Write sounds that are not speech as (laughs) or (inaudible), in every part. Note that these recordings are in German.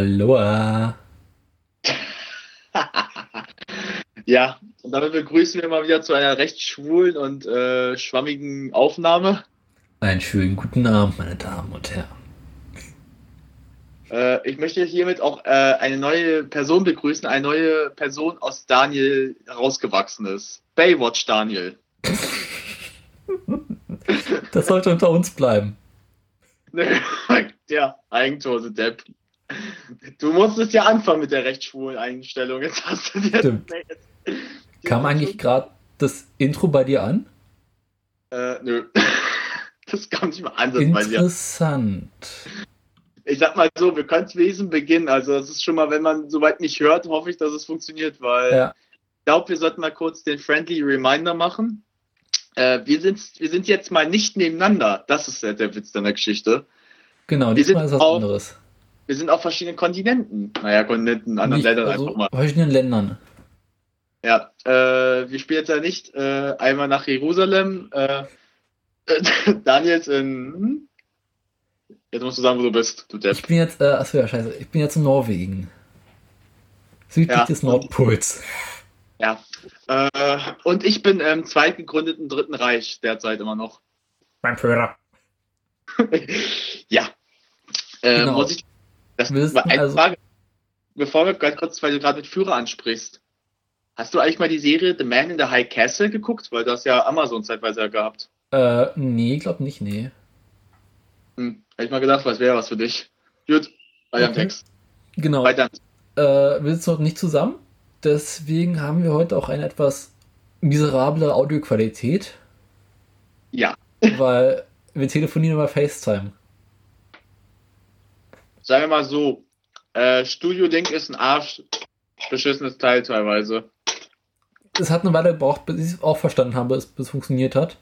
Aloha. (laughs) ja, und damit begrüßen wir mal wieder zu einer recht schwulen und äh, schwammigen Aufnahme. Einen schönen guten Abend, meine Damen und Herren. Äh, ich möchte hiermit auch äh, eine neue Person begrüßen, eine neue Person aus Daniel herausgewachsen ist. Baywatch Daniel. das sollte unter uns bleiben. (laughs) ja, Eigentore, Depp. Du musstest ja anfangen mit der recht schwulen Einstellung. Jetzt hast du dir. Stimmt. Kam eigentlich gerade das Intro bei dir an? Äh, nö. (laughs) Das kam nicht mal an. Interessant. Ich sag mal so, wir können Wesen beginnen. Also, das ist schon mal, wenn man soweit nicht hört, hoffe ich, dass es funktioniert, weil ja. ich glaube, wir sollten mal kurz den Friendly Reminder machen. Äh, wir, sind, wir sind jetzt mal nicht nebeneinander. Das ist der, der Witz deiner Geschichte. Genau, diesmal ist was auf, anderes. Wir sind auf verschiedenen Kontinenten. Naja, Kontinenten, anderen Ländern also einfach mal. Verschiedenen Ländern. Ja, äh, wir spielen jetzt ja nicht äh, einmal nach Jerusalem. Äh, (laughs) Daniel ist in. Hm? Jetzt musst du sagen, wo du bist, du Depp. Ich bin jetzt, äh, achso, ja, scheiße, ich bin jetzt in Norwegen. Südlich ja, des Nordpols. (laughs) Ja. Äh, und ich bin im zweit gegründeten Dritten Reich derzeit immer noch. Beim Führer. (laughs) ja. Äh, genau. Muss ich das Willst, war eine also, Frage, bevor wir ganz kurz, weil du gerade mit Führer ansprichst. Hast du eigentlich mal die Serie The Man in the High Castle geguckt? Weil das ja Amazon zeitweise ja gehabt. Äh, nee, glaub nicht, nee. Hm, hätte ich mal gedacht, was wäre was für dich. Gut, weiter okay. Text. Genau. Weiter. Äh, wir sitzen heute nicht zusammen. Deswegen haben wir heute auch eine etwas miserable Audioqualität. Ja. Weil wir telefonieren über FaceTime sagen wir mal so, äh, Studio Ding ist ein Arsch beschissenes Teil teilweise. Es hat eine Weile gebraucht, bis ich es auch verstanden habe, bis es funktioniert hat.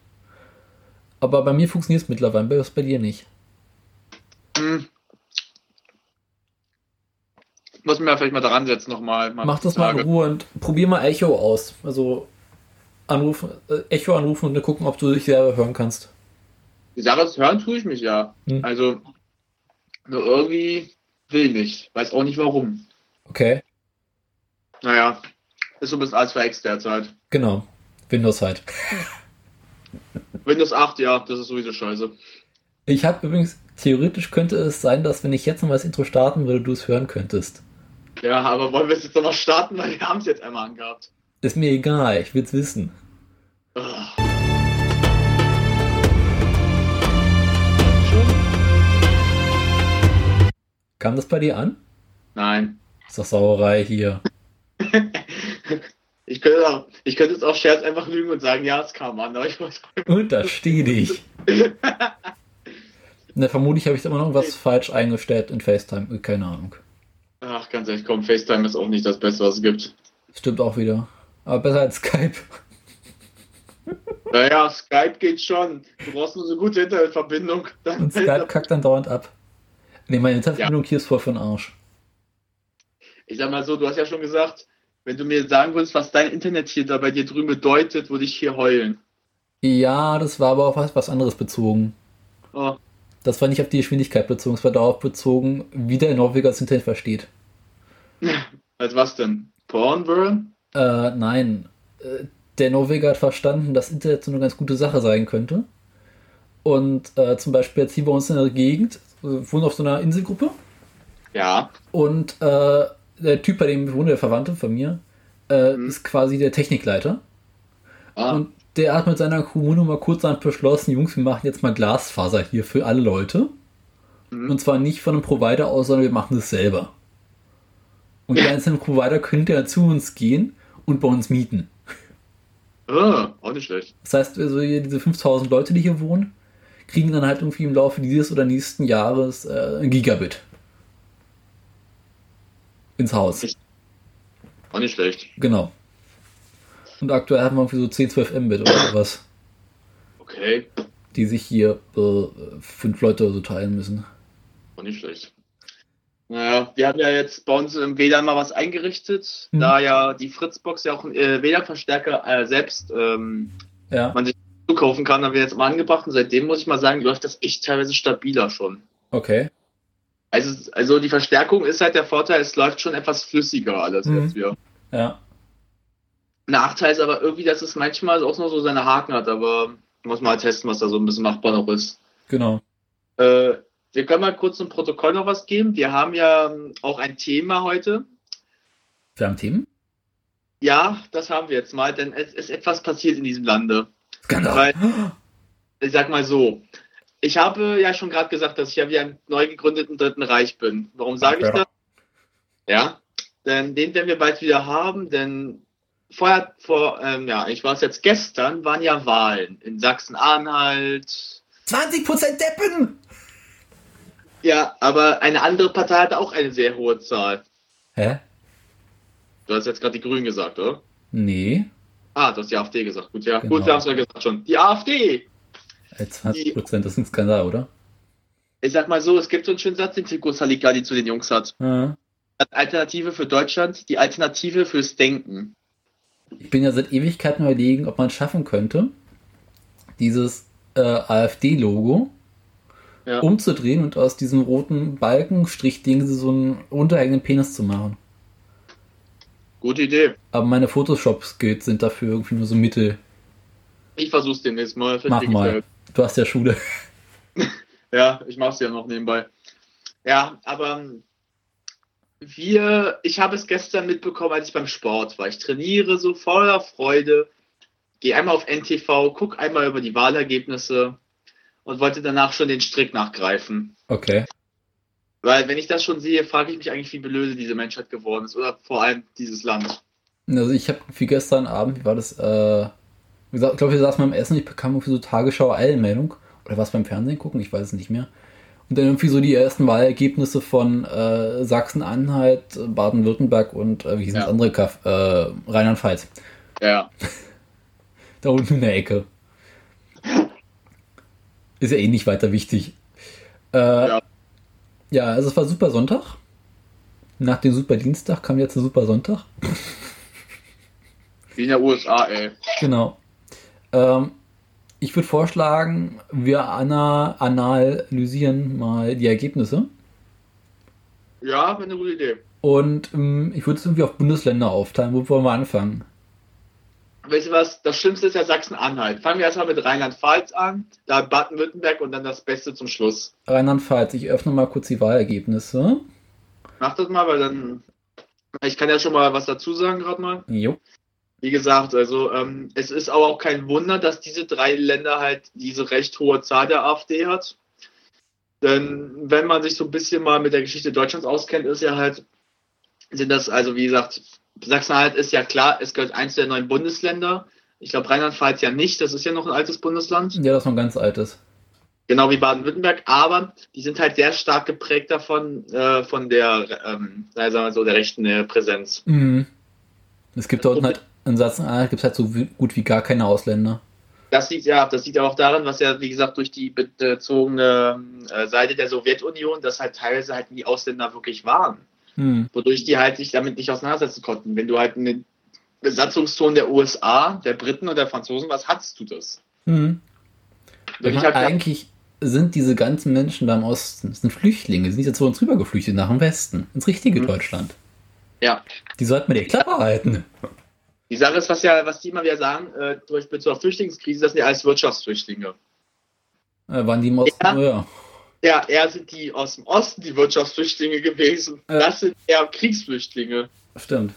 Aber bei mir funktioniert es mittlerweile, bei, bei dir nicht. Hm. Muss mir vielleicht mal daran setzen nochmal. Mach das mal in Ruhe und probier mal Echo aus. Also anrufen, äh, Echo anrufen und dann gucken, ob du dich selber hören kannst. Die Sache ist, hören tue ich mich ja. Hm. Also nur irgendwie will nicht. Weiß auch nicht warum. Okay. Naja, ist so ein bisschen als für X derzeit. Genau. Windows halt. Windows 8, ja, das ist sowieso scheiße. Ich habe übrigens, theoretisch könnte es sein, dass wenn ich jetzt noch das Intro starten würde, du es hören könntest. Ja, aber wollen wir es jetzt nochmal starten, weil wir haben es jetzt einmal angehabt. Ist mir egal, ich will es wissen. Ugh. Kam das bei dir an? Nein. ist doch Sauerei hier. (laughs) ich, könnte auch, ich könnte jetzt auch Scherz einfach lügen und sagen, ja, es kam an. Aber ich muss Untersteh dich. (laughs) ne, vermutlich habe ich immer noch irgendwas falsch eingestellt in FaceTime. Keine Ahnung. Ach, ganz ehrlich, komm, FaceTime ist auch nicht das Beste, was es gibt. Stimmt auch wieder. Aber besser als Skype. Naja, Skype geht schon. Du brauchst nur so eine gute Internetverbindung. Und Skype kackt dann dauernd ab. Nee, meine Internetverbindung ja. hier ist voll von Arsch. Ich sag mal so, du hast ja schon gesagt, wenn du mir sagen würdest, was dein Internet hier da bei dir drüben bedeutet, würde ich hier heulen. Ja, das war aber auf was, was anderes bezogen. Oh. Das war nicht auf die Geschwindigkeit bezogen, es war darauf bezogen, wie der Norweger das Internet versteht. (laughs) Als was denn? Pornburn? Äh, nein. Äh, der Norweger hat verstanden, dass Internet so eine ganz gute Sache sein könnte. Und äh, zum Beispiel jetzt hier bei uns in der Gegend wohnen auf so einer Inselgruppe. Ja. Und äh, der Typ, bei dem ich wohne, der Verwandte von mir, äh, mhm. ist quasi der Technikleiter. Ah. Und der hat mit seiner Kommune mal kurzerhand beschlossen, Jungs, wir machen jetzt mal Glasfaser hier für alle Leute. Mhm. Und zwar nicht von einem Provider aus, sondern wir machen das selber. Und die einzelnen Provider könnte ja zu uns gehen und bei uns mieten. Ah, auch nicht schlecht. Das heißt, also diese 5000 Leute, die hier wohnen, kriegen dann halt irgendwie im Laufe dieses oder nächsten Jahres äh, ein Gigabit ins Haus. War nicht schlecht. Genau. Und aktuell haben wir irgendwie so 10, 12 Mbit oder was. Okay. Die sich hier äh, fünf Leute so teilen müssen. War nicht schlecht. Naja, wir haben ja jetzt bei uns im WLAN mal was eingerichtet, hm. da ja die Fritzbox ja auch einen äh, WLAN-Verstärker äh, selbst ähm, ja. man sich kaufen kann, haben wir jetzt mal angebracht und seitdem muss ich mal sagen, läuft das echt teilweise stabiler schon. Okay. Also, also die Verstärkung ist halt der Vorteil, es läuft schon etwas flüssiger alles mhm. jetzt wieder. Ja. Nachteil ist aber irgendwie, dass es manchmal auch noch so seine Haken hat, aber muss mal halt testen, was da so ein bisschen machbar noch ist. Genau. Äh, wir können mal kurz im Protokoll noch was geben. Wir haben ja auch ein Thema heute. Wir haben Themen? Ja, das haben wir jetzt mal, denn es ist etwas passiert in diesem Lande. Skandal. Weil, ich sag mal so, ich habe ja schon gerade gesagt, dass ich ja wie ein neu gegründeten Dritten Reich bin. Warum sage ich das? Ja, denn den werden wir bald wieder haben, denn vorher, vor, ähm, ja, ich war es jetzt gestern, waren ja Wahlen in Sachsen-Anhalt. 20% Deppen! Ja, aber eine andere Partei hatte auch eine sehr hohe Zahl. Hä? Du hast jetzt gerade die Grünen gesagt, oder? Nee. Ah, du hast die AfD gesagt. Gut, ja. Genau. Gut, wir haben es ja gesagt schon. Die AfD! 20 Prozent, das ist ein Skandal, oder? Ich sag mal so, es gibt so einen schönen Satz, den Tico Salikali zu den Jungs hat. Ja. Alternative für Deutschland, die Alternative fürs Denken. Ich bin ja seit Ewigkeiten überlegen, ob man es schaffen könnte, dieses äh, AfD-Logo ja. umzudrehen und aus diesem roten Balkenstrichding so einen unterhängenden Penis zu machen. Gute Idee. Aber meine Photoshop-Skills sind dafür irgendwie nur so mittel. Ich versuch's demnächst mal. Mach mal. Du hast ja Schule. (laughs) (laughs) ja, ich mach's ja noch nebenbei. Ja, aber wir, ich habe es gestern mitbekommen, als ich beim Sport war. Ich trainiere so voller Freude, gehe einmal auf NTV, guck einmal über die Wahlergebnisse und wollte danach schon den Strick nachgreifen. Okay. Weil wenn ich das schon sehe, frage ich mich eigentlich, wie blöde diese Menschheit geworden ist oder vor allem dieses Land. Also ich habe wie gestern Abend, wie war das, äh, ich glaube, wir saßen beim Essen, ich bekam irgendwie so Tagesschau-Eilmeldung oder was beim Fernsehen gucken, ich weiß es nicht mehr. Und dann irgendwie so die ersten Wahlergebnisse von äh, Sachsen-Anhalt, Baden-Württemberg und äh, wie hieß ja. das andere Kaff? Äh, Rheinland-Pfalz. Ja. (laughs) da unten in der Ecke. Ist ja eh nicht weiter wichtig. Äh, ja. Ja, also es war Super Sonntag. Nach dem Super Dienstag kam jetzt der Super Sonntag. Wie in der USA, ey. Genau. Ähm, ich würde vorschlagen, wir ana analysieren mal die Ergebnisse. Ja, eine gute Idee. Und ähm, ich würde es irgendwie auf Bundesländer aufteilen. Wo wollen wir anfangen? Weißt du was? Das Schlimmste ist ja Sachsen-Anhalt. Fangen wir erstmal mit Rheinland-Pfalz an, dann Baden-Württemberg und dann das Beste zum Schluss. Rheinland-Pfalz, ich öffne mal kurz die Wahlergebnisse. Mach das mal, weil dann. Ich kann ja schon mal was dazu sagen, gerade mal. Jo wie gesagt, also ähm, es ist aber auch kein Wunder, dass diese drei Länder halt diese recht hohe Zahl der AfD hat. Denn wenn man sich so ein bisschen mal mit der Geschichte Deutschlands auskennt, ist ja halt, sind das, also wie gesagt, Sachsen-Anhalt ist ja klar, es gehört eins der neuen Bundesländer. Ich glaube, Rheinland-Pfalz ja nicht, das ist ja noch ein altes Bundesland. Ja, das ist noch ein ganz altes. Genau wie Baden-Württemberg, aber die sind halt sehr stark geprägt davon, äh, von der, ähm, sagen wir so, der rechten äh, Präsenz. Mhm. Es gibt dort halt in Sachsen-Anhalt gibt es halt so gut wie gar keine Ausländer. Das liegt ja, das liegt auch daran, was ja, wie gesagt, durch die bezogene äh, Seite der Sowjetunion, dass halt teilweise halt nie Ausländer wirklich waren. Hm. Wodurch die halt sich damit nicht auseinandersetzen konnten. Wenn du halt eine Besatzungszone der USA, der Briten oder der Franzosen was hattest du das. Hm. Halt eigentlich sind diese ganzen Menschen da im Osten, sind Flüchtlinge, sind jetzt zu uns rüber geflüchtet nach dem Westen, ins richtige hm. Deutschland. Ja. Die sollten mir die Klappe halten. Die Sache ist, was ja, was die immer wieder sagen, äh, zum Beispiel zur Flüchtlingskrise, das sind ja alles Wirtschaftsflüchtlinge. Äh, waren die im Osten? Ja, ja. Ja, eher sind die aus dem Osten die Wirtschaftsflüchtlinge gewesen. Ja. Das sind eher Kriegsflüchtlinge. Stimmt.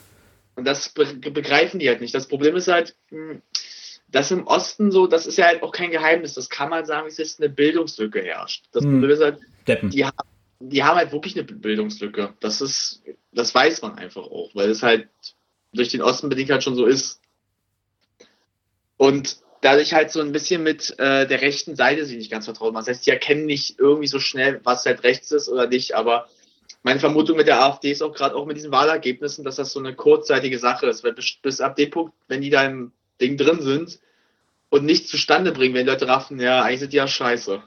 Und das be begreifen die halt nicht. Das Problem ist halt, hm, dass im Osten so, das ist ja halt auch kein Geheimnis, das kann man sagen, es ist eine Bildungslücke herrscht. Das hm. Problem ist halt, die, haben, die haben halt wirklich eine Bildungslücke. Das ist, das weiß man einfach auch, weil es halt durch den Osten bedingt halt schon so ist. Und dadurch halt so ein bisschen mit äh, der rechten Seite sich nicht ganz vertraut. Das heißt, die erkennen nicht irgendwie so schnell, was halt rechts ist oder nicht, aber meine Vermutung mit der AfD ist auch gerade auch mit diesen Wahlergebnissen, dass das so eine kurzzeitige Sache ist, weil bis, bis ab dem Punkt, wenn die da im Ding drin sind und nichts zustande bringen, wenn Leute raffen, ja, eigentlich sind die ja scheiße.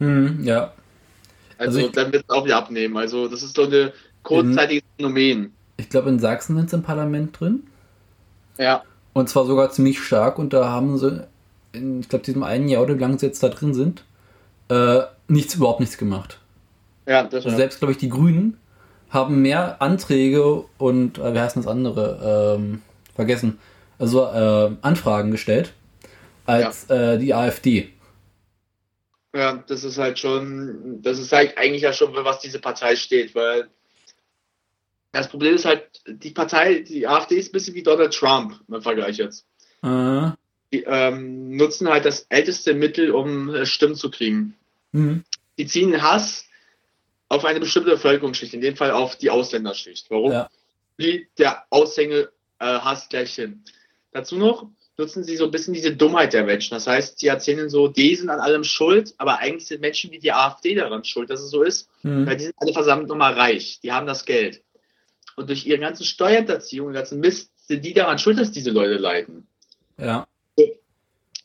Hm, ja. Also, also dann wird es auch wieder abnehmen. Also das ist so ein kurzzeitiges Phänomen ich glaube, in Sachsen sind sie im Parlament drin. Ja. Und zwar sogar ziemlich stark. Und da haben sie, in, ich glaube, diesem einen Jahr oder wie lange sie jetzt da drin sind, äh, nichts, überhaupt nichts gemacht. Ja, das also selbst, glaube ich, die Grünen haben mehr Anträge und, äh, wie heißt das andere? Ähm, vergessen. Also äh, Anfragen gestellt als ja. äh, die AfD. Ja, das ist halt schon, das ist halt eigentlich ja schon, was diese Partei steht, weil das Problem ist halt, die Partei, die AfD ist ein bisschen wie Donald Trump im Vergleich jetzt. Uh. Die ähm, nutzen halt das älteste Mittel, um äh, Stimmen zu kriegen. Mhm. Die ziehen Hass auf eine bestimmte Bevölkerungsschicht, in dem Fall auf die Ausländerschicht. Warum? Ja. Wie der Aushänge äh, Hass gleich hin. Dazu noch nutzen sie so ein bisschen diese Dummheit der Menschen. Das heißt, sie erzählen so, die sind an allem schuld, aber eigentlich sind Menschen wie die AfD daran schuld, dass es so ist, mhm. weil die sind alle versammelt nochmal reich, die haben das Geld. Und durch ihre ganzen Steuerhinterziehungen, ganzen Mist, sind die daran schuld, dass diese Leute leiden. Ja.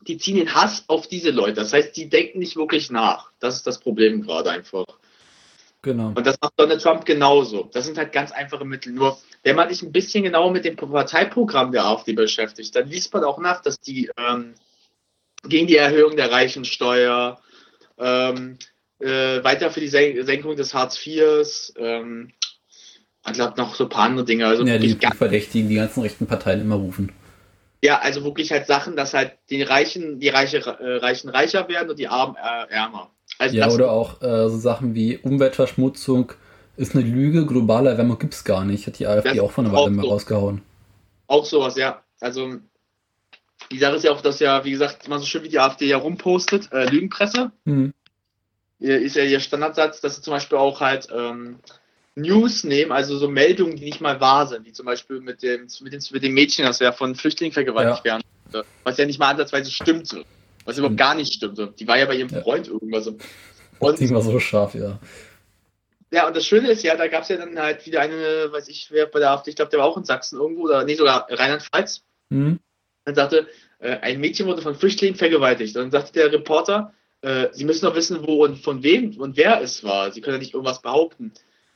Die ziehen den Hass auf diese Leute. Das heißt, die denken nicht wirklich nach. Das ist das Problem gerade einfach. Genau. Und das macht Donald Trump genauso. Das sind halt ganz einfache Mittel. Nur, wenn man sich ein bisschen genauer mit dem Parteiprogramm der AfD beschäftigt, dann liest man auch nach, dass die ähm, gegen die Erhöhung der Reichensteuer, ähm, äh, weiter für die Senkung des Hartz IVs, ähm, ich glaube noch so ein paar andere Dinge. Also ja, die, die Verdächtigen, die ganzen rechten Parteien immer rufen. Ja, also wirklich halt Sachen, dass halt die Reichen, die Reiche, äh, Reichen reicher werden und die Armen äh, ärmer. Also ja, oder auch äh, so Sachen wie Umweltverschmutzung ist eine Lüge, globale Erwärmung gibt es gar nicht. Hat die AfD auch von der Weile mal rausgehauen. Auch sowas, ja. Also die Sache ist ja auch, dass ja, wie gesagt, mal so schön wie die AfD ja rumpostet, äh, Lügenpresse. Mhm. Ist ja ihr Standardsatz, dass sie zum Beispiel auch halt ähm, News nehmen, also so Meldungen, die nicht mal wahr sind, wie zum Beispiel mit dem, mit dem, mit dem Mädchen, das ja von Flüchtlingen vergewaltigt ja. werden, was ja nicht mal ansatzweise stimmte, was überhaupt gar nicht stimmte. Die war ja bei ihrem Freund ja. irgendwas. Und, die war so scharf, ja. Ja, und das Schöne ist ja, da gab es ja dann halt wieder eine, weiß ich, wer bei der AfD, ich glaube, der war auch in Sachsen irgendwo, oder nee, sogar Rheinland-Pfalz. Mhm. Dann sagte, äh, ein Mädchen wurde von Flüchtlingen vergewaltigt. Und dann sagte der Reporter, äh, Sie müssen doch wissen, wo und von wem und wer es war. Sie können ja nicht irgendwas behaupten.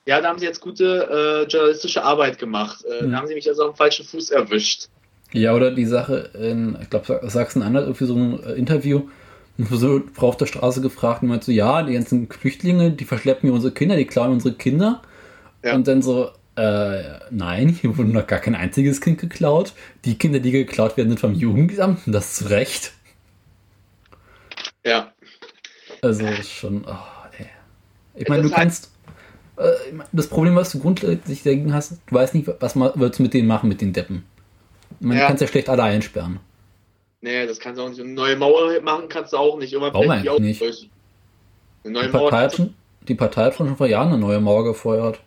Ja, da haben sie jetzt gute äh, journalistische Arbeit gemacht. Äh, mhm. Da haben sie mich also auf dem falschen Fuß erwischt. Ja, oder die Sache in, ich glaube, Sachsen-Anhalt, irgendwie so ein äh, Interview, so Frau auf der Straße gefragt und meinte so, ja, die ganzen Flüchtlinge, die verschleppen hier unsere Kinder, die klauen unsere Kinder. Ja. Und dann so, äh, nein, hier wurde noch gar kein einziges Kind geklaut. Die Kinder, die geklaut werden, sind vom Jugendamt und das zu Recht. Ja. Also schon, oh, ey. Ich meine, du halt kannst, das Problem, was du grundsätzlich dagegen hast, du weißt nicht, was man willst mit denen machen, mit den Deppen. Man ja. kann ja schlecht alle einsperren. Nee, das kannst du auch nicht. Eine neue Mauer machen kannst du auch nicht. Warum eigentlich auch nicht? Eine neue die, Partei Mauer hat schon, die Partei hat schon vor Jahren eine neue Mauer gefeuert.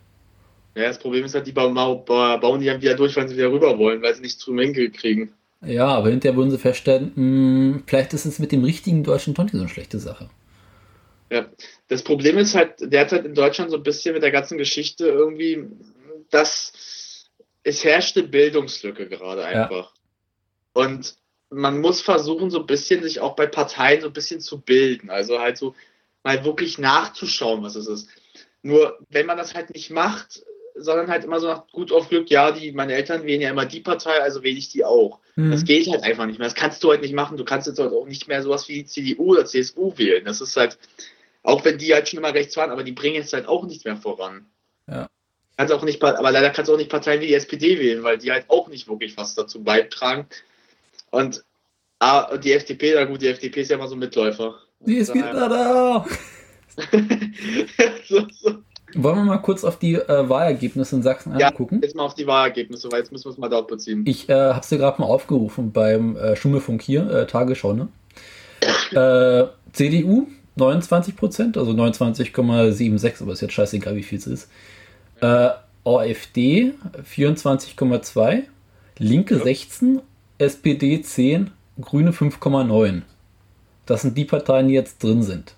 Ja, das Problem ist halt, die bauen, die dann wieder durch, weil sie wieder rüber wollen, weil sie nichts Winkel kriegen. Ja, aber hinterher würden sie feststellen, mh, hm, vielleicht ist es mit dem richtigen deutschen Tonti so eine schlechte Sache. Ja, das Problem ist halt derzeit in Deutschland so ein bisschen mit der ganzen Geschichte irgendwie, dass es herrschte Bildungslücke gerade einfach. Ja. Und man muss versuchen, so ein bisschen sich auch bei Parteien so ein bisschen zu bilden. Also halt so mal wirklich nachzuschauen, was es ist. Nur wenn man das halt nicht macht, sondern halt immer so nach gut auf Glück, ja, die, meine Eltern wählen ja immer die Partei, also wähle ich die auch. Mhm. Das geht halt einfach nicht mehr. Das kannst du halt nicht machen. Du kannst jetzt halt auch nicht mehr sowas wie die CDU oder CSU wählen. Das ist halt, auch wenn die halt schon immer rechts waren, aber die bringen jetzt halt auch nicht mehr voran. Ja. Kannst auch nicht, aber leider kannst du auch nicht Parteien wie die SPD wählen, weil die halt auch nicht wirklich was dazu beitragen. Und ah, die FDP, na gut, die FDP ist ja immer so ein Mitläufer. Die ist wieder da. so, (laughs) so. Wollen wir mal kurz auf die äh, Wahlergebnisse in Sachsen ja, angucken? Jetzt mal auf die Wahlergebnisse, weil jetzt müssen wir es mal dort beziehen. Ich äh, habe es dir gerade mal aufgerufen beim äh, Schummelfunk hier, äh, Tagesschau, ne? äh, CDU 29 Prozent, also 29,76, aber ist jetzt scheißegal, wie viel es ist. Äh, AfD 24,2, Linke ja. 16, SPD 10, Grüne 5,9. Das sind die Parteien, die jetzt drin sind.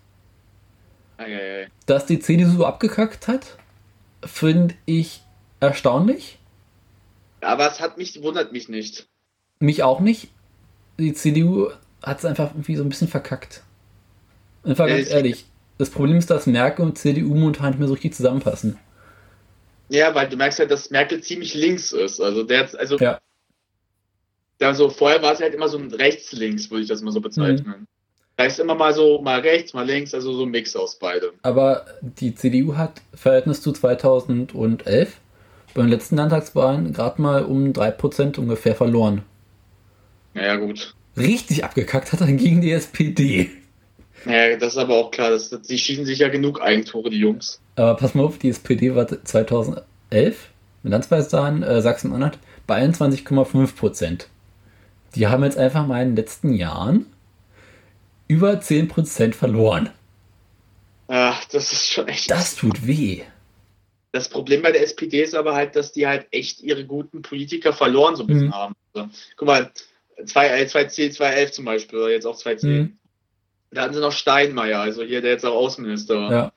Dass die CDU so abgekackt hat, finde ich erstaunlich. Aber es hat mich, wundert mich nicht. Mich auch nicht. Die CDU hat es einfach irgendwie so ein bisschen verkackt. Einfach ganz äh, ehrlich. Das Problem ist, dass Merkel und CDU momentan nicht mehr so richtig zusammenpassen. Ja, weil du merkst halt, dass Merkel ziemlich links ist. Also der also ja. da so vorher war es halt immer so ein rechts-links, würde ich das mal so bezeichnen. Mhm. Da ist immer mal so, mal rechts, mal links, also so ein Mix aus beidem. Aber die CDU hat Verhältnis zu 2011 bei den letzten Landtagswahlen gerade mal um 3% ungefähr verloren. Naja, gut. Richtig abgekackt hat dann gegen die SPD. Ja, das ist aber auch klar, dass, die schießen sich ja genug Eigentore, die Jungs. Aber pass mal auf, die SPD war 2011 mit Landsweissachen äh, Sachsen-Anhalt bei 21,5 Prozent. Die haben jetzt einfach mal in den letzten Jahren über 10 Prozent verloren. Ach, das ist schon echt. Das tut weh. Das Problem bei der SPD ist aber halt, dass die halt echt ihre guten Politiker verloren so ein bisschen mhm. haben. Also, guck mal, 2010, 2011 zum Beispiel, oder jetzt auch 2010. Mhm. Da hatten sie noch Steinmeier, also hier der jetzt auch Außenminister war. Ja.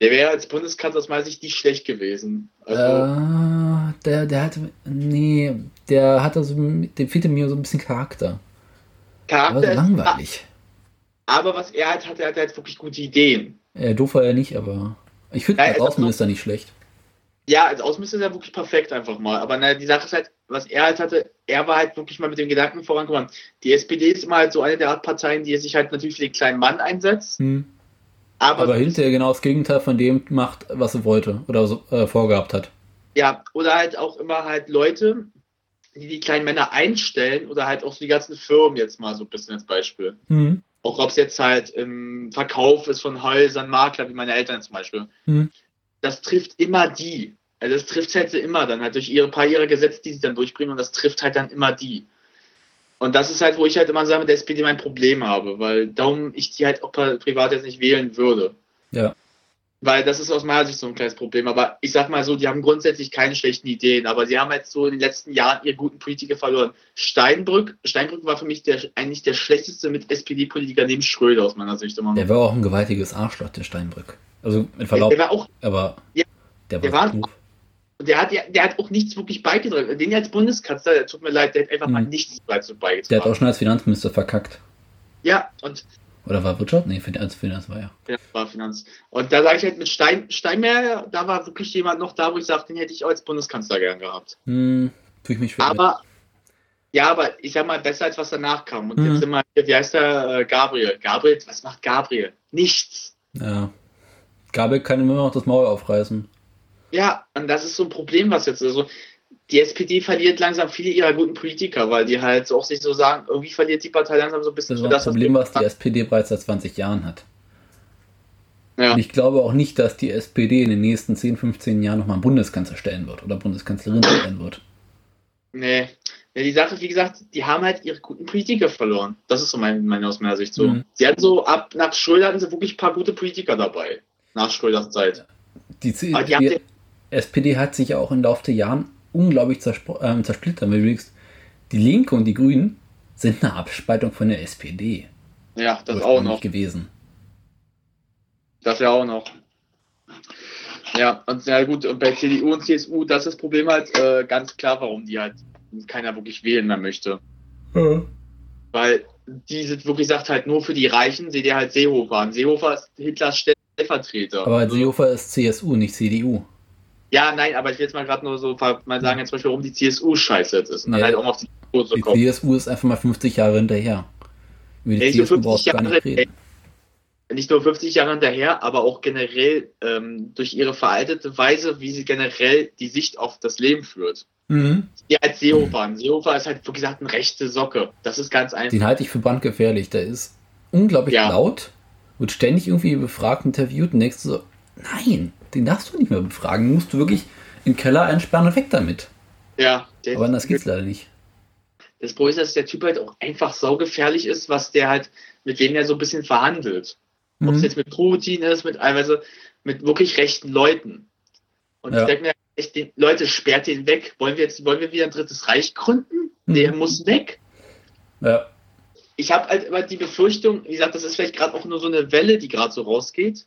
Der wäre als Bundeskanzler aus meiner Sicht nicht schlecht gewesen. Also, äh, der, der hatte, nee, der hatte so, dem fehlte mir so ein bisschen Charakter. Charakter aber so langweilig. aber was er halt hatte, er hatte halt wirklich gute Ideen. Ja, doof war er nicht, aber ich finde ja, als Außenminister nicht schlecht. Ja, als Außenminister ist er wirklich perfekt einfach mal. Aber naja, die Sache ist halt, was er halt hatte, er war halt wirklich mal mit dem Gedanken vorangekommen. Die SPD ist immer halt so eine der Art Parteien, die sich halt natürlich für den kleinen Mann einsetzt. Hm. Aber, aber hinterher genau das Gegenteil von dem macht, was er wollte oder so, äh, vorgehabt hat. Ja, oder halt auch immer halt Leute, die die kleinen Männer einstellen oder halt auch so die ganzen Firmen jetzt mal so ein bisschen als Beispiel. Mhm. Auch ob es jetzt halt im Verkauf ist von Häusern, Makler, wie meine Eltern zum Beispiel. Mhm. Das trifft immer die. Also das trifft halt immer dann halt durch ihre paar ihrer Gesetze, die sie dann durchbringen und das trifft halt dann immer die. Und das ist halt, wo ich halt immer sage, mit der SPD mein Problem habe, weil darum ich die halt auch privat jetzt nicht wählen würde. Ja. Weil das ist aus meiner Sicht so ein kleines Problem. Aber ich sag mal so, die haben grundsätzlich keine schlechten Ideen, aber sie haben jetzt so in den letzten Jahren ihre guten Politiker verloren. Steinbrück, Steinbrück war für mich der, eigentlich der schlechteste mit SPD-Politiker neben Schröder aus meiner Sicht immer. Der war auch ein gewaltiges Arschloch, der Steinbrück. Also mit Verlaub. Der, war auch. Aber ja, der war, der war doof der hat ja, der hat auch nichts wirklich beigetragen. Den als Bundeskanzler, der tut mir leid, der hat einfach mhm. mal nichts dazu beigetragen. Der hat auch schon als Finanzminister verkackt. Ja, und. Oder war Wirtschaft? Nee, als Finanz war ja. Ja, war Finanz. Und da sage ich halt mit Stein, Steinmeier, da war wirklich jemand noch da, wo ich sage, den hätte ich auch als Bundeskanzler gern gehabt. Hm, tue ich mich schwer. Aber, ja, aber ich sag mal, besser als was danach kam. Und mhm. jetzt immer, wie heißt der, äh, Gabriel? Gabriel, was macht Gabriel? Nichts. Ja. Gabriel kann immer noch das Maul aufreißen. Ja, und das ist so ein Problem, was jetzt also die SPD verliert langsam viele ihrer guten Politiker, weil die halt auch sich so sagen, irgendwie verliert die Partei langsam so ein bisschen das, das Problem, was die SPD bereits seit 20 Jahren hat. Ja. Und ich glaube auch nicht, dass die SPD in den nächsten 10, 15 Jahren nochmal einen Bundeskanzler stellen wird oder Bundeskanzlerin (laughs) stellen wird. Nee. Ja, die Sache, wie gesagt, die haben halt ihre guten Politiker verloren. Das ist so meine, meine aus meiner Sicht so. Mhm. Sie hatten so, ab nach Schröder hatten sie wirklich ein paar gute Politiker dabei. Nach Schröders Zeit. Die, die, die, SPD hat sich auch im Laufe der Jahren unglaublich äh, zersplittert. Übrigens, die Linke und die Grünen sind eine Abspaltung von der SPD. Ja, das auch noch. gewesen. Das ja auch noch. Ja, und ja gut, und bei CDU und CSU, das ist das Problem halt äh, ganz klar, warum die halt keiner wirklich wählen mehr möchte. Ja. Weil die sind wirklich sagt halt nur für die Reichen, seht ihr halt Seehofer an. Seehofer ist Hitlers Stellvertreter. Aber Seehofer ist CSU, nicht CDU. Ja, nein, aber ich will jetzt mal gerade nur so mal sagen, jetzt zum Beispiel, warum die CSU scheiße jetzt ist. Und dann nee, halt auch auf die CSU zu kommen. Die CSU ist einfach mal 50 Jahre hinterher. Über die CSU brauchst du gar nicht reden. Nicht nur 50 Jahre hinterher, aber auch generell ähm, durch ihre veraltete Weise, wie sie generell die Sicht auf das Leben führt. Mhm. Die als Seehofer. Ein Seehofer ist halt, wie gesagt, eine rechte Socke. Das ist ganz einfach. Den halte ich für brandgefährlich. Der ist unglaublich ja. laut, wird ständig irgendwie befragt, interviewt und denkst du so, nein, den darfst du nicht mehr befragen. Den musst du wirklich in den Keller einsperren und weg damit. Ja. Aber das geht's leider nicht. Das Problem ist, dass der Typ halt auch einfach saugefährlich ist, was der halt, mit wem er so ein bisschen verhandelt. Mhm. Ob es jetzt mit Putin ist, mit teilweise mit wirklich rechten Leuten. Und ja. ich denke mir, echt, den, Leute, sperrt den weg. Wollen wir jetzt, wollen wir wieder ein drittes Reich gründen? Mhm. Der muss weg. Ja. Ich habe halt immer die Befürchtung, wie gesagt, das ist vielleicht gerade auch nur so eine Welle, die gerade so rausgeht.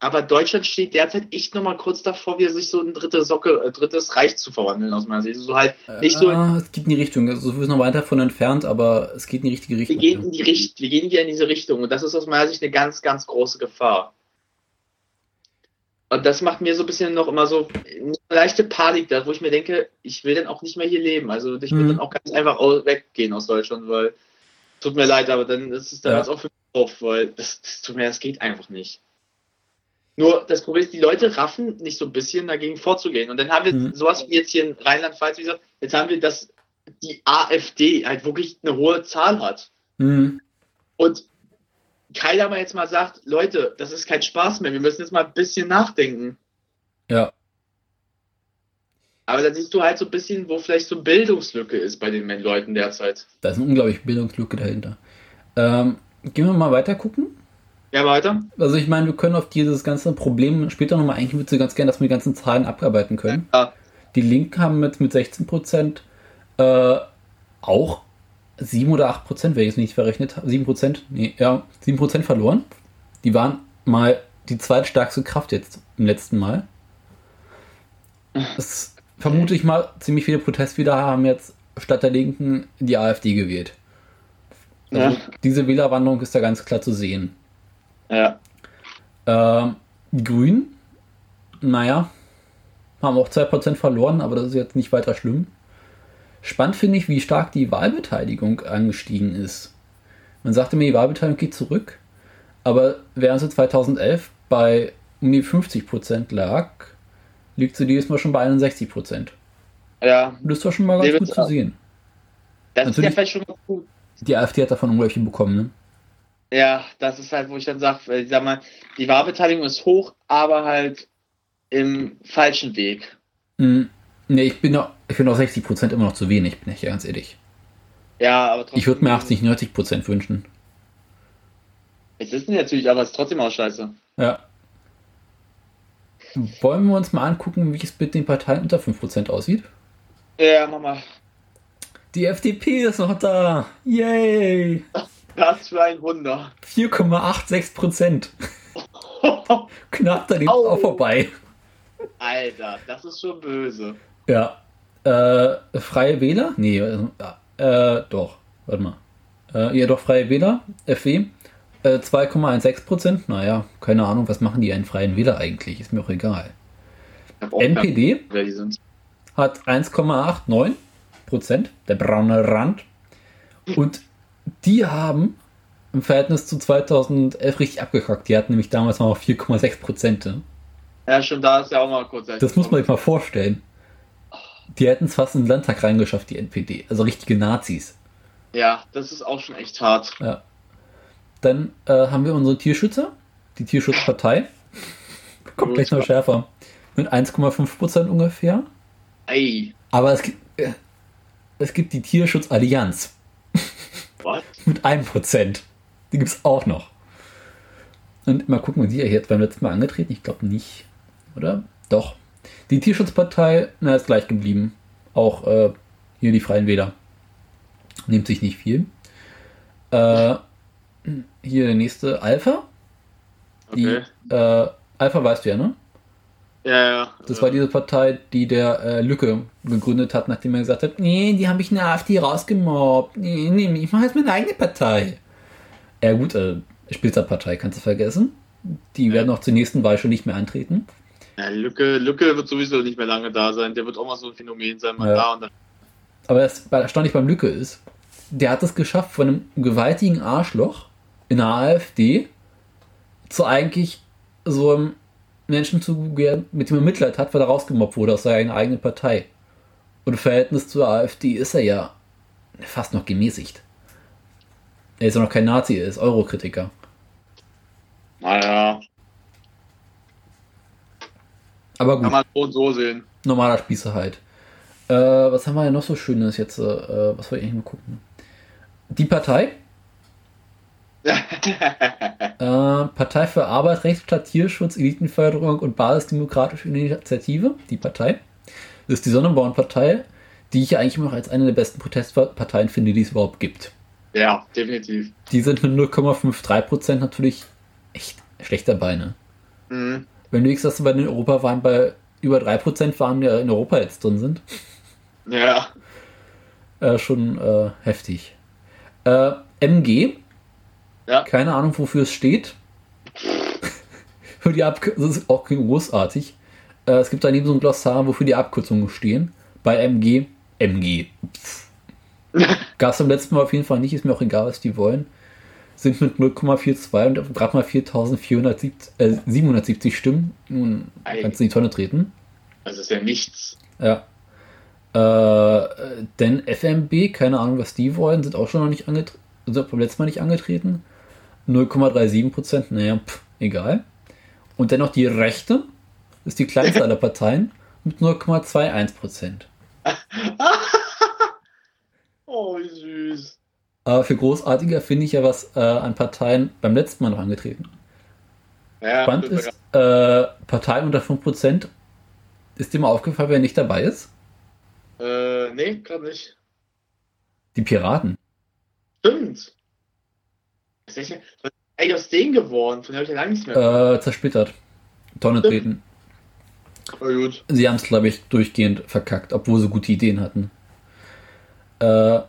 Aber Deutschland steht derzeit echt nochmal kurz davor, wie sich so ein dritte Socke, äh, drittes Reich zu verwandeln, aus meiner Sicht. So halt nicht so. Es geht in die Richtung. Also, so ist noch weiter von entfernt, aber es geht in die richtige Richtung. Wir gehen in die Richtung, wir gehen wieder in diese Richtung. Und das ist aus meiner Sicht eine ganz, ganz große Gefahr. Und das macht mir so ein bisschen noch immer so eine leichte Panik da, wo ich mir denke, ich will dann auch nicht mehr hier leben. Also ich will mhm. dann auch ganz einfach weggehen aus Deutschland, weil tut mir leid, aber dann ist es dann ja. auch für auf, weil das, das tut mir, das geht einfach nicht. Nur das Problem ist, die Leute raffen nicht so ein bisschen dagegen vorzugehen. Und dann haben wir mhm. sowas wie jetzt hier in Rheinland-Pfalz, wie gesagt, jetzt haben wir, dass die AfD halt wirklich eine hohe Zahl hat. Mhm. Und keiner mal jetzt mal sagt, Leute, das ist kein Spaß mehr, wir müssen jetzt mal ein bisschen nachdenken. Ja. Aber da siehst du halt so ein bisschen, wo vielleicht so Bildungslücke ist bei den Leuten derzeit. Da ist eine unglaubliche Bildungslücke dahinter. Ähm, gehen wir mal weiter gucken. Ja, weiter. Also ich meine, wir können auf dieses ganze Problem später nochmal, eigentlich würde ich ganz gerne, dass wir die ganzen Zahlen abarbeiten können. Ja. Die Linken haben mit, mit 16% äh, auch 7 oder 8 Prozent, wenn ich es nicht verrechnet habe, 7 Prozent, nee, ja, 7 Prozent verloren. Die waren mal die zweitstärkste Kraft jetzt im letzten Mal. (laughs) Das vermute ich mal, ziemlich viele Protestwähler haben jetzt statt der Linken die AfD gewählt. Also ja. Diese Wählerwanderung ist da ganz klar zu sehen. Ja. Ähm, die Grünen, naja, haben auch 2% verloren, aber das ist jetzt nicht weiter schlimm. Spannend finde ich, wie stark die Wahlbeteiligung angestiegen ist. Man sagte mir, die Wahlbeteiligung geht zurück, aber während sie 2011 bei um die 50% lag, liegt sie dieses Mal schon bei 61%. Ja. Das ist doch schon mal ganz gut zu sehen. Das Natürlich, ist ja vielleicht schon mal gut. Die AfD hat davon unglaublich bekommen, ne? Ja, das ist halt, wo ich dann sage, ich sag mal, die Wahlbeteiligung ist hoch, aber halt im falschen Weg. Mhm. Nee, ich bin noch, ich finde auch 60% immer noch zu wenig, bin ich ja ganz ehrlich. Ja, aber trotzdem. Ich würde mir 80, 90% wünschen. Es ist natürlich, aber es ist trotzdem auch scheiße. Ja. Wollen wir uns mal angucken, wie es mit den Parteien unter 5% aussieht? Ja, mach mal. Die FDP ist noch da. Yay! Was für ein Wunder. 4,86 Prozent. (laughs) Knapp daneben auch vorbei. Alter, das ist schon böse. Ja. Äh, Freie Wähler? Nee, äh, äh, doch. Warte mal. Äh, ja, doch, Freie Wähler, FW. Äh, 2,16 Prozent. Naja, keine Ahnung, was machen die einen Freien Wähler eigentlich? Ist mir auch egal. Auch NPD hat 1,89 Prozent, der braune Rand. Und die haben im Verhältnis zu 2011 richtig abgekackt. Die hatten nämlich damals noch 4,6 Prozent. Ja, schon da ist ja auch mal kurz. Das muss man sich mal vorstellen. Die hätten es fast in den Landtag reingeschafft, die NPD. Also richtige Nazis. Ja, das ist auch schon echt hart. Ja. Dann äh, haben wir unsere Tierschützer, die Tierschutzpartei. Kommt gleich noch schärfer. Mit 1,5 Prozent ungefähr. Ey. Aber es gibt, äh, es gibt die Tierschutzallianz. Was? (laughs) Mit 1 Prozent. Die gibt es auch noch. Und mal gucken, wie die jetzt beim letzten Mal angetreten. Ich glaube nicht. Oder? Doch. Die Tierschutzpartei, na, ist gleich geblieben. Auch äh, hier die Freien Wähler. Nimmt sich nicht viel. Äh, hier der nächste Alpha. Die, okay. äh, Alpha weißt du ja, ne? Ja, ja. Das war diese Partei, die der äh, Lücke gegründet hat, nachdem er gesagt hat, nee, die habe ich in der AfD rausgemobbt. Nee, nee, ich mache jetzt meine eigene Partei. Ja gut, äh, Spitzerpartei kannst du vergessen. Die werden auch zur nächsten Wahl schon nicht mehr antreten. Ja, Lücke, Lücke wird sowieso nicht mehr lange da sein. Der wird auch mal so ein Phänomen sein, mal ja. da und dann. Aber das erstaunlich beim Lücke ist, der hat es geschafft, von einem gewaltigen Arschloch in der AfD zu eigentlich so einem Menschen zu gehen, mit dem er Mitleid hat, weil er rausgemobbt wurde aus seiner eigenen Partei. Und im Verhältnis zur AfD ist er ja fast noch gemäßigt. Er ist ja noch kein Nazi, er ist Eurokritiker. Naja. Aber gut. Kann man so und so sehen. Normaler Spießer halt. Äh, was haben wir denn noch so Schönes jetzt? Äh, was wollte ich mal gucken? Die Partei. Äh, Partei für Arbeit, Rechtsstaat, Tierschutz, Elitenförderung und Basisdemokratische Initiative. Die Partei. Das ist die Sonnenbauernpartei, die ich eigentlich immer noch als eine der besten Protestparteien finde, die es überhaupt gibt. Ja, definitiv. Die sind mit 0,53% natürlich echt schlecht dabei, ne? Mhm. Wenn du siehst, dass du bei den Europawahlen bei über 3% waren, die in Europa jetzt drin sind. Ja. Äh, schon äh, heftig. Äh, MG. Ja. Keine Ahnung, wofür es steht. (laughs) Für die Ab das ist auch großartig. Äh, es gibt daneben so ein Glossar, wofür die Abkürzungen stehen. Bei MG, MG. (laughs) Gab beim letzten Mal auf jeden Fall nicht, ist mir auch egal, was die wollen. sind mit 0,42 und gerade mal 4.770 äh, Stimmen nun kannst du in die Tonne treten. Das ist ja nichts. Ja. Äh, denn FMB, keine Ahnung, was die wollen, sind auch schon noch nicht angetreten, sind beim letzten Mal nicht angetreten. 0,37 Prozent, naja, pff, egal. Und dennoch die Rechte, ist die kleinste (laughs) aller Parteien, mit 0,21 Prozent. (laughs) oh, wie süß. Aber für großartiger finde ich ja, was äh, an Parteien beim letzten Mal noch angetreten. Ja, Spannend ist, äh, Parteien unter 5%. Ist dir mal aufgefallen, wer nicht dabei ist? Äh, nee, gerade nicht. Die Piraten. Stimmt. Was ist eigentlich aus denen geworden? Von der habe ich ja lange nichts mehr. Äh, zersplittert. Tonne treten. Oh, gut. Sie haben es, glaube ich, durchgehend verkackt, obwohl sie gute Ideen hatten. Äh,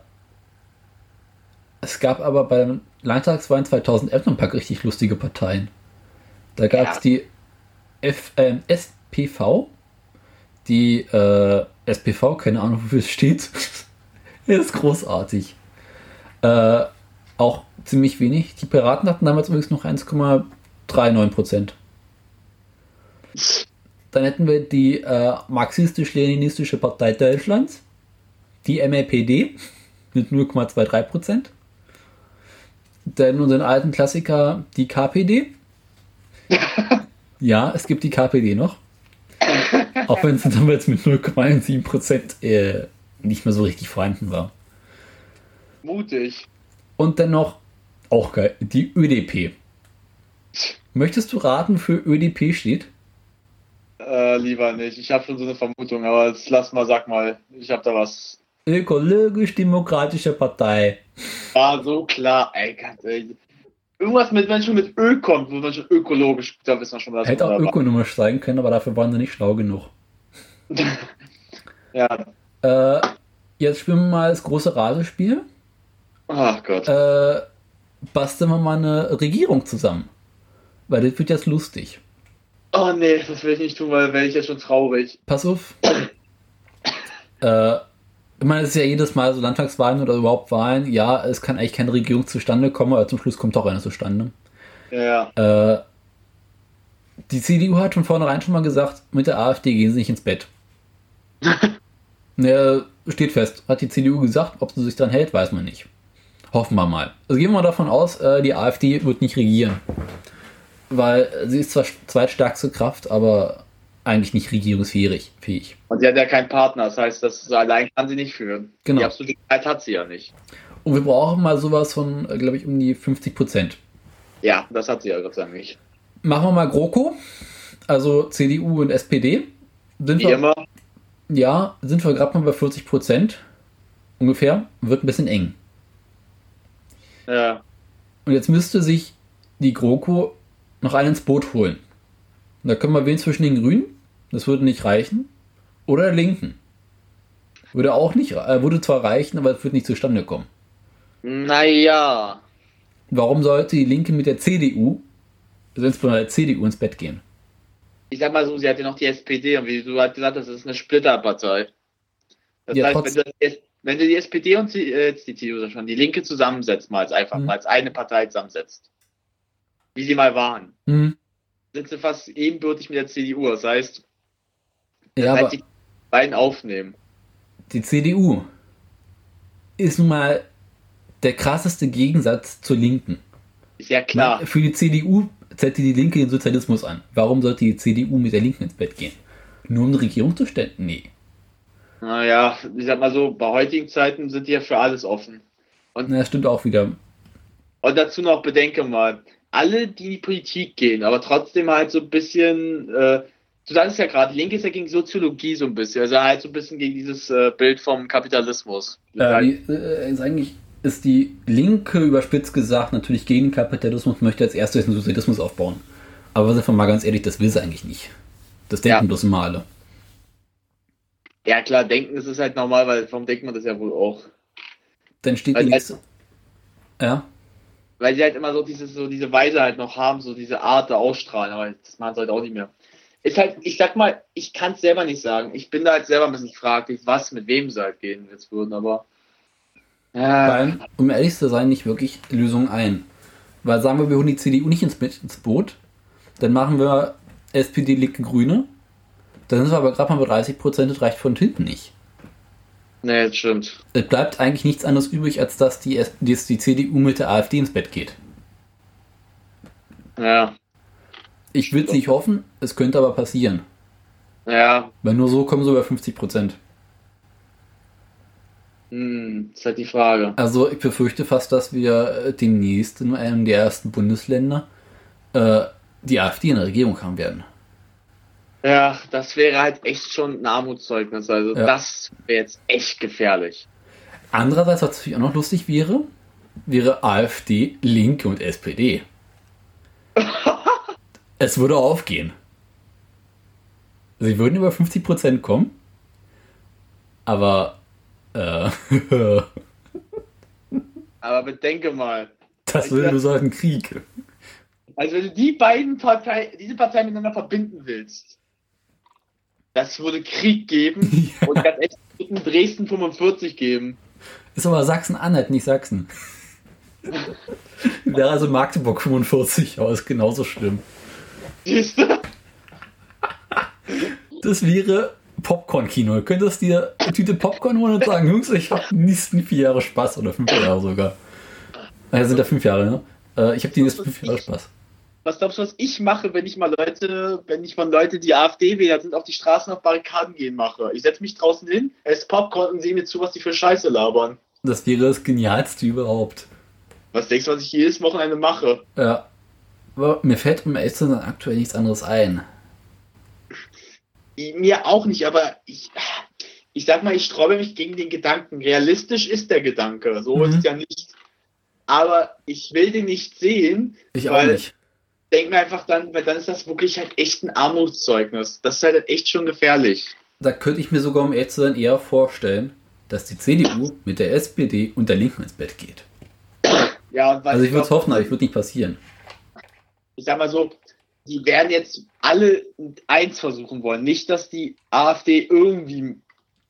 es gab aber beim Landtagswahlen 2011 noch ein paar richtig lustige Parteien. Da gab es ja. die F, äh, SPV, die äh, SPV, keine Ahnung, wofür es steht. (laughs) ist großartig. Äh, auch ziemlich wenig. Die Piraten hatten damals übrigens noch 1,39 Prozent. Dann hätten wir die äh, Marxistisch-Leninistische Partei Deutschlands, die MLPD mit 0,23 Prozent. Dann unseren alten Klassiker, die KPD. (laughs) ja, es gibt die KPD noch. Auch wenn sie damals mit 0,17 Prozent äh, nicht mehr so richtig vorhanden war. Mutig. Und dann noch, auch geil, die ÖDP. Möchtest du raten, für ÖDP steht? Äh, lieber nicht. Ich habe schon so eine Vermutung, aber jetzt lass mal, sag mal, ich habe da was. Ökologisch-Demokratische Partei. War so klar, ey, ganz ehrlich. Irgendwas mit, wenn schon mit Öl kommt, wo man schon ökologisch, da wissen wir schon, was Hätte auch ökonomisch sein können, aber dafür waren sie nicht schlau genug. (laughs) ja. Äh, jetzt spielen wir mal das große Ratespiel. Ach Gott. Äh, basteln wir mal eine Regierung zusammen. Weil das wird jetzt lustig. Oh nee, das will ich nicht tun, weil wäre ich ja schon traurig. Pass auf. äh, ich meine, es ist ja jedes Mal so Landtagswahlen oder überhaupt Wahlen. Ja, es kann eigentlich keine Regierung zustande kommen, aber zum Schluss kommt doch eine zustande. Ja. Äh, die CDU hat von vornherein schon mal gesagt, mit der AfD gehen sie nicht ins Bett. (laughs) ne, steht fest. Hat die CDU gesagt, ob sie sich dran hält, weiß man nicht. Hoffen wir mal. Also gehen wir mal davon aus, äh, die AfD wird nicht regieren weil sie ist zwar zweitstärkste Kraft, aber eigentlich nicht regierungsfähig. Fähig. Und sie hat ja keinen Partner, das heißt, das allein kann sie nicht führen. Genau. Die absolute Zeit hat sie ja nicht. Und wir brauchen mal sowas von, glaube ich, um die 50 Prozent. Ja, das hat sie ja Gott sei Dank nicht. Machen wir mal GroKo, also CDU und SPD. Sind Wie wir, immer. Ja, sind wir gerade mal bei 40 Prozent ungefähr. Wird ein bisschen eng. Ja. Und jetzt müsste sich die GroKo noch einen ins Boot holen. da können wir wählen zwischen den Grünen, das würde nicht reichen, oder der Linken. Würde auch nicht, äh, würde zwar reichen, aber es würde nicht zustande kommen. Naja. Warum sollte die Linke mit der CDU, also insbesondere der CDU, ins Bett gehen? Ich sag mal so, sie hat ja noch die SPD und wie du hast gesagt, das ist eine Splitterpartei. Das ja, heißt, wenn du, wenn du, die SPD und die, äh, die CDU schon, die Linke zusammensetzt, mal als einfach, mhm. mal als eine Partei zusammensetzt, wie sie mal waren, mhm. sind sie fast ebenbürtig mit der CDU. Das heißt, ja, aber die beiden aufnehmen. Die CDU ist nun mal der krasseste Gegensatz zur Linken. Ist ja klar. Für die CDU zettet die Linke den Sozialismus an. Warum sollte die CDU mit der Linken ins Bett gehen? Nur um eine Regierung zu stellen? Nee. Naja, ich sag mal so, bei heutigen Zeiten sind die ja für alles offen. Und Na, stimmt auch wieder. Und dazu noch bedenke mal, alle, die in die Politik gehen, aber trotzdem halt so ein bisschen, äh, du sagst ja gerade, Linke ist ja gegen Soziologie so ein bisschen, also halt so ein bisschen gegen dieses äh, Bild vom Kapitalismus. Äh, die, äh, ist eigentlich ist die Linke überspitzt gesagt natürlich gegen Kapitalismus, möchte als erstes den Sozialismus aufbauen. Aber sind wir mal ganz ehrlich, das will sie eigentlich nicht. Das denken ja. bloß alle. Ja klar, denken ist es halt normal, weil warum denkt man das ja wohl auch? Dann steht weil die nächste. Halt, ja weil sie halt immer so diese, so diese Weise halt noch haben, so diese Art da ausstrahlen, aber das machen sie halt auch nicht mehr. Ist halt, ich sag mal, ich kann es selber nicht sagen. Ich bin da halt selber ein bisschen fraglich, was mit wem sie halt gehen jetzt würden, aber. Ja. Weil, um ehrlich zu sein, nicht wirklich Lösung ein. Weil sagen wir, wir holen die CDU nicht ins, ins Boot, dann machen wir SPD, Linke, Grüne. Dann sind wir aber gerade mal bei 30 Prozent, das reicht von hinten nicht. Nee, das stimmt. Es bleibt eigentlich nichts anderes übrig, als dass die, dass die CDU mit der AfD ins Bett geht. Ja. Ich will es nicht hoffen, es könnte aber passieren. Ja. Weil nur so kommen so über 50 Prozent. Hm, ist halt die Frage. Also ich befürchte fast, dass wir äh, demnächst in einem der ersten Bundesländer äh, die AfD in der Regierung haben werden. Ja, das wäre halt echt schon ein Armutszeugnis. Also ja. das wäre jetzt echt gefährlich. Andererseits, was natürlich auch noch lustig wäre, wäre AfD, Linke und SPD. (laughs) es würde aufgehen. Sie würden über 50% kommen, aber äh, (laughs) aber bedenke mal. Das würde nur sagen Krieg. Also wenn du die beiden Parteien, diese Parteien miteinander verbinden willst, das würde Krieg geben (laughs) ja. und ganz echt in Dresden 45 geben. Ist aber Sachsen-Anhalt, nicht Sachsen. (laughs) Wäre also Magdeburg 45, aber ist genauso schlimm. Siehst du? Das wäre Popcorn-Kino. Du könntest dir eine Tüte Popcorn holen und sagen, Jungs, ich habe die nächsten vier Jahre Spaß oder fünf Jahre sogar. Also sind da fünf Jahre, ne? Äh, ich habe die nächsten fünf Jahre Spaß was glaubst du, was ich mache, wenn ich mal Leute, wenn ich von Leute, die AfD wählen, sind, auf die Straßen auf Barrikaden gehen mache? Ich setze mich draußen hin, esse Popcorn und sehe mir zu, was die für Scheiße labern. Das wäre das Genialste überhaupt. Was denkst du, was ich jedes Wochenende mache? Ja. Aber mir fällt um ehrlich zu sein aktuell nichts anderes ein. Mir auch nicht, aber ich, ich sag mal, ich sträube mich gegen den Gedanken. Realistisch ist der Gedanke, so mhm. ist es ja nicht. Aber ich will den nicht sehen. Ich auch nicht denke mir einfach dann, weil dann ist das wirklich halt echt ein Armutszeugnis. Das ist halt echt schon gefährlich. Da könnte ich mir sogar, um ehrlich zu sein, eher vorstellen, dass die CDU mit der SPD und der Linken ins Bett geht. Ja, also ich würde es hoffen, aber ich würde nicht passieren. Ich sag mal so, die werden jetzt alle eins versuchen wollen. Nicht, dass die AfD irgendwie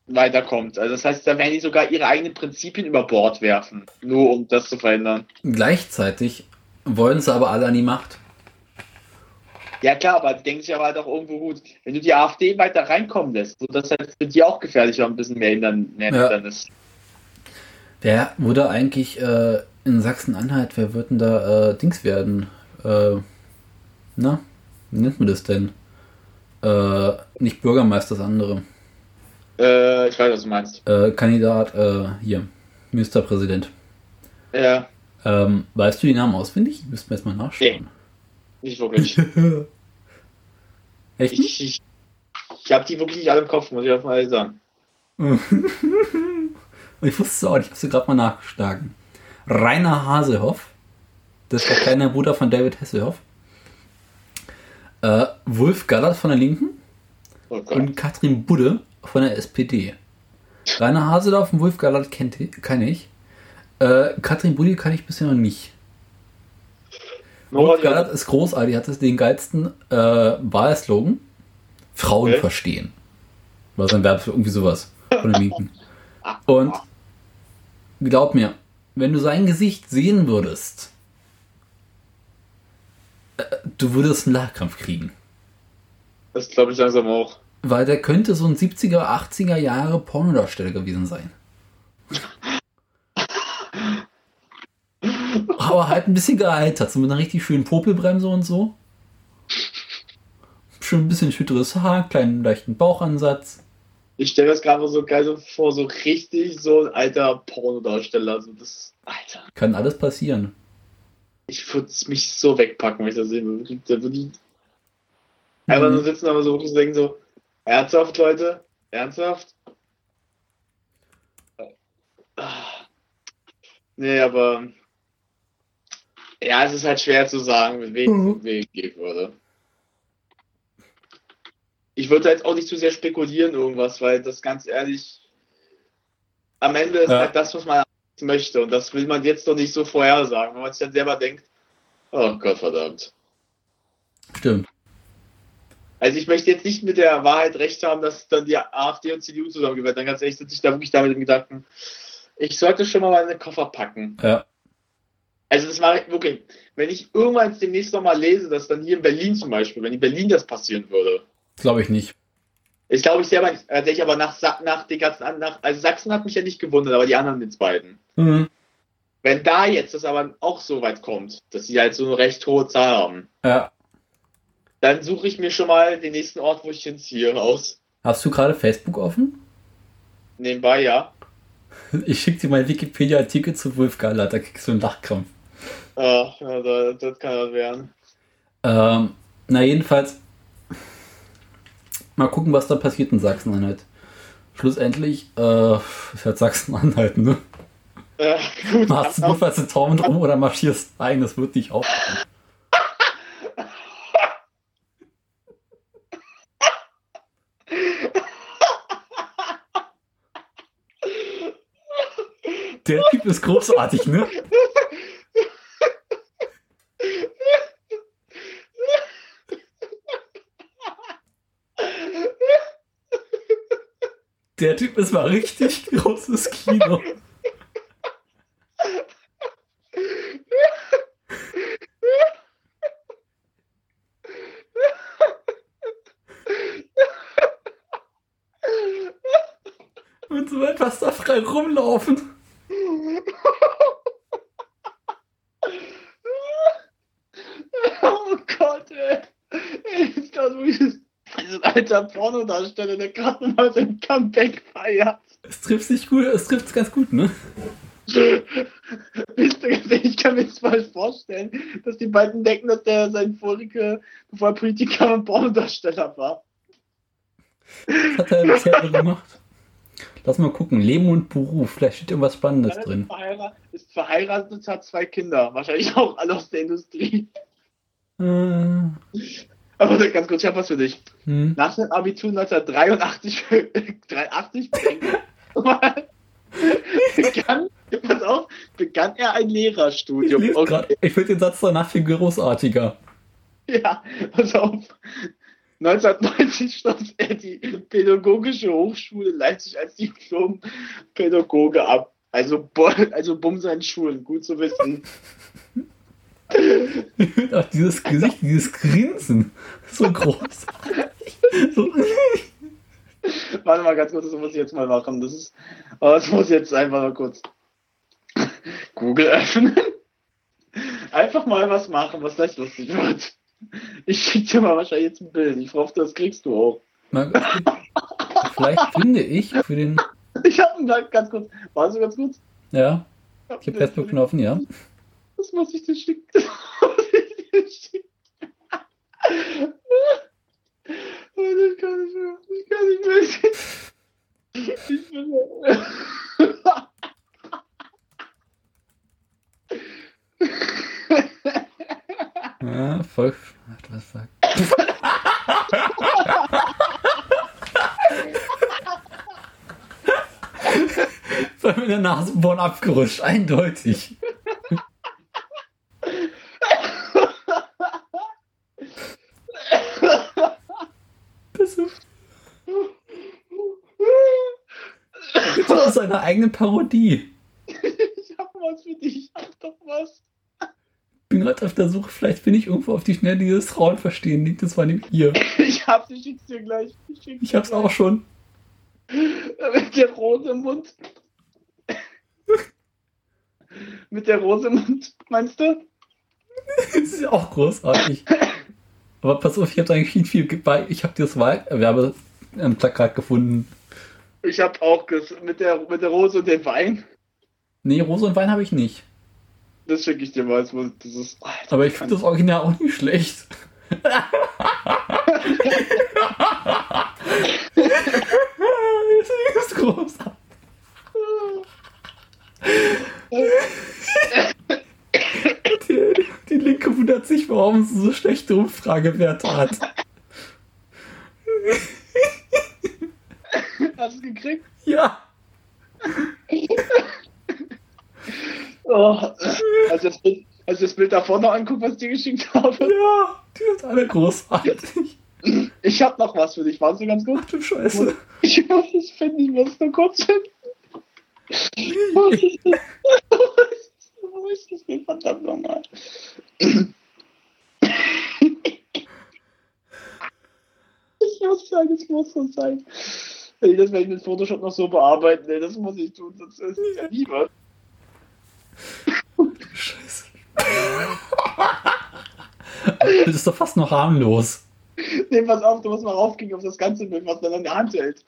weiterkommt. Also das heißt, da werden die sogar ihre eigenen Prinzipien über Bord werfen, nur um das zu verhindern. Gleichzeitig wollen sie aber alle an die Macht. Ja klar, aber die denken sich aber halt auch irgendwo gut, wenn du die AfD weiter reinkommen lässt, so das halt für die auch gefährlicher ein bisschen mehr Hindernis. Ja. Wer wurde eigentlich äh, in Sachsen-Anhalt, wer wird denn da äh, Dings werden? Äh, na, wie nennt man das denn? Äh, nicht Bürgermeister, das andere. Äh, ich weiß, was du meinst. Äh, Kandidat, äh, hier, Ministerpräsident. Ja. Ähm, weißt du die Namen auswendig? Müssten wir jetzt mal nachschauen. Nee. Nicht wirklich. (laughs) Echt? Ich, ich, ich habe die wirklich nicht alle im Kopf, muss ich auch mal sagen. (laughs) ich wusste es auch ich habe sie gerade mal nachgeschlagen. Rainer Haselhoff, das ist der kleine Bruder von David Hasselhoff. Äh, Wolf Gallert von der Linken oh und Katrin Budde von der SPD. Rainer Haselhoff und Wolf Gallert kennt, kenne ich. Äh, Katrin Budde kann ich bisher noch nicht. Gallert ist großartig, hat den geilsten äh, Wahlslogan. Frauen okay. verstehen. War sein Verb für irgendwie sowas. Von den Linken. Und glaub mir, wenn du sein Gesicht sehen würdest, äh, du würdest einen Lachkrampf kriegen. Das glaube ich langsam auch. Weil der könnte so ein 70er, 80er Jahre Pornodarsteller gewesen sein. (laughs) aber halt ein bisschen gealtert, so mit einer richtig schönen Popelbremse und so. Schon ein bisschen schütteres Haar, kleinen leichten Bauchansatz. Ich stelle das gerade so geil so vor, so richtig so ein alter Pornodarsteller. Also das, Alter. Kann alles passieren. Ich würde mich so wegpacken, wenn ich das würde. Da würde ich einfach nur sitzen, aber so wirklich denken so, ernsthaft, Leute? Ernsthaft? Nee, aber ja, es ist halt schwer zu sagen, mit wem mhm. Weg gehen würde. Ich würde jetzt auch nicht zu sehr spekulieren irgendwas, weil das ganz ehrlich am Ende ist ja. halt das, was man möchte und das will man jetzt doch nicht so vorhersagen, wenn man sich dann selber denkt, oh Gott verdammt. Stimmt. Also ich möchte jetzt nicht mit der Wahrheit recht haben, dass dann die AfD und CDU zusammengehört. Dann ganz ehrlich sitze ich da wirklich damit im Gedanken, ich sollte schon mal meine Koffer packen. Ja. Also das war wirklich, wenn ich irgendwann demnächst noch mal lese, dass dann hier in Berlin zum Beispiel, wenn in Berlin das passieren würde. Glaube ich nicht. Ich glaube ich selber nicht, tatsächlich, aber nach, nach den ganzen, nach, also Sachsen hat mich ja nicht gewundert, aber die anderen jetzt beiden. Mhm. Wenn da jetzt das aber auch so weit kommt, dass sie halt so eine recht hohe Zahl haben. Ja. Dann suche ich mir schon mal den nächsten Ort, wo ich hinziehe, aus. Hast du gerade Facebook offen? Nebenbei, ja. (laughs) Ich schicke dir meinen Wikipedia-Artikel zu Wolfgala, da kriegst du einen Lachkrampf. Ja, das, das kann das werden. Ähm, na, jedenfalls, mal gucken, was da passiert in Sachsen-Anhalt. Schlussendlich äh, ist halt Sachsen-Anhalt, ne? Ja, gut. Machst du notfalls einen Torment rum oder marschierst ein, das wird dich auch. Der Typ ist großartig, ne? Der Typ ist mal richtig großes Kino. Und so etwas da frei rumlaufen. Oh Gott, ey. Ist das wie ein alter Pornodarsteller, der gerade mal sein Comeback feiert. Es trifft sich gut, es trifft ganz gut, ne? (laughs) ich kann mir jetzt mal vorstellen, dass die beiden denken, dass der sein vorige, bevor er Politiker und Pornodarsteller war. Was hat er (laughs) bisher gemacht? Lass mal gucken. Leben und Beruf. Vielleicht steht irgendwas Spannendes ist drin. Ist verheiratet, hat zwei Kinder. Wahrscheinlich auch alle aus der Industrie. Äh. Aber ganz kurz, ich habe was für dich. Hm. Nach dem Abitur 1983 83, (laughs) (laughs) begann, pass auf, begann er ein Lehrerstudium. Ich, okay. ich finde den Satz danach viel großartiger. Ja, pass auf. 1990 schloss er die Pädagogische Hochschule Leipzig als Diplom-Pädagoge ab. Also, also bumm seinen Schulen, gut zu wissen. (laughs) Auch dieses Gesicht, dieses Grinsen, so groß. so. Warte mal ganz kurz, das muss ich jetzt mal machen. Das ist, oh, das muss ich jetzt einfach mal kurz Google öffnen. Einfach mal was machen, was gleich lustig wird. Ich schicke dir mal wahrscheinlich jetzt ein Bild. Ich hoffe, das kriegst du auch. Vielleicht finde ich für den. Ich habe ihn ganz kurz. War so ganz kurz? Ja. Ich habe Facebook schon offen, ja. Das muss ich dir. Das (laughs) muss ich (laughs) kann ich mehr. Ich kann nicht mehr. Ich bin. Ja, voll. Was sagt? Voll mit der Nasenbohren abgerutscht, eindeutig. Das ist eine eigene Parodie. (laughs) Ich hab was für dich, ich hab doch was bin gerade auf der Suche, vielleicht bin ich irgendwo auf die Schnelle dieses Frauenverstehen liegt. Das war nämlich hier. Ich hab ich schick's dir gleich. Ich, ich hab's gleich. auch schon. Mit der Rose im Mund. (laughs) Mit der Rose im Mund, meinst du? das ist ja auch großartig. Aber pass auf, ich habe eigentlich viel, viel bei. Ich habe das Werbeplakat gefunden. Ich habe auch mit der, mit der Rose und dem Wein. Nee, Rose und Wein habe ich nicht. Das schicke ich dir mal. Das ist, Alter, Aber ich finde das Original auch nicht schlecht. (laughs) das ist großartig. die, die Linke wundert sich, warum sie so schlechte Umfragewerte hat. (laughs) Hast du gekriegt? Ja. (laughs) Oh, als, das Bild, als das Bild davor noch anguckt, was ich dir geschickt habe. Ja, die sind alle großartig. Ich hab noch was für dich. Warst du ganz gut? Ach du Scheiße. Ich muss es finden, ich muss nur kurz finden. wo ist das denn verdammt nochmal? ich muss sagen, es muss so sein. Wenn ich das werde ich mit Photoshop noch so bearbeiten, nee, das muss ich tun, sonst ist es ja nie was. Scheiße. (laughs) das ist doch fast noch harmlos. Nee, pass auf, du musst mal raufgehen auf das ganze Bild, was man an der Hand hält.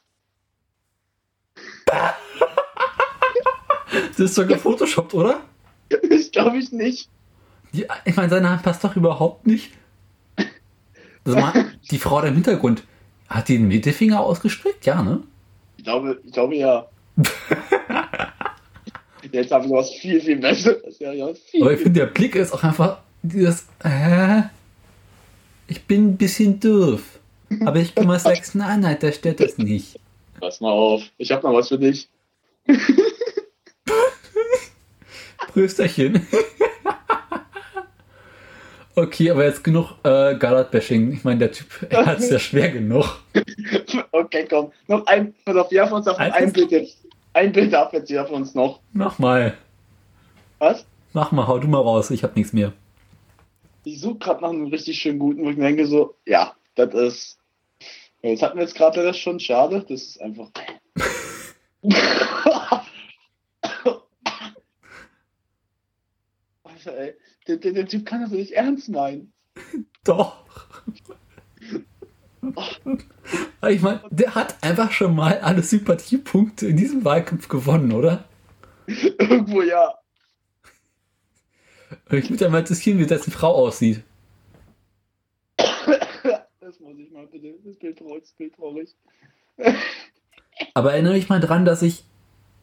(laughs) Das ist doch gefotoshoppt, oder? Das glaube ich nicht. Die, ich meine, seine Hand passt doch überhaupt nicht. Also mal, die Frau im Hintergrund, hat die den Mittelfinger ausgestreckt? Ja, ne? Ich glaube, ich glaube ja. Jetzt habe ich was viel, viel Besseres. Ja, ja, viel, Aber ich finde, der Blick ist auch einfach dieses, äh, ich bin ein bisschen doof. Aber ich kann mal sagen, nein, nein, der stört das nicht. Pass mal auf, ich habe noch was für dich. (laughs) Prösterchen. (laughs) okay, aber jetzt genug äh, Galat-Bashing. Ich meine, der Typ hat es ja schwer genug. (laughs) okay, komm. Noch ein, pass auf, wir haben uns auf ein, ein Bild jetzt. Ein Bild ab jetzt hier für uns noch. Mach mal. Was? Mach mal, hau du mal raus, ich hab nichts mehr. Ich suche gerade nach einem richtig schön guten, wo ich mir denke so, ja, das ist. Das hatten wir jetzt gerade das schon, schade. Das ist einfach. (laughs) (laughs) Alter, ey. Der, der, der, Typ kann das nicht ernst meinen. (laughs) Doch. (laughs) Ich meine, der hat einfach schon mal alle Sympathiepunkte in diesem Wahlkampf gewonnen, oder? Irgendwo ja. Ich würde ja mal interessieren, wie dessen Frau aussieht. Das muss ich mal bitte. Das Bild traurig, das Bild traurig. Aber erinnere mich mal dran, dass ich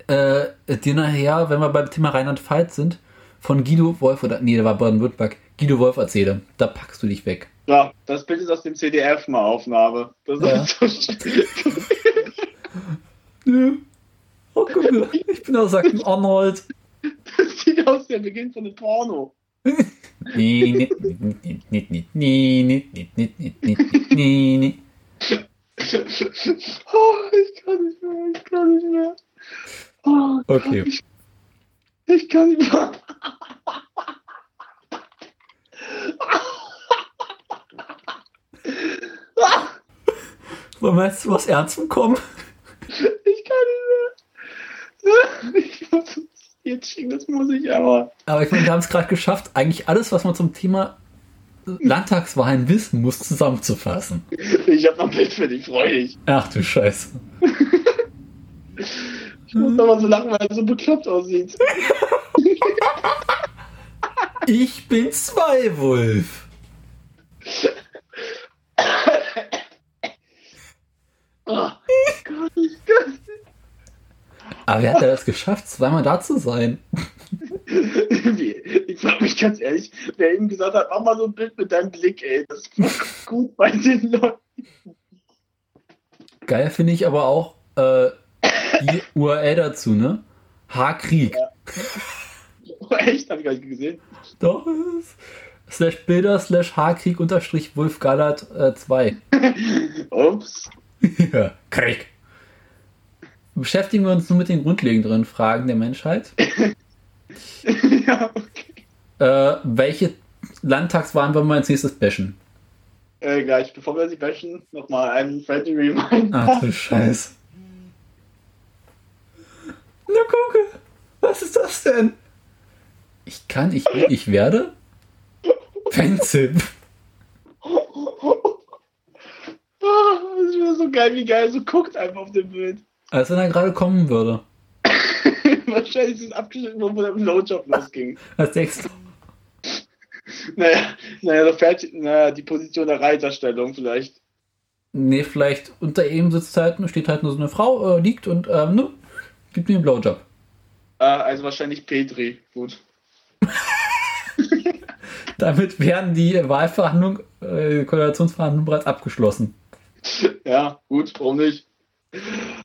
äh, dir nachher, wenn wir beim Thema Rheinland-Pfalz sind, von Guido Wolf oder nee, der war Baden-Württemberg, Guido Wolf erzähle. Da packst du dich weg. Ja, das Bild ist aus dem CDF mal Aufnahme. Das ja. ist so ja. Oh, guck mal, ich bin aus St. Arnold. Das sieht aus wie der Beginn von einem Porno. Nee, nee, nee, nee, nee, nee, nee, nee, nee, nee, nee. Oh, ich kann nicht mehr, ich kann nicht mehr. Oh, okay. Ich, ich kann nicht mehr. Wollen wir jetzt was Ernstem kommen? Ich kann nicht mehr. Ich muss jetzt schicken, das muss ich aber. Aber ich meine, wir haben es gerade geschafft, eigentlich alles, was man zum Thema Landtagswahlen wissen muss, zusammenzufassen. Ich habe noch ein Bild für dich, freu dich. Ach du Scheiße. ich muss mal so lachen, weil er so bekloppt aussieht. (laughs) ich bin zwei Wolf. Oh Gott, ich kann Aber wie hat er das geschafft, zweimal da zu sein? (laughs) ich frage mich ganz ehrlich, wer ihm gesagt hat, mach mal so ein Bild mit deinem Blick, ey. Das ist (laughs) gut bei den Leuten. Geil finde ich aber auch äh, die URL dazu, ne? Haarkrieg. Ja. Oh, (laughs) echt? Hab ich gar nicht gesehen. Doch, slash Bilder slash Haarkrieg unterstrich Wolf Gallert 2. Äh, (laughs) Ups. (laughs) ja, Krieg. Beschäftigen wir uns nur mit den grundlegenderen Fragen der Menschheit. (laughs) ja, okay. Äh, welche Landtagswahlen wollen wir als nächstes bashen? Äh, gleich, bevor wir sie bashen, nochmal einen friendly Reminder. Ach du Scheiß. Na gucke, was ist das denn? Ich kann, ich will, ich werde? Fanzip. Das wäre so geil, wie geil so guckt einfach auf dem Bild. Als wenn er gerade kommen würde. (laughs) Wahrscheinlich ist es abgeschnitten worden, wo der Blowjob losging. Was denkst du? Naja, naja, da fährt naja, die Position der Reiterstellung vielleicht. Nee, vielleicht unter ihm sitzt halt, steht halt nur so eine Frau, äh, liegt und ähm, ne, gibt mir einen Blowjob. Äh, also wahrscheinlich Petri, gut. (laughs) Damit werden die Wahlverhandlungen, äh, Koalitionsverhandlungen bereits abgeschlossen. Ja, gut, warum nicht?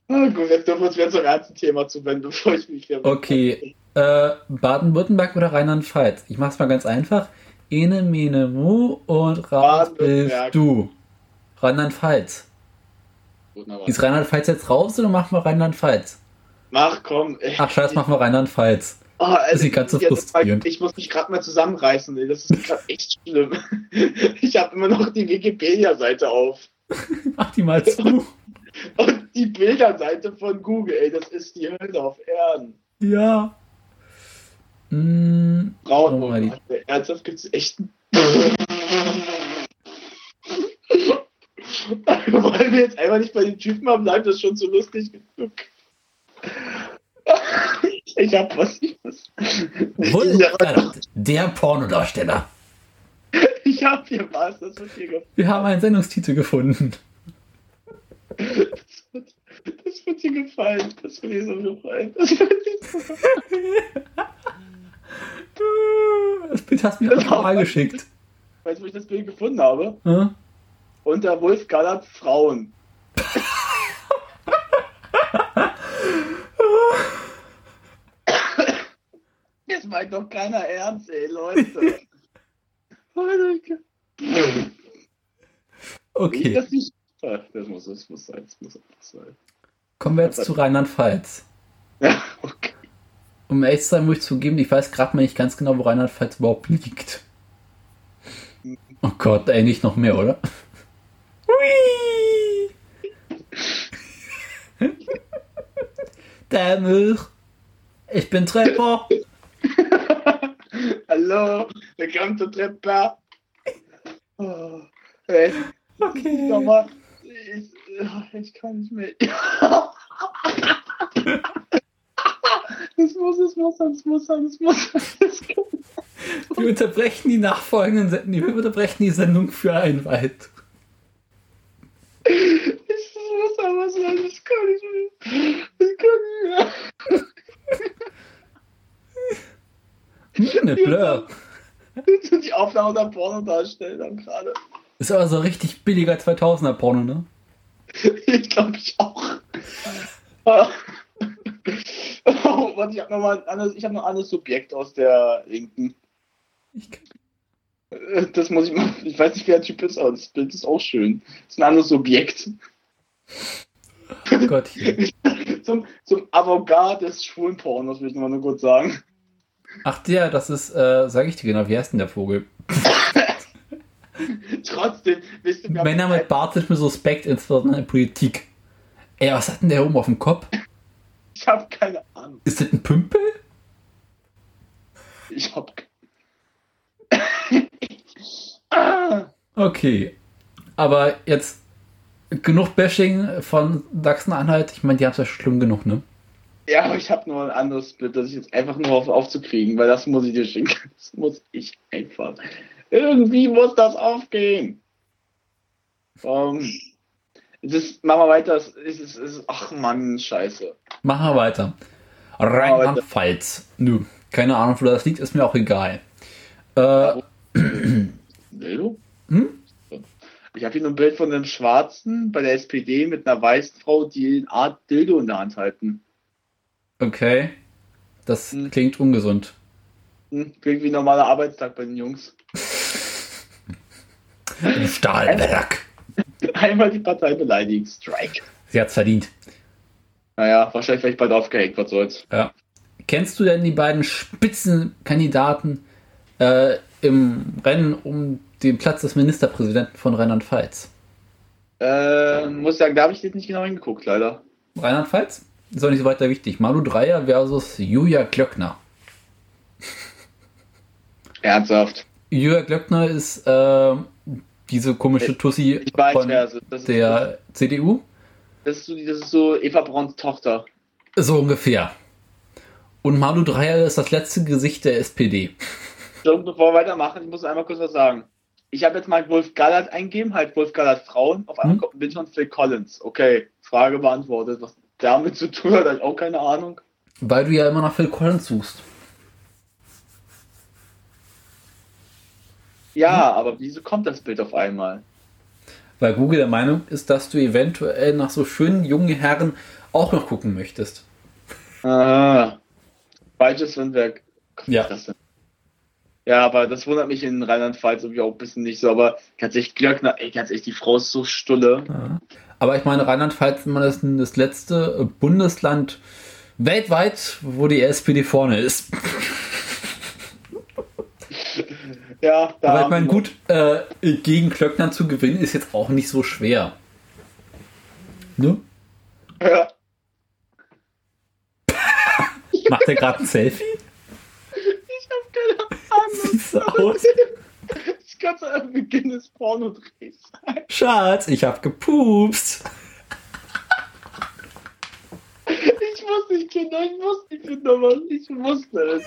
Ah, gut, jetzt dürfen wir uns wieder zum ernsten Thema zuwenden, (laughs) bevor ich mich hier. Okay, äh, Baden-Württemberg oder Rheinland-Pfalz? Ich mach's mal ganz einfach. Ene, mene, mu und raus bist du. Rheinland-Pfalz. Ist Rheinland-Pfalz jetzt raus oder machen wir Rheinland-Pfalz? Mach, komm. Ey. Ach, scheiß, machen wir Rheinland-Pfalz. Oh, also, das ist frustrierend. Ich muss mich gerade mal zusammenreißen, ey. das ist gerade echt schlimm. (laughs) Ich habe immer noch die Wikipedia-Seite auf. Mach die mal zu. Und, (laughs) und die Bilderseite von Google, ey, das ist die Hölle auf Erden. Ja. Mm, Frauen, oh, ernsthaft gibt es echt. (laughs) Wollen wir jetzt einfach nicht bei den Typen haben, bleibt das schon so lustig genug. Ich hab was. Wunderbar. Der Pornodarsteller. Ich hab hier was, das wird hier gefunden. Wir haben einen Sendungstitel gefunden. Das wird, das wird dir gefallen. Das wird dir so gefallen. Das wird dir so (laughs) gefallen. Das Bild hast du mir auch mal geschickt. Weißt du, wo ich das Bild gefunden habe? Hm? Unter Wolf Gallert Frauen. (laughs) Jetzt meint doch keiner ernst, ey, Leute. (laughs) okay. Das, nicht... das, muss, das muss sein, das muss sein. Kommen wir jetzt zu Rheinland-Pfalz. (laughs) Ja, okay. Um ehrlich zu sein, muss ich zugeben, ich weiß gerade mal nicht ganz genau, wo Rheinland-Pfalz überhaupt liegt. Oh Gott, ey, nicht noch mehr, oder? Hui! (laughs) Der Milch. Ich bin Trepper. Hallo, willkommen zur Treppe. Oh, hey. Okay. Mal, ich, ich, kann nicht mehr. Es muss, es muss sein, es muss sein, es muss sein. Wir unterbrechen die nachfolgenden Sendungen, wir unterbrechen die Sendung für ein Weit. Ich muss aber sein, das kann ich nicht. Das kann ich nicht. Eine Blur. Die Aufnahme der Porno darstellen dann gerade. Ist aber so richtig billiger 2000er Porno, ne? Ich glaube ich auch. oh, warte, ich habe noch mal ein anderes, ich habe noch ein anderes Subjekt aus der linken. Ich kann äh, das muss ich mal. Ich weiß nicht, wer der Typ ist, aber das Bild ist auch schön. Das ist ein anderes Objekt. Oh Gott. (laughs) zum, zum Avantgarde des Schwulenpornos, will ich nur kurz sagen. Ach der, das ist, äh, sag ich dir genau, wie heißt denn der Vogel? (laughs) Trotzdem, wisst ihr Männer mit Bart sind mir suspekt, insbesondere in der Politik. Ey, was hat denn der oben auf dem Kopf? Ich hab keine Ahnung. Ist das ein Pümpel? Ich hab (laughs) Okay. Aber jetzt genug Bashing von Sachsen-Anhalt. Ich meine, die haben es ja schlimm genug, ne? Ja, aber ich habe nur ein anderes Bild, das ich jetzt einfach nur auf, aufzukriegen, weil das muss ich dir schicken. (laughs) Das muss ich einfach. Irgendwie muss das aufgehen. Um, ähm, ist, machen wir weiter. Es ist, ist, ach Mann, scheiße. Machen wir weiter. Rheinland-Pfalz. Nö, keine Ahnung, wo das liegt, ist mir auch egal. Äh, Dildo? (clears throat) Hm? Ich habe hier nur ein Bild von einem Schwarzen bei der SPD mit einer weißen Frau, die eine Art Dildo in der Hand halten. Okay. Das hm. klingt ungesund. Hm, klingt wie ein normaler Arbeitstag bei den Jungs. Ein Stahlwerk. (laughs) Einmal die Partei beleidigen. Strike. Sie hat's verdient. Naja, wahrscheinlich vielleicht bald aufgehängt, was soll's. Ja. Kennst du denn die beiden Spitzenkandidaten äh, im Rennen um den Platz des Ministerpräsidenten von Rheinland-Pfalz? Äh, muss sagen, da habe ich jetzt nicht genau hingeguckt, leider. Rheinland-Pfalz? Ist auch nicht so weiter wichtig. Malu Dreier versus Julia Glöckner. Ernsthaft? Julia Glöckner ist äh, diese komische Tussi ich weiß, von also, der das, CDU. Das ist, so, das ist so Eva Brauns Tochter. So ungefähr. Und Malu Dreier ist das letzte Gesicht der SPD. Bevor wir weitermachen, ich muss einmal kurz was sagen ich habe jetzt mal Wolf Gallert eingegeben, halt Wolf Gallert Frauen, auf einmal hm? kommt ein Bild von Phil Collins. Okay, Frage beantwortet. Was damit zu tun hat, habe ich auch keine Ahnung. Weil du ja immer nach Phil Collins suchst. Ja, hm? aber wieso kommt das Bild auf einmal? Weil Google der Meinung ist, dass du eventuell nach so schönen jungen Herren auch noch gucken möchtest. Ah, falsches Windwerk. Ja. Das denn? Ja, aber das wundert mich in Rheinland-Pfalz irgendwie auch ein bisschen nicht so. Aber ganz ehrlich, Glöckner, ey, ganz ehrlich, die Frau ist so stulle. Ja. Aber ich meine, Rheinland-Pfalz, man das, das letzte Bundesland weltweit, wo die SPD vorne ist. (laughs) Ja, da. Aber ich meine, gut, äh, gegen Klöckner zu gewinnen ist jetzt auch nicht so schwer. Ne? Ja. (laughs) Macht er gerade ein Selfie? (laughs) Ich hab keine Ahnung. Sieht's aus? Ich kann zu einem Beginn des Pornodrehs sein. Schatz, ich hab gepupst. Ich muss nicht, Kinder, ich muss nicht, Kinder, Mann. Ich wusste es.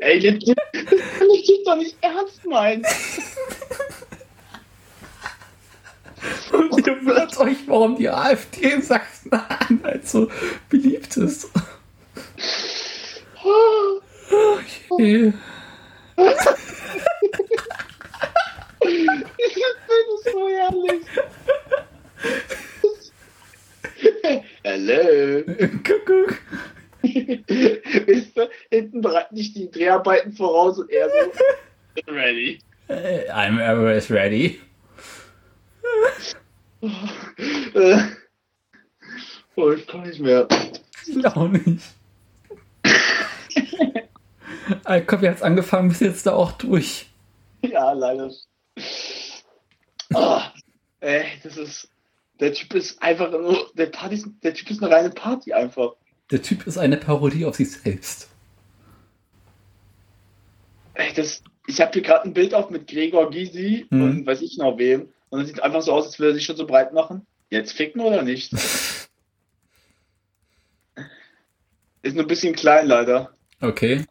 Ey, jetzt, das kann ich doch nicht ernst meinen. Und ihr wundert euch, warum die AfD in Sachsen-Anhalt so beliebt ist. Oh, okay. Das ist so herrlich. Hallo. Kuckuck. Wisst ihr, hinten bereiten nicht die Dreharbeiten voraus und er so ready. I'm always ready. oh, ich kann nicht mehr. Ich auch nicht. (laughs) Komm, jetzt angefangen, bist jetzt da auch durch. Ja, leider. Oh, ey, das ist. Der Typ ist einfach nur. Der, Party, der Typ ist eine reine Party einfach. Der Typ ist eine Parodie auf sich selbst. Ey, das, ich habe hier gerade ein Bild auf mit Gregor Gysi mhm. und weiß ich noch wem. Und es sieht einfach so aus, als würde er sich schon so breit machen. Jetzt ficken oder nicht? (laughs) ist nur ein bisschen klein, leider. Okay.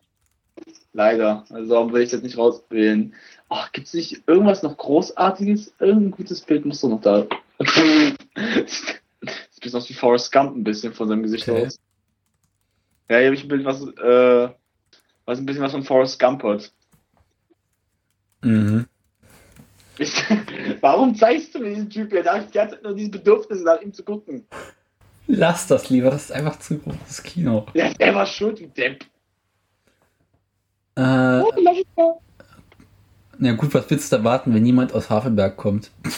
Leider. Also darum will ich das nicht rauswählen. Ach, gibt es nicht irgendwas noch Großartiges? Irgendein gutes Bild musst du noch da. (laughs) das sieht aus wie Forrest Gump ein bisschen von seinem Gesicht okay. aus. Ja, hier habe ich ein Bild, was, äh, was ein bisschen was von Forrest Gump hat. Mhm. (laughs) warum zeigst du mir diesen Typ? Da habe ich die ganze Zeit nur dieses Bedürfnis, nach ihm zu gucken. Lass das lieber, das ist einfach zu großes Kino. Ja, der war schuld, wie Depp. Äh, na gut, was willst du erwarten, wenn niemand aus Hafenberg kommt? (laughs)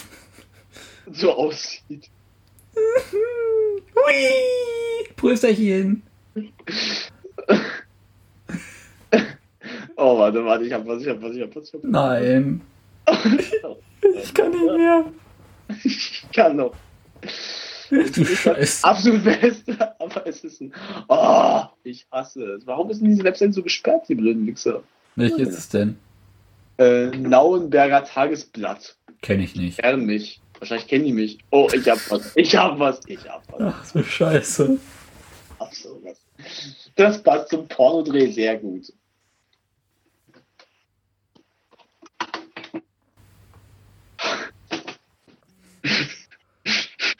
So aussieht. Hui! Prösterchen! oh, warte, warte, ich hab was, ich hab was, ich hab was. Ich hab was. Nein. (laughs) ich kann nicht mehr. Ich kann noch. Du Scheiße. Absolut beste, aber es ist ein. Oh, ich hasse es. Warum ist denn diese Website so gesperrt, die blöden Wichser? Welche ist es denn? Äh, Nauenberger Tagesblatt. Kenn ich nicht. Kennen mich. Wahrscheinlich kennen die mich. Oh, ich hab was. Ich hab was. Ich hab was. Ach so Scheiße. Ach so was. Das passt zum Pornodreh sehr gut.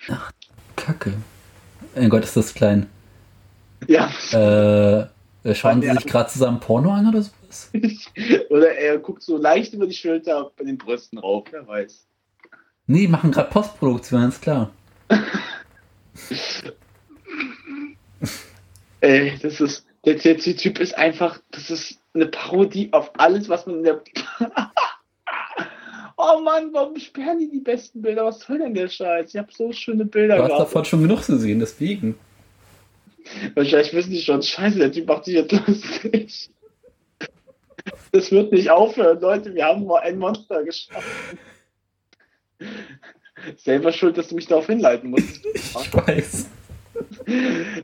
Ach, Kacke. Mein Gott, ist das klein. Ja. Äh, schauen Sie sich gerade zusammen Porno an oder sowas? (laughs) oder er guckt so leicht über die Schulter bei den Brüsten rauf, wer weiß. Nee, machen gerade Postproduktion, ist klar. (laughs) Ey, das ist, der, der Typ ist einfach, das ist eine Parodie auf alles, was man in der. (laughs) oh Mann, warum sperren die die besten Bilder? Was soll denn der Scheiß? Ich habe so schöne Bilder Du hast davon schon genug gesehen, deswegen. Wahrscheinlich wissen die schon, scheiße, der Typ macht sich jetzt lustig. Das wird nicht aufhören, Leute, wir haben nur ein Monster geschaffen. Selber schuld, dass du mich darauf hinleiten musst. (laughs) Ich weiß.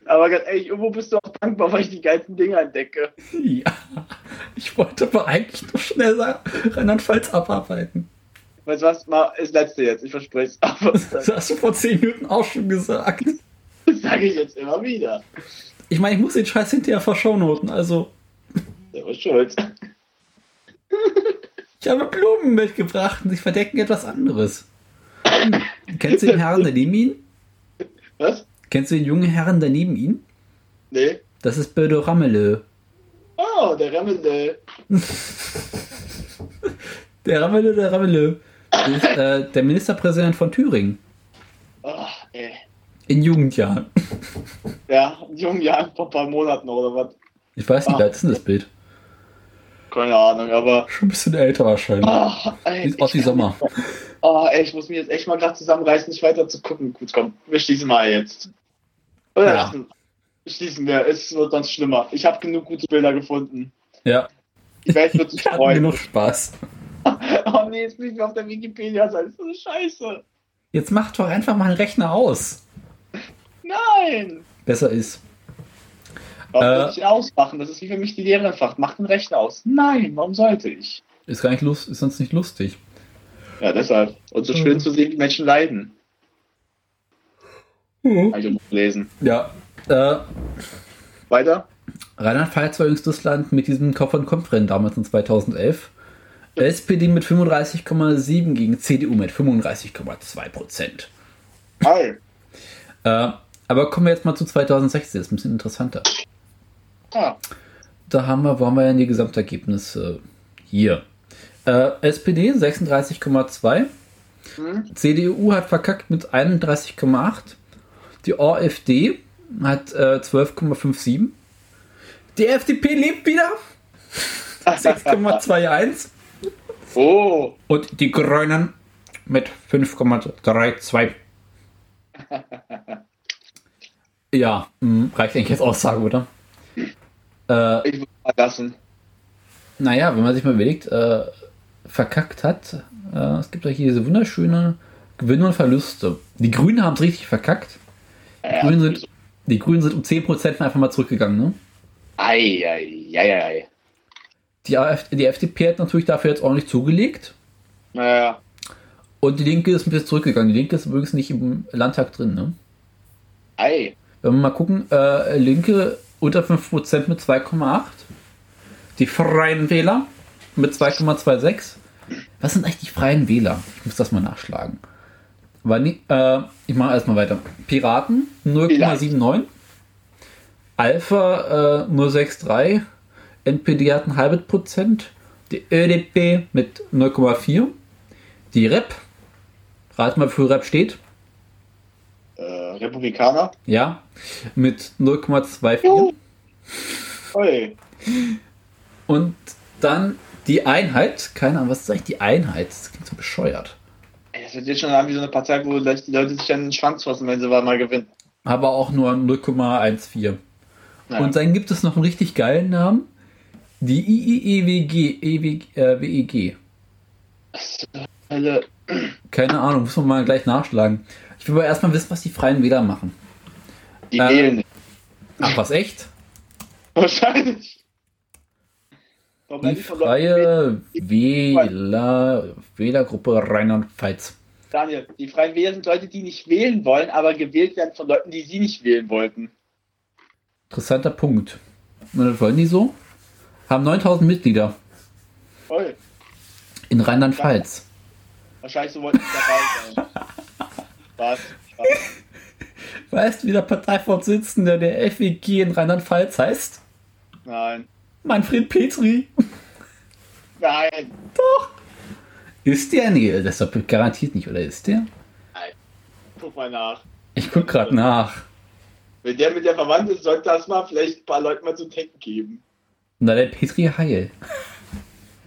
Aber ganz ehrlich, irgendwo bist du auch dankbar, weil ich die geilsten Dinge entdecke. Ja, ich wollte aber eigentlich nur schnell Rheinland-Pfalz abarbeiten. Weißt du was, mal das letzte jetzt, ich verspreche es. (laughs) Das hast du vor 10 Minuten auch schon gesagt. (laughs) Das sage ich jetzt immer wieder. Ich meine, ich muss den Scheiß hinterher verschaunoten, also. Der war schuld. Ich habe Blumen mitgebracht und sie verdecken etwas anderes. Kennst du den Herrn daneben ihn? Was? Kennst du den jungen Herrn daneben ihn? Nee. Das ist Birdo Rammele. Oh, der Rammele. (laughs) der Rammele, der Rammele. Ist, äh, der Ministerpräsident von Thüringen. Oh, ey. In Jugendjahren. Ja, in jungen Jahren vor ein paar Monaten oder was? Ich weiß nicht, ah. ist denn das Bild? Keine Ahnung, aber. Schon ein bisschen älter wahrscheinlich. Oh, ey, aus wie Sommer. Oh, ey, ich muss mich jetzt echt mal gerade zusammenreißen, nicht weiter zu gucken. Gut, komm, wir schließen mal jetzt. Oder ja. schließen wir, es wird sonst schlimmer. Ich habe genug gute Bilder gefunden. Ja. Die Welt wird sich freuen. genug Spaß. (laughs) oh nee, jetzt bin ich auf der Wikipedia-Seite. Das ist scheiße. Jetzt mach doch einfach mal einen Rechner aus. Nein! Besser ist. Warum äh, ich ausmachen? Das ist wie für mich die Lehrerin fragt, mach den Rechner aus. Nein, warum sollte ich? Ist gar nicht lust, ist sonst nicht lustig. Ja, deshalb. Und so schön mhm. zu sehen, wie Menschen leiden. Mhm. Also lesen. Ja. Äh, Weiter? Rheinland-Pfalz war jüngstes Land mit diesem Kopf- und Kopfrennen damals in 2011. SPD mit 35,7 gegen CDU mit 35,2 Prozent. Hi. Äh, aber kommen wir jetzt mal zu 2016, das ist ein bisschen interessanter. Ah. Da haben wir, wo haben wir denn die Gesamtergebnisse? Hier. Äh, SPD 36,2. Hm. CDU hat verkackt mit 31,8. Die AfD hat äh, 12,57. Die FDP lebt wieder. (laughs) 6,21. Oh. Und die Grünen mit 5,32. (laughs) ja, mh, reicht eigentlich als Aussage, oder? Äh, ich würde mal lassen. Naja, wenn man sich mal überlegt, äh, verkackt hat, äh, es gibt ja hier diese wunderschöne Gewinne und Verluste. Die Grünen haben es richtig verkackt. Die, ja, Grünen sind, die Grünen sind um 10% einfach mal zurückgegangen, ne? Ei, ei, ei, ei. Die, die FDP hat natürlich dafür jetzt ordentlich zugelegt. Naja. Und die Linke ist ein bisschen zurückgegangen. Die Linke ist übrigens nicht im Landtag drin, ne? Ei. Wenn wir mal gucken, äh, Linke unter 5% mit 2,8. Die Freien Wähler mit 2,26. Was sind eigentlich die Freien Wähler? Ich muss das mal nachschlagen. Aber nie, äh, ich mache erstmal weiter. Piraten 0,79. Alpha äh, 0,63. NPD hat ein halbes Prozent. Die ÖDP mit 0,4. Die REP. Rat mal, für REP steht. Äh, Republikaner? Ja. Mit 0,24. Ui. Und dann die Einheit. Keine Ahnung, was ist eigentlich die Einheit? Das klingt so bescheuert. Es wird jetzt schon an wie so eine Partei, wo die Leute sich an den Schwanz fassen, wenn sie mal gewinnen. Aber auch nur 0,14. Ja. Und dann gibt es noch einen richtig geilen Namen. Die IIEWG, EWG, äh, WEG. Keine Ahnung, muss man mal gleich nachschlagen. Ich will aber erstmal wissen, was die Freien Wähler machen. Die äh, wählen nicht. Ach, was echt? Wahrscheinlich. Die Freie Wähler, Wählergruppe Rheinland-Pfalz. Daniel, die Freien Wähler sind Leute, die nicht wählen wollen, aber gewählt werden von Leuten, die sie nicht wählen wollten. Interessanter Punkt. Und das wollen die so? Haben 9000 Mitglieder. Voll. In Rheinland-Pfalz. Wahrscheinlich so wollten sie dabei sein. (laughs) Was? Weißt du, wie der Parteivorsitzende der FWG in Rheinland-Pfalz heißt? Nein. Manfred Petri. Nein. Doch. Ist der? Nee, das ist doch garantiert nicht, oder ist der? Nein. Guck mal nach. Ich guck gerade nach. Wenn der mit der verwandt ist, sollte das mal vielleicht ein paar Leuten mal zu denken geben. Na, der Petri Heil.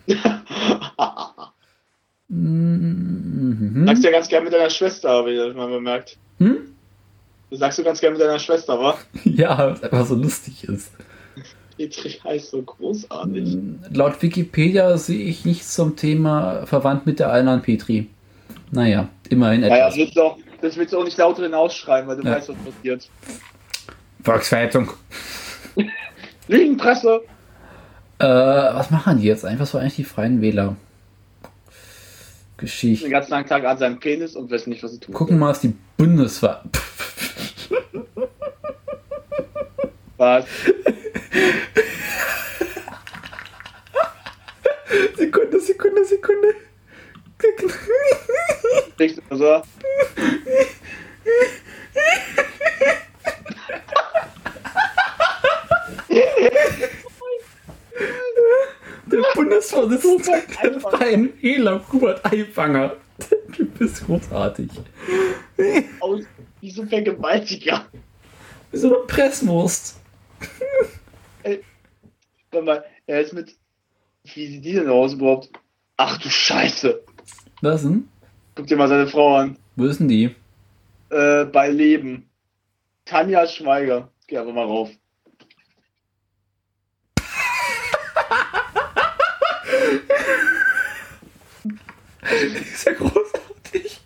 (laughs) mhm. Sagst du ja ganz gern mit deiner Schwester, wie das mal bemerkt. Hm? Das sagst du ganz gern mit deiner Schwester, wa? (laughs) ja, weil es einfach so lustig ist. Petri heißt so großartig. Hm, laut Wikipedia sehe ich nichts zum Thema verwandt mit der Alnan Petri. Naja, immerhin etwas. Naja, das willst, du auch, das willst du auch nicht lauter hinausschreiben, weil du ja. weißt, was passiert. Volksverhetzung. (laughs) Lügenpresse. Äh, was machen die jetzt? Einfach so eigentlich die Freien Wähler. Geschichte. Den ganzen Tag an seinem Penis und wissen nicht, was sie tun. Gucken mal, was die Bundeswehr. (laughs) was? (laughs) Sekunde, Sekunde, Sekunde. Du so? (laughs) Der (laughs) Bundesvorsitzende der Freien Wähler, Hubert Aifanger. (laughs) Du bist großartig. Aus, wie so ein Vergewaltiger. Wie so eine Presswurst. Ey, (laughs) warte mal, er ist mit. Wie sieht die denn aus überhaupt? Ach du Scheiße. Was denn? Guck dir mal seine Frau an. Wo ist denn die? Äh, bei Leben. Tanja Schweiger. Geh einfach mal rauf. (laughs) ist ja großartig.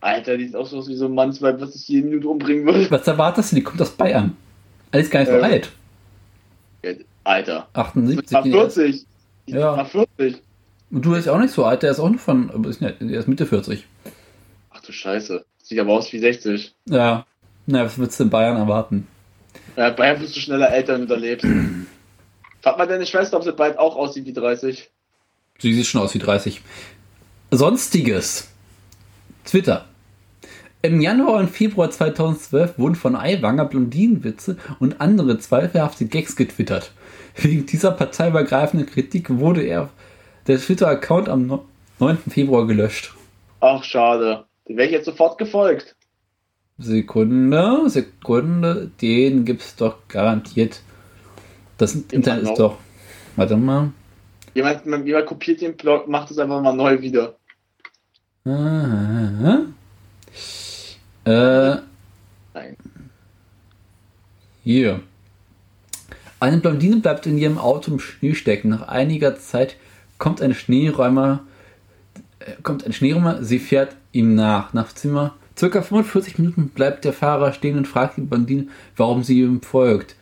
Alter, die ist auch so wie so ein Mannsweib, was ich jede Minute umbringen würde. Was erwartest du? Die kommt aus Bayern. Alles gar nicht so äh, alt. Alter. 78. Mal 40. Ja. Mal 40. Und du bist ja auch nicht so alt, der ist auch nur von, aber ist, nicht, der ist Mitte 40. Ach du Scheiße. Sieht aber aus wie 60. Ja. Na, was würdest du in Bayern erwarten? Ja, Bayern bist du schneller älter und erlebst. (clears throat) Frag mal deine Schwester, ob sie bald auch aussieht wie 30. Sie sieht schon aus wie 30. Sonstiges. Twitter. Im Januar und Februar 2012 wurden von Aiwanger Blondinenwitze und andere zweifelhafte Gags getwittert. Wegen dieser parteiübergreifenden Kritik wurde er der Twitter-Account am 9. Februar gelöscht. Ach, schade. Den wäre ich jetzt sofort gefolgt. Sekunde, Sekunde, den gibt's doch garantiert. Das Internet ist doch. Warte mal. Jemand, jemand kopiert den Blog, macht es einfach mal neu wieder. Aha. Äh, Nein. Hier. Eine Blondine bleibt in ihrem Auto im Schnee stecken. Nach einiger Zeit kommt ein Schneeräumer, äh, kommt ein Schneeräumer, sie fährt ihm nach. Nach Zimmer, circa 45 Minuten bleibt der Fahrer stehen und fragt die Blondine, warum sie ihm folgt.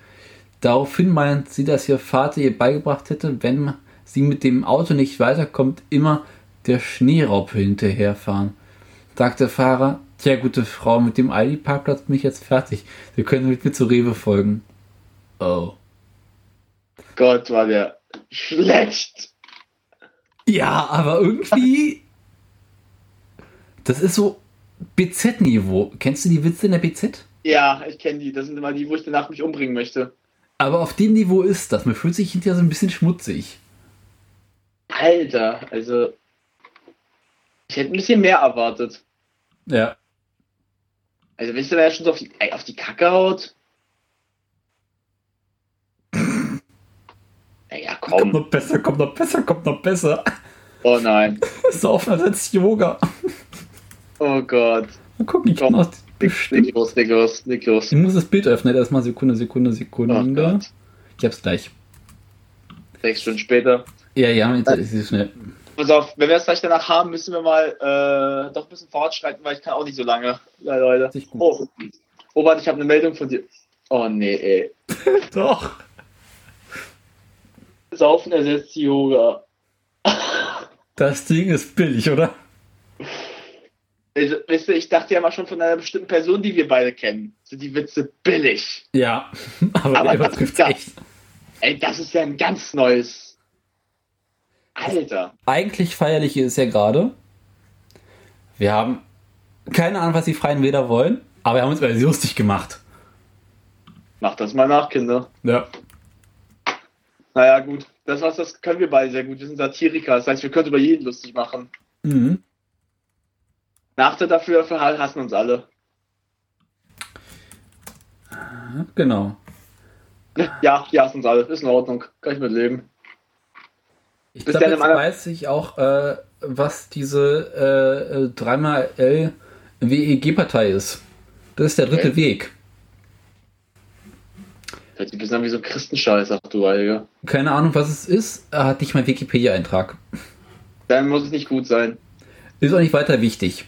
Daraufhin meint sie, dass ihr Vater ihr beigebracht hätte, wenn sie mit dem Auto nicht weiterkommt, immer der Schneeraupe hinterherfahren. Sagt der Fahrer, tja, gute Frau, mit dem Aldi-Parkplatz bin ich jetzt fertig. Wir können mit mir zu Rewe folgen. Oh. Gott, war der schlecht. Ja, aber irgendwie. Das ist so BZ-Niveau. Kennst du die Witze in der BZ? Ja, ich kenne die. Das sind immer die, wo ich danach mich umbringen möchte. Aber auf dem Niveau ist das. Man fühlt sich hinterher so ein bisschen schmutzig. Alter, also ich hätte ein bisschen mehr erwartet. Ja. Also, wenn du da ja schon so auf die, auf die Kacke haut. (clears throat) Naja, komm. Kommt noch besser, kommt noch besser, kommt noch besser. Oh nein. (laughs) Saufen als Yoga. Oh Gott. Mal gucken, ich kann auch bestimmt. Leg los, leg los, leg los. Ich muss das Bild öffnen. Erstmal Sekunde, Sekunde, Sekunde. Oh ich hab's gleich. Sechs Stunden später. Ja, ja, jetzt ist schnell. Pass auf, wenn wir es gleich danach haben, müssen wir mal äh, doch ein bisschen fortschreiten, weil ich kann auch nicht so lange. Ja, Leute. Oh, warte, ich habe eine Meldung von dir. Oh nee, ey. (laughs) doch. Saufen ersetzt Yoga. (laughs) das Ding ist billig, oder? Also, weißt du, ich dachte ja mal schon von einer bestimmten Person, die wir beide kennen, sind die Witze billig. Ja, (laughs) aber, aber das ist. Ey, das ist ja ein ganz neues Alter. Eigentlich feierliche ist ja gerade. Wir haben keine Ahnung, was die Freien Wähler wollen, aber wir haben uns über sie lustig gemacht. Macht das mal nach, Kinder. Ja. Naja, gut. Das, was, das können wir beide sehr gut. Wir sind Satiriker. Das heißt, wir können über jeden lustig machen. Mhm. Nachteil dafür, dafür hassen uns alle. Genau. Ja, die hassen uns alle. Ist in Ordnung. Kann ich mit leben. Ich glaube, jetzt weiß ich auch, äh, was diese äh, 3xL WEG-Partei ist. Das ist der dritte okay. Weg. Hört sich ein bisschen an wie so Christenscheiß, ach du Heilige. Keine Ahnung, was es ist. Er hat nicht mal Wikipedia-Eintrag. Dann muss es nicht gut sein. Ist auch nicht weiter wichtig.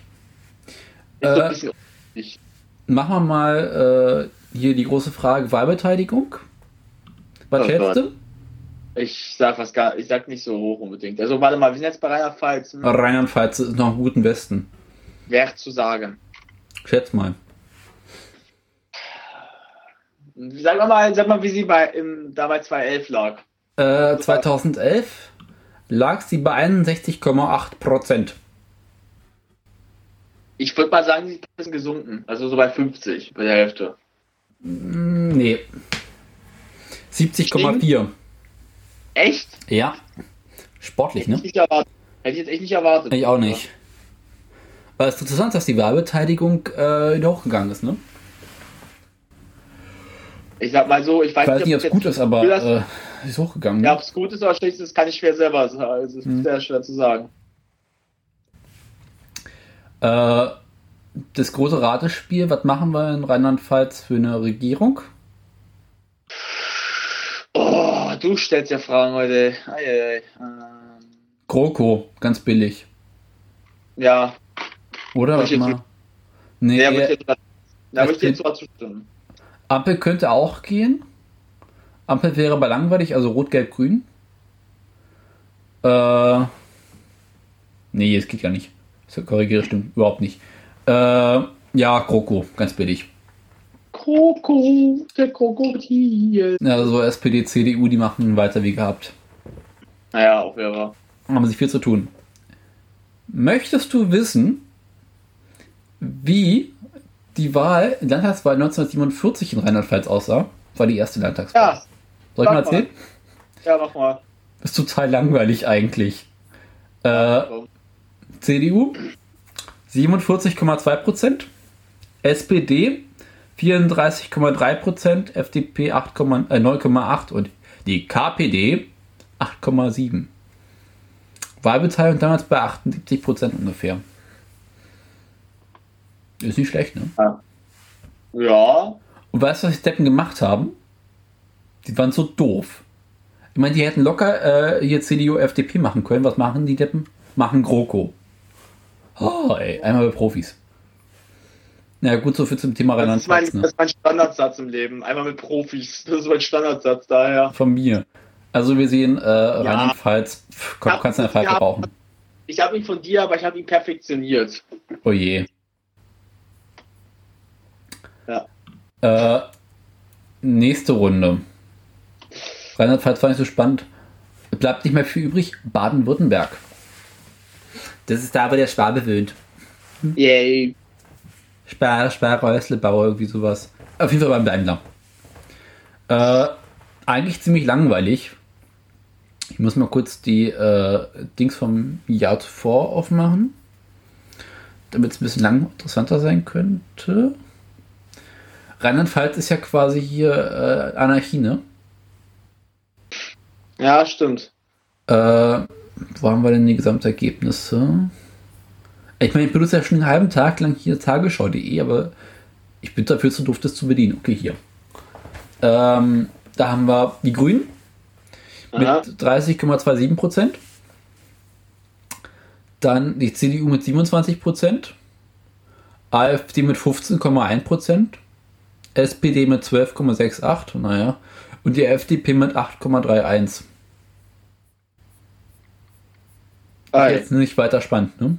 Ist äh, ein bisschen wichtig. Machen wir mal äh, hier die große Frage Wahlbeteiligung. Was schätzt du? Ich sag was gar, ich sag nicht so hoch unbedingt. Also warte mal, wir sind jetzt bei Rheinland-Pfalz. Hm? Rheinland-Pfalz ist noch im guten Westen. Wer zu sagen. Schätz mal. Sag mal, sag mal, wie sie bei im, da bei 2011 lag. Äh, 2011 lag sie bei 61,8 Prozent. Ich würde mal sagen, sie ist ein bisschen gesunken. Also so bei 50, bei der Hälfte. Mm, nee. 70,4. Echt? Ja. Sportlich, ne? Hätte ich, Hätte ich jetzt echt nicht erwartet. Ich auch nicht. Aber es ist interessant, dass die Wahlbeteiligung äh, wieder hochgegangen ist, ne? Ich sag mal so, ich weiß, ich weiß nicht, ob es gut ist, aber äh, ist hochgegangen. Ja, ne? ob es gut ist oder schlecht ist, kann ich schwer selber sagen. Es ist hm. sehr schwer zu sagen. Äh, das große Ratespiel, was machen wir in Rheinland-Pfalz für eine Regierung? Oh, du stellst ja Fragen heute. Ei. Ähm. GroKo, ganz billig. Ja. Oder? Was mal? Nee, ja, würde ich, ich dir zwar zustimmen. Ampel könnte auch gehen. Ampel wäre aber langweilig, also rot, gelb, grün. Äh, nee, es geht gar nicht. Das korrigiere stimmt überhaupt nicht. Äh, ja, Kroko, ganz billig. Kroko, der Krokodil. Ja, also SPD, CDU, die machen weiter wie gehabt. Naja, auch wäre. Haben sich viel zu tun. Möchtest du wissen, wie die Wahl, Landtagswahl 1947 in Rheinland-Pfalz aussah? War die erste Landtagswahl. Ja. Soll ich mal erzählen? Mal. Ja, mach mal. ist total langweilig eigentlich. Äh, CDU 47,2% SPD 34,3% FDP 9,8% und die KPD 8,7. Wahlbeteiligung damals bei 78% ungefähr. Ist nicht schlecht, ne? Ja. Und weißt du, was die Deppen gemacht haben? Die waren so doof. Ich meine, die hätten locker äh, hier CDU, FDP machen können. Was machen die Deppen? Machen GroKo. Oh, ey, einmal bei Profis. Na ja, gut, so viel zum Thema Rheinland. Das, ne? das ist mein Standardsatz im Leben. Einmal mit Profis. (laughs) Das ist mein Standardsatz daher. Von mir. Also wir sehen, äh, ja. Rheinland-Pfalz kannst du in der Pfeife brauchen. Ich habe ihn von dir, aber ich habe ihn perfektioniert. Oh je. Ja. Äh, nächste Runde. Rheinland-Pfalz war nicht so spannend. Bleibt nicht mehr viel übrig. Baden-Württemberg. Das ist da, wo der Schwabe wöhnt. Yay. Spar, Sparräuslebauer, irgendwie sowas. Auf jeden Fall beim Daimler. Äh, eigentlich ziemlich langweilig. Ich muss mal kurz die äh, Dings vom Jahr zuvor aufmachen, damit es ein bisschen lang interessanter sein könnte. Rheinland-Pfalz ist ja quasi hier äh, Anarchie, ne? Ja, stimmt. Äh, wo haben wir denn die Gesamtergebnisse? Ich meine, ich benutze ja schon einen halben Tag lang hier tagesschau.de, aber ich bin dafür zu doof, das zu bedienen. Okay, hier. Ähm, da haben wir die Grünen mit 30,27 Prozent. Dann die CDU mit 27 Prozent. AfD mit 15,1 Prozent. SPD mit 12,68, naja. Und die FDP mit 8,31. Jetzt nicht weiter spannend, ne?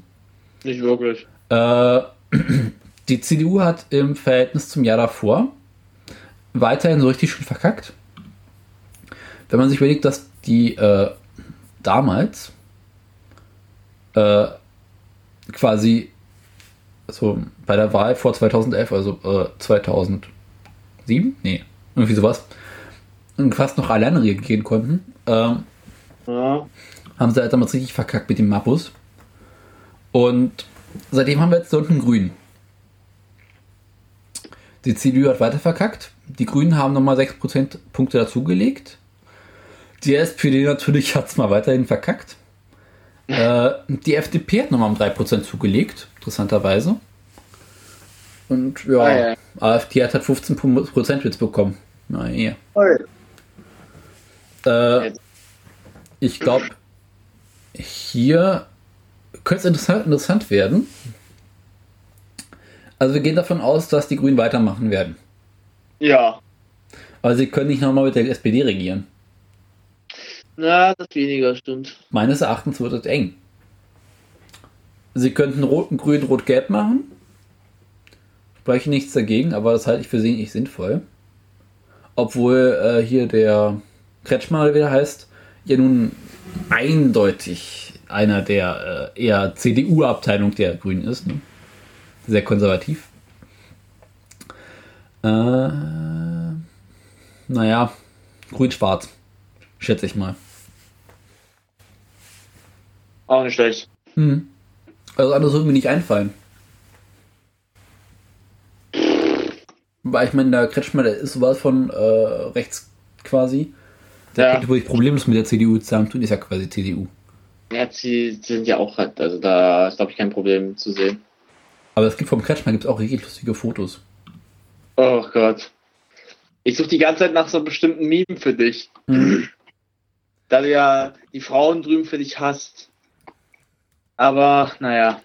Nicht wirklich. Äh, (clears throat) die CDU hat im Verhältnis zum Jahr davor weiterhin so richtig schön verkackt. Wenn man sich überlegt, dass die äh, damals äh, quasi so bei der Wahl vor 2011, also äh, 2007, nee, irgendwie sowas, fast noch alleine regieren konnten, ähm, ja. haben sie halt damals richtig verkackt mit dem Mappus. Und seitdem haben wir jetzt einen Grün. Die CDU hat weiter verkackt. Die Grünen haben nochmal 6 Prozentpunkte dazugelegt. Die SPD natürlich (laughs) hat es mal weiterhin verkackt. äh, die FDP hat nochmal um 3% zugelegt, interessanterweise. Und ja, ah, ja. AfD hat halt 15% jetzt bekommen. Naja. Äh, ich glaube, hier könnte es interessant, interessant werden. Also wir gehen davon aus, dass die Grünen weitermachen werden. Ja. Aber sie können nicht nochmal mit der SPD regieren. Na, das weniger stimmt. Meines Erachtens wird es eng. Sie könnten rot, grün, rot, gelb machen. Spreche nichts dagegen, aber das halte ich für sie nicht sinnvoll. Obwohl äh, hier der Kretschmer wieder heißt, ja nun eindeutig einer der äh, eher CDU-Abteilung der Grünen ist. Ne? Sehr konservativ. Äh, naja, grün-schwarz, schätze ich mal. Auch nicht schlecht. Hm. Also anders würde mir nicht einfallen. Weil ich meine, der Kretschmer, der ist sowas von äh, rechts quasi. Der ja. könnte wirklich problemlos mit der CDU zusammentun, ist ja quasi CDU. Ja, sie sind ja auch halt, also da ist glaube ich kein Problem zu sehen. Aber es gibt vom Kretschmer gibt's auch richtig lustige Fotos. Oh Gott. Ich suche die ganze Zeit nach so einem bestimmten Meme für dich. Mhm. (laughs) Da du ja die Frauen drüben für dich hast. Aber, naja.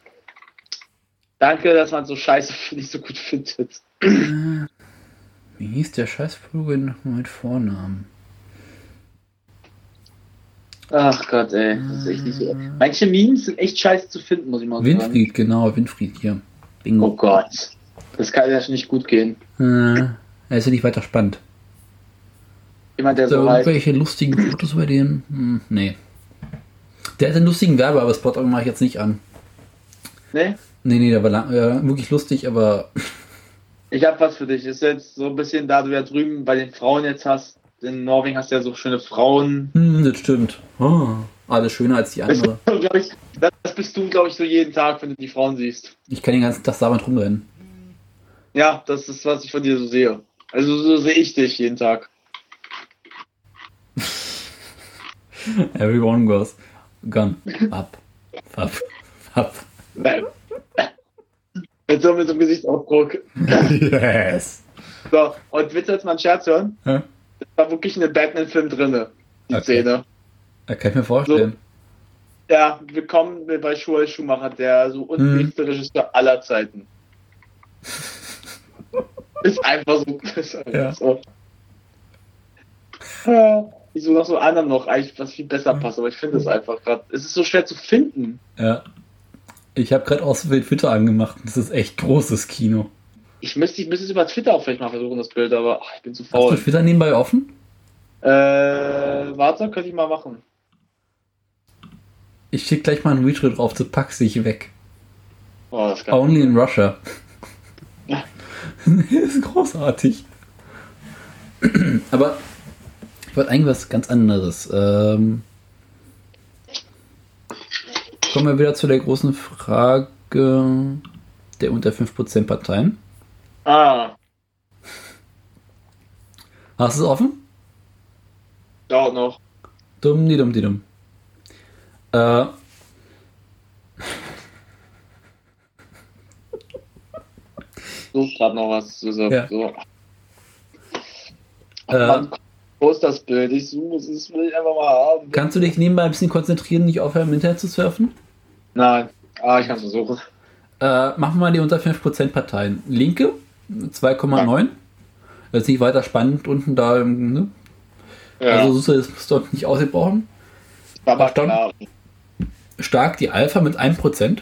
Danke, dass man so scheiße für dich so gut findet. Wie hieß der Scheißvogel nochmal mit Vornamen? Ach Gott, ey. Das ist echt nicht so. Manche Memes sind echt scheiße zu finden, muss ich mal Winfried, sagen. Winfried, genau, Winfried hier. Bingo. Oh Gott. Das kann ja schon nicht gut gehen. Äh, er ist ja nicht weiter spannend. Jemand, der so irgendwelche lustigen Fotos bei denen? Hm, nee. Der hat einen lustigen Werbe, aber Spot mache ich jetzt nicht an. Nee? Nee, nee, der war lang, äh, wirklich lustig, aber. Ich habe was für dich. Ist jetzt so ein bisschen, da du ja drüben bei den Frauen jetzt hast. In Norwegen hast du ja so schöne Frauen. Hm, das stimmt. Oh, alles schöner als die andere. (laughs) Das, ich, das bist du, glaube ich, so jeden Tag, wenn du die Frauen siehst. Ich kann den ganzen Tag damit rumrennen. Ja, das ist, was ich von dir so sehe. Also so sehe ich dich jeden Tag. (laughs) Everyone goes gun (laughs) up, up, up. Mit so, mit so einem Gesichtsausdruck. Yes. So, und willst du jetzt mal einen Scherz hören? Hä? Da war wirklich eine Batman-Film drin, die okay. Szene. Da kann ich mir vorstellen. So, ja, willkommen bei Joel Schumacher, der so unbeliebte hm. Regisseur aller Zeiten. (laughs) ist einfach so. (laughs) Ist einfach ja. so. Ja ich suche noch so anderen noch, eigentlich was viel besser passt, aber ich finde es einfach gerade. Es ist so schwer zu finden. Ja. Ich habe gerade auch so viel Twitter angemacht. Das ist echt großes Kino. Ich müsste, ich müsste es über Twitter auch vielleicht mal versuchen, das Bild, aber ach, ich bin zu faul. Hast du Twitter nebenbei offen? Äh, warte, könnte ich mal machen. Ich schicke gleich mal einen Retweet drauf, du packst dich weg. Oh, das kann Only in Russia. Ja. das (laughs) ist großartig. aber ich wollte eigentlich was ganz anderes. Ähm, kommen wir wieder zu der großen Frage der unter 5% Parteien. Ah. Hast du es offen? Dauert noch. Dumm, die dumm, die dumm. Äh. Such gerade noch was. So, ja. so. Ach, äh, wo ist das Bild? Ich suche es, das will ich einfach mal haben. Kannst du dich nebenbei ein bisschen konzentrieren, nicht aufhören, im Internet zu surfen? Nein. Ah, ich kann es versuchen. Äh, machen wir mal die unter 5% Parteien. Linke 2,9. Ja. Das ist nicht weiter spannend unten da. Ne? Ja. Also so ist dort nicht ausgebrochen. Aber klar. Stark die Alpha mit 1%.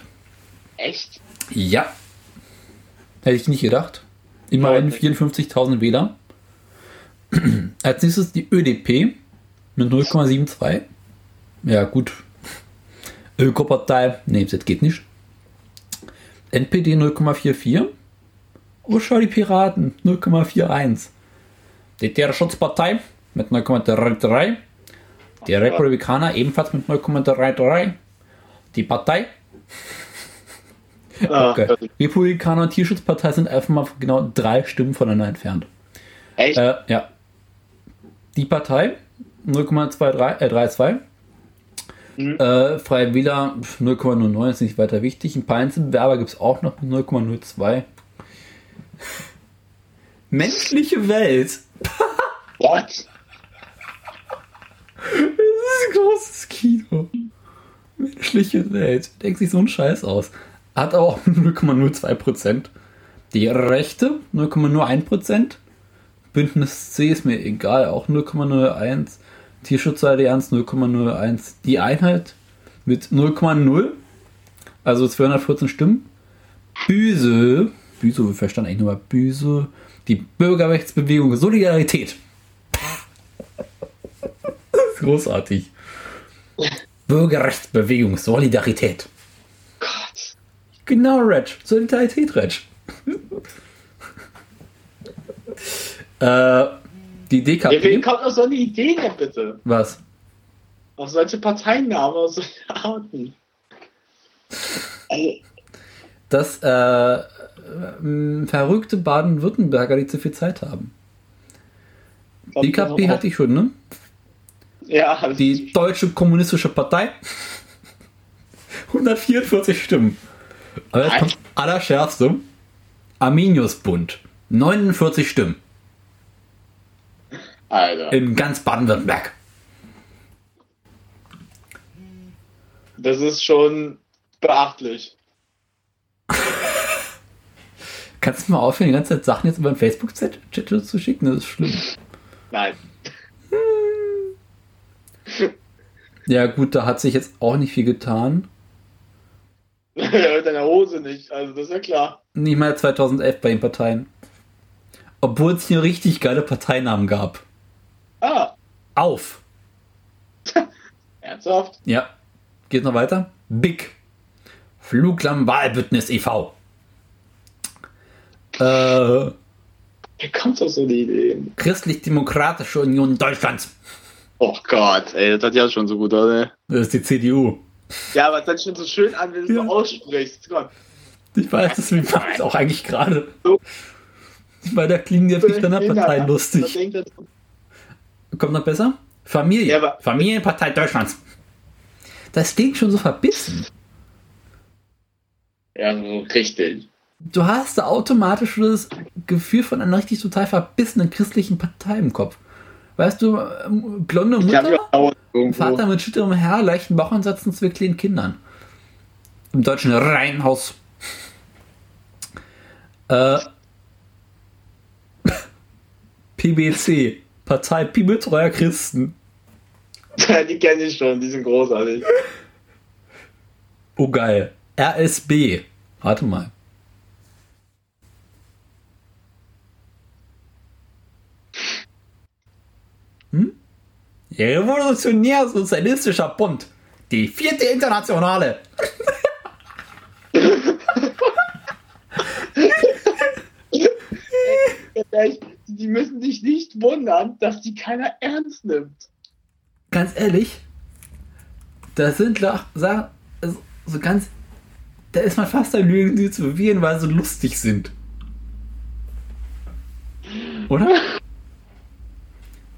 Echt? Ja. Hätte ich nicht gedacht. Immerhin 54.000 Wähler. (clears throat) Als nächstes die ÖDP mit 0,72. Ja, gut. Ökopartei, nee, das geht nicht. NPD 0,44. Oh, schau, die Piraten 0,41. Die Tierschutzpartei mit 0,33. Die Republikaner ebenfalls mit 0,33. Die Partei. Ah, okay. Republikaner und Tierschutzpartei sind einfach mal genau drei Stimmen voneinander entfernt. Echt? Äh, ja die Partei 0,32. Äh, mhm. äh, Freie Wähler 0,09 ist nicht weiter wichtig. Ein paar Einzelbewerber gibt es auch noch mit 0,02. Menschliche Welt. (laughs) What? Das ist ein großes Kino. Menschliche Welt. Denkt sich so ein Scheiß aus. Hat aber auch (laughs) 0,02%. Die Rechte 0,01%. Bündnis C ist mir egal, auch 0,01. Tierschutzallianz 0,01. Die Einheit mit 0,0, also 214 Stimmen. Büse, Büse, wir verstanden eigentlich nur mal Büse, die Bürgerrechtsbewegung Solidarität. großartig. Bürgerrechtsbewegung Solidarität. Gott. Genau, Reg. Solidarität, Reg. Äh, die DKP. Ja, wen kommt auf so eine Idee denn bitte? Was? Auf solche Parteiennamen, auf solche Arten. Also. Das äh, verrückte Baden-Württemberger, die zu viel Zeit haben. DKP hatte ich schon, ne? Ja. Die Deutsche Kommunistische Partei. (laughs) 144 Stimmen. Aber jetzt kommt allerschärfste. Arminiusbund. 49 Stimmen. Alter. In ganz Baden-Württemberg. Das ist schon beachtlich. (laughs) Kannst du mal aufhören, die ganze Zeit Sachen jetzt über den Facebook-Chat zu schicken? Das ist schlimm. Nein. Ja, gut, da hat sich jetzt auch nicht viel getan. (laughs) Mit deiner Hose nicht, also das ist ja klar. Nicht mal 2011 bei den Parteien. Obwohl es hier richtig geile Parteinamen gab. Ah. Auf. (laughs) Ernsthaft? Ja. Geht noch weiter. Big. Fluglamm Wahlbündnis e.V. Äh. Wie kommt auf so eine Idee? Christlich-Demokratische Union Deutschlands. Oh Gott, ey, das hat ja schon so gut, oder? Das ist die CDU. Ja, aber es hört sich schon so schön an, wenn du ja. so aussprichst. Gott. Ich weiß, das macht es auch eigentlich gerade. So. Ich meine, da klingen ja viele deiner Parteien lustig. Kommt noch besser? Familie. Ja, Familienpartei Deutschlands. Das klingt schon so verbissen. Ja, richtig. Du hast da automatisch das Gefühl von einer richtig total verbissenen christlichen Partei im Kopf. Weißt du, ähm, blonde Mutter, Vater mit schütterem Haar, leichten Bauchansatz und zwei kleinen Kindern. Im deutschen Reihenhaus. Äh, (laughs) PBC, Partei Bibeltreuer Christen. die kenne ich schon, die sind großartig. Oh geil. RSB. Warte mal. Hm? Revolutionär-sozialistischer Bund. Die vierte Internationale. (laughs) die müssen sich nicht wundern, dass die keiner ernst nimmt. Ganz ehrlich, da sind Sachen, so ganz, da ist man fast ein Lügen, sie zu bewegen, weil sie so lustig sind. Oder? (laughs)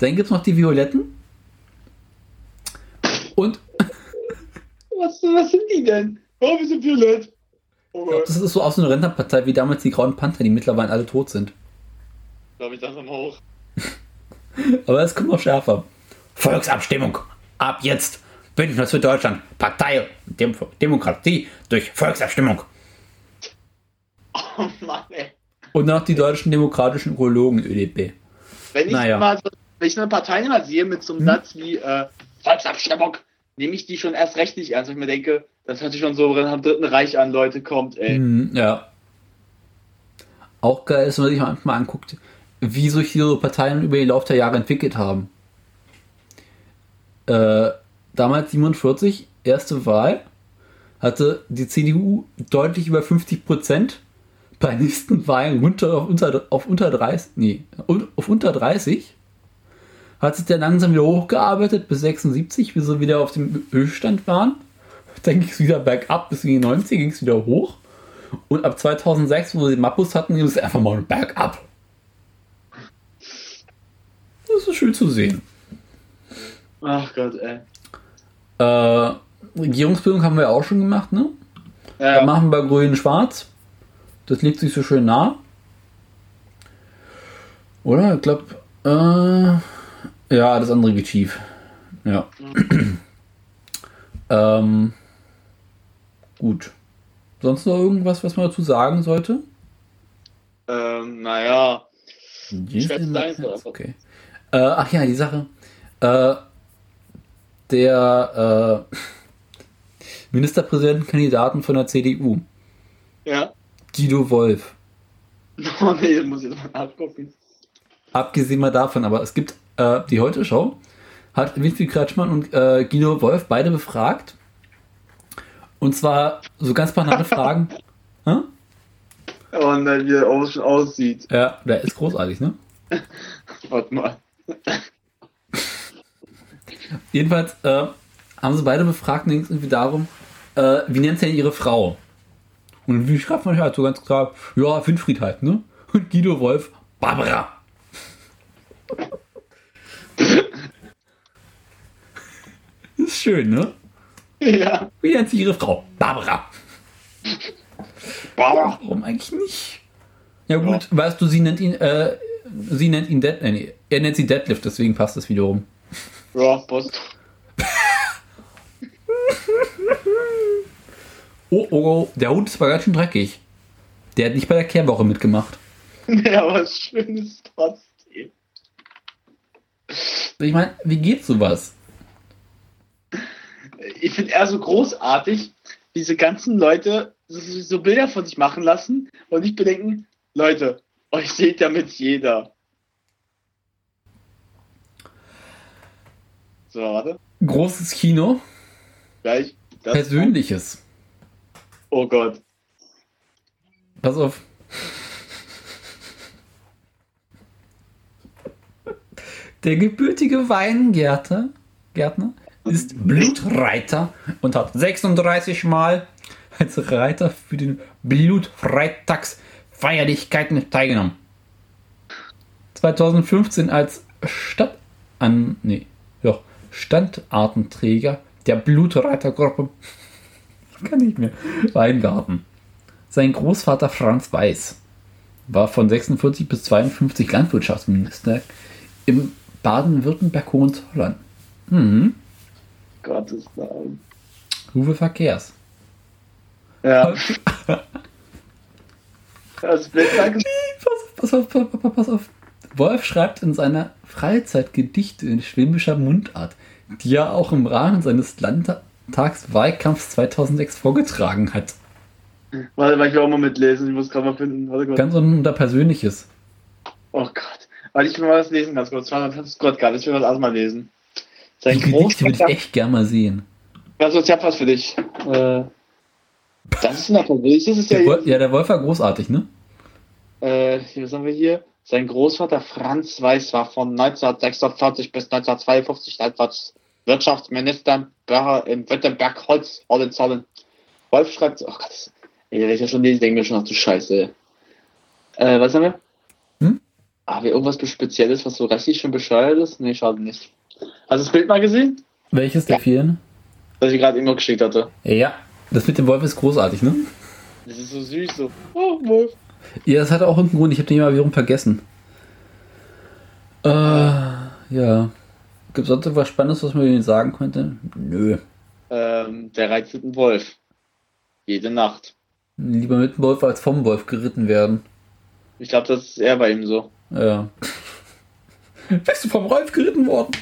Dann gibt es noch die Violetten. Und. (laughs) Was, was sind die denn? Oh, wir sind violett. Oh, ich glaub, das ist so aus so einer Rentenpartei wie damals die Grauen Panther, die mittlerweile alle tot sind. Glaube ich, das am hoch. (laughs) Aber es kommt noch schärfer. Volksabstimmung. Ab jetzt. Bündnis für Deutschland. Partei Dem Demokratie durch Volksabstimmung. Oh Mann, ey. Und noch die deutschen demokratischen Ökologen, ÖDP. Wenn ich naja. mal so wenn ich eine Partei immer sehe mit so einem hm. Satz wie äh, Volksabstimmung, nehme ich die schon erst recht nicht ernst. Und ich mir denke, das hört sich schon so am Dritten Reich an, Leute, kommt, ey. Hm, ja. Auch geil ist, wenn man sich manchmal anguckt, wie sich diese Parteien über den Lauf der Jahre entwickelt haben. Äh, damals 47, erste Wahl, hatte die CDU deutlich über 50 Prozent. Bei nächsten Wahlen runter auf unter, auf unter 30, nee, auf unter 30 hat sich dann langsam wieder hochgearbeitet bis 76, bis sie wieder auf dem Höchststand waren. Dann ging es wieder bergab bis in die 90, ging es wieder hoch. Und ab 2006, wo sie den Mappus hatten, ging es einfach mal bergab. Das ist schön zu sehen. Ach Gott, ey. Äh, Regierungsbildung haben wir auch schon gemacht, ne? Ja. Dann machen wir grün-schwarz. Das liegt sich so schön nah. Oder? Ich glaube, äh, ja, das andere geht schief. Ja. ähm, gut. Sonst noch irgendwas, was man dazu sagen sollte? Ähm, naja. Okay. Äh, ach ja, die Sache. Äh, der äh, Ministerpräsidentenkandidaten von der CDU. Ja. Guido Wolf. (laughs) Oh nee, muss ich mal nachgucken. Abgesehen mal davon, aber es gibt äh, die Heute-Show, hat Winfried Kretschmann und äh, Guido Wolf beide befragt. Und zwar so ganz banale Fragen. (laughs) Hm? Und wie er aus aussieht. Ja, der ist großartig, ne? (laughs) Warte mal. (laughs) Jedenfalls äh, haben sie beide befragt, ging es irgendwie darum, äh, wie nennt sie denn ihre Frau? Und wie schreibt man halt so ganz klar, ja, Winfried halt, ne? Und Guido Wolf, Barbara. Das ist schön, ne? Ja. Wie nennt sich ihre Frau? Barbara. Boah. Warum eigentlich nicht? Ja gut, ja. weißt du, sie nennt ihn, äh, sie nennt ihn Dead, äh, nee, er nennt sie Deadlift, deswegen passt das wiederum. Ja, passt. (laughs) oh, oh, oh, der Hund ist aber ganz schön dreckig. Der hat nicht bei der Kehrwoche mitgemacht. (laughs) Ja, was Schönes trotzdem. Ich meine, wie geht sowas? Ich finde eher so großartig, diese ganzen Leute so Bilder von sich machen lassen und nicht bedenken, Leute, euch seht damit jeder. So, warte. Großes Kino. Gleich. Persönliches. Oh Gott. Pass auf. Der gebürtige Weingärtner Gärtner ist Blutreiter und hat 36 Mal als Reiter für den Blutfreitagsfeierlichkeiten teilgenommen. 2015 als Stadt an nee, ja, Standartenträger der Blutreitergruppe (laughs) kann nicht mehr Weingarten. Sein Großvater Franz Weiß war von 46 bis 52 Landwirtschaftsminister im Baden-Württemberg-Hohenzollern. Mhm. Gottes Namen. Uwe Verkehrs. Ja. (laughs) das pass, auf, pass, auf, pass auf. Wolf schreibt in seiner Freizeit Gedichte in schwäbischer Mundart, die er auch im Rahmen seines Landtagswahlkampfs 2006 vorgetragen hat. Warte mal, ich will auch mal mitlesen. Ich muss gerade mal finden. Warte, Ganz unter Persönliches. Oh Gott. Warte, ich will mal was lesen, ganz kurz. Warte, Gott, gerade. Ich will das erstmal lesen. Sein Die Gedichte würde ich echt gerne mal sehen. Also, ich habe was für dich. Äh, das ist natürlich, das ist der ja. Wolf, ja, der Wolf war großartig, ne? Äh, was haben wir hier? Sein Großvater Franz Weiß war von 1946 bis 1952 Wirtschaftsminister im Württemberg Holz Hohenzollern. Wolf schreibt, oh Gott, ey, wenn ich ja schon lese, denke ich mir schon, ach du Scheiße. Äh, was haben wir? Hm? Haben wir irgendwas Spezielles, was so richtig schon bescheuert ist? Nee, schade nicht. Hast du das Bild mal gesehen? Welches der ja. vielen? Das ich gerade immer geschickt hatte. Ja, das mit dem Wolf ist großartig, ne? Das ist so süß, so. Oh, Wolf. Ja, das hat auch irgendeinen Grund. Ich habe den mal wiederum vergessen. Äh, ja. Gibt es sonst etwas Spannendes, was man Ihnen sagen könnte? Nö. Ähm, der reizt einen Wolf. Jede Nacht. Lieber mit dem Wolf als vom Wolf geritten werden. Ich glaube, das ist eher bei ihm so. Ja. (laughs) Bist du vom Wolf geritten worden?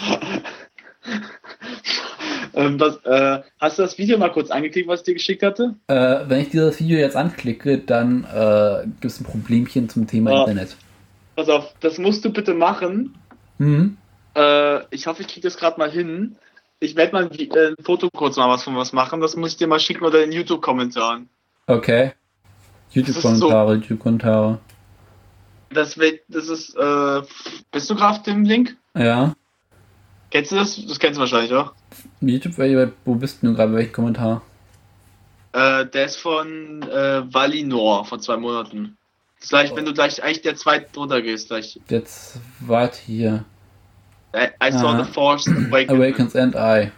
(laughs) ähm, das, äh, hast du das Video mal kurz angeklickt, was ich dir geschickt hatte? Äh, wenn ich dieses Video jetzt anklicke, dann äh, gibt es ein Problemchen zum Thema oh. Internet. Pass auf, das musst du bitte machen. Mhm. Äh, ich hoffe, ich kriege das gerade mal hin. Ich werde mal ein, äh, ein Foto kurz mal was von was machen. Das muss ich dir mal schicken oder in YouTube-Kommentaren. Okay. YouTube-Kommentare, so. YouTube-Kommentare. Das, das ist, äh, bist du gerade auf dem Link? Ja. Kennst du das? Das kennst du wahrscheinlich, auch. YouTube, wo bist du gerade? Welchen Kommentar? Äh, der ist von äh, Valinor von zwei Monaten. Das ist gleich, oh. wenn du gleich eigentlich der zweite drunter gehst, gleich. Der zweite hier. I, I saw the Force (clears throat) Awakens. Awakens and I.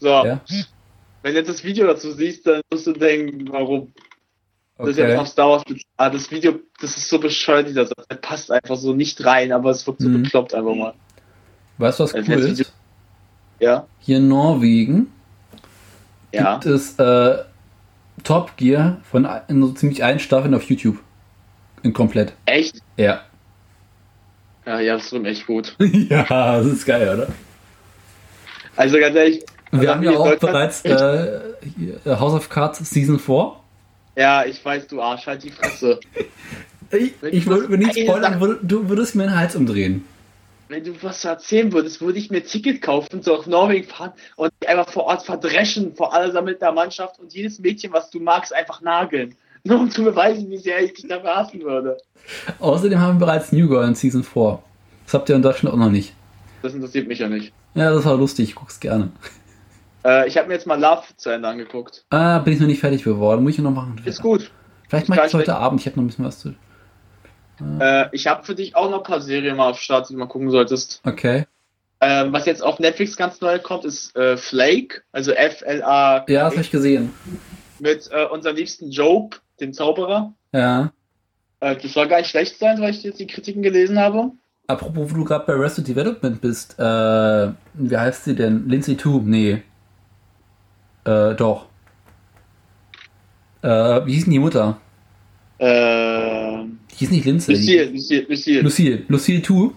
So. Ja? Wenn du jetzt das Video dazu siehst, dann musst du denken, warum. Okay. Das ist ja auf Star Wars. Ah, das Video, das ist so bescheuert, dieser Satz. Der passt einfach so nicht rein, aber es wird so mhm. bekloppt einfach mal. Weißt du, was also cool ist? Ja. Hier in Norwegen ja. gibt es äh, Top Gear von in so ziemlich allen Staffeln auf YouTube. In komplett. Echt? Ja. Ja, ja, das ist echt gut. (laughs) ja, das ist geil, oder? Also ganz ehrlich. Wir haben ja auch bereits äh, House of Cards Season 4. Ja, ich weiß, du Arsch, halt die Fresse. (laughs) ich, ich würde nicht spoilern, du würdest mir den Hals umdrehen wenn du was erzählen würdest, würde ich mir Ticket kaufen, so auf Norwegen fahren und einfach vor Ort verdreschen vor sammelter Mannschaft und jedes Mädchen, was du magst, einfach nageln. (laughs) Nur um zu beweisen, wie sehr ich dich da verhassen würde. Außerdem haben wir bereits New Girl in Season 4. Das habt ihr in Deutschland auch noch nicht. Das interessiert mich ja nicht. Ja, das war lustig, ich guck's gerne. (laughs) Äh, ich habe mir jetzt mal Love zu Ende angeguckt. Ah, bin ich noch nicht fertig geworden. Muss ich noch machen. Ist gut. Vielleicht mache ich es heute Abend. Ich habe noch ein bisschen was zu äh, ich habe für dich auch noch ein paar Serien mal auf Start, die du mal gucken solltest. Okay. Ähm, was jetzt auf Netflix ganz neu kommt, ist äh, Flake, also F-L-A. Ja, das habe ich gesehen. mit äh, unserem liebsten Joke, dem Zauberer. Ja. Äh, das soll gar nicht schlecht sein, weil ich jetzt die Kritiken gelesen habe. Apropos, wo du gerade bei Arrested Development bist, äh, wie heißt sie denn? Lindsay 2? Nee. Äh, doch. Äh, wie hieß denn die Mutter? Äh. Die hieß nicht Lindsay. Lucille, Lucille, Lucille. Lucille. Lucille 2.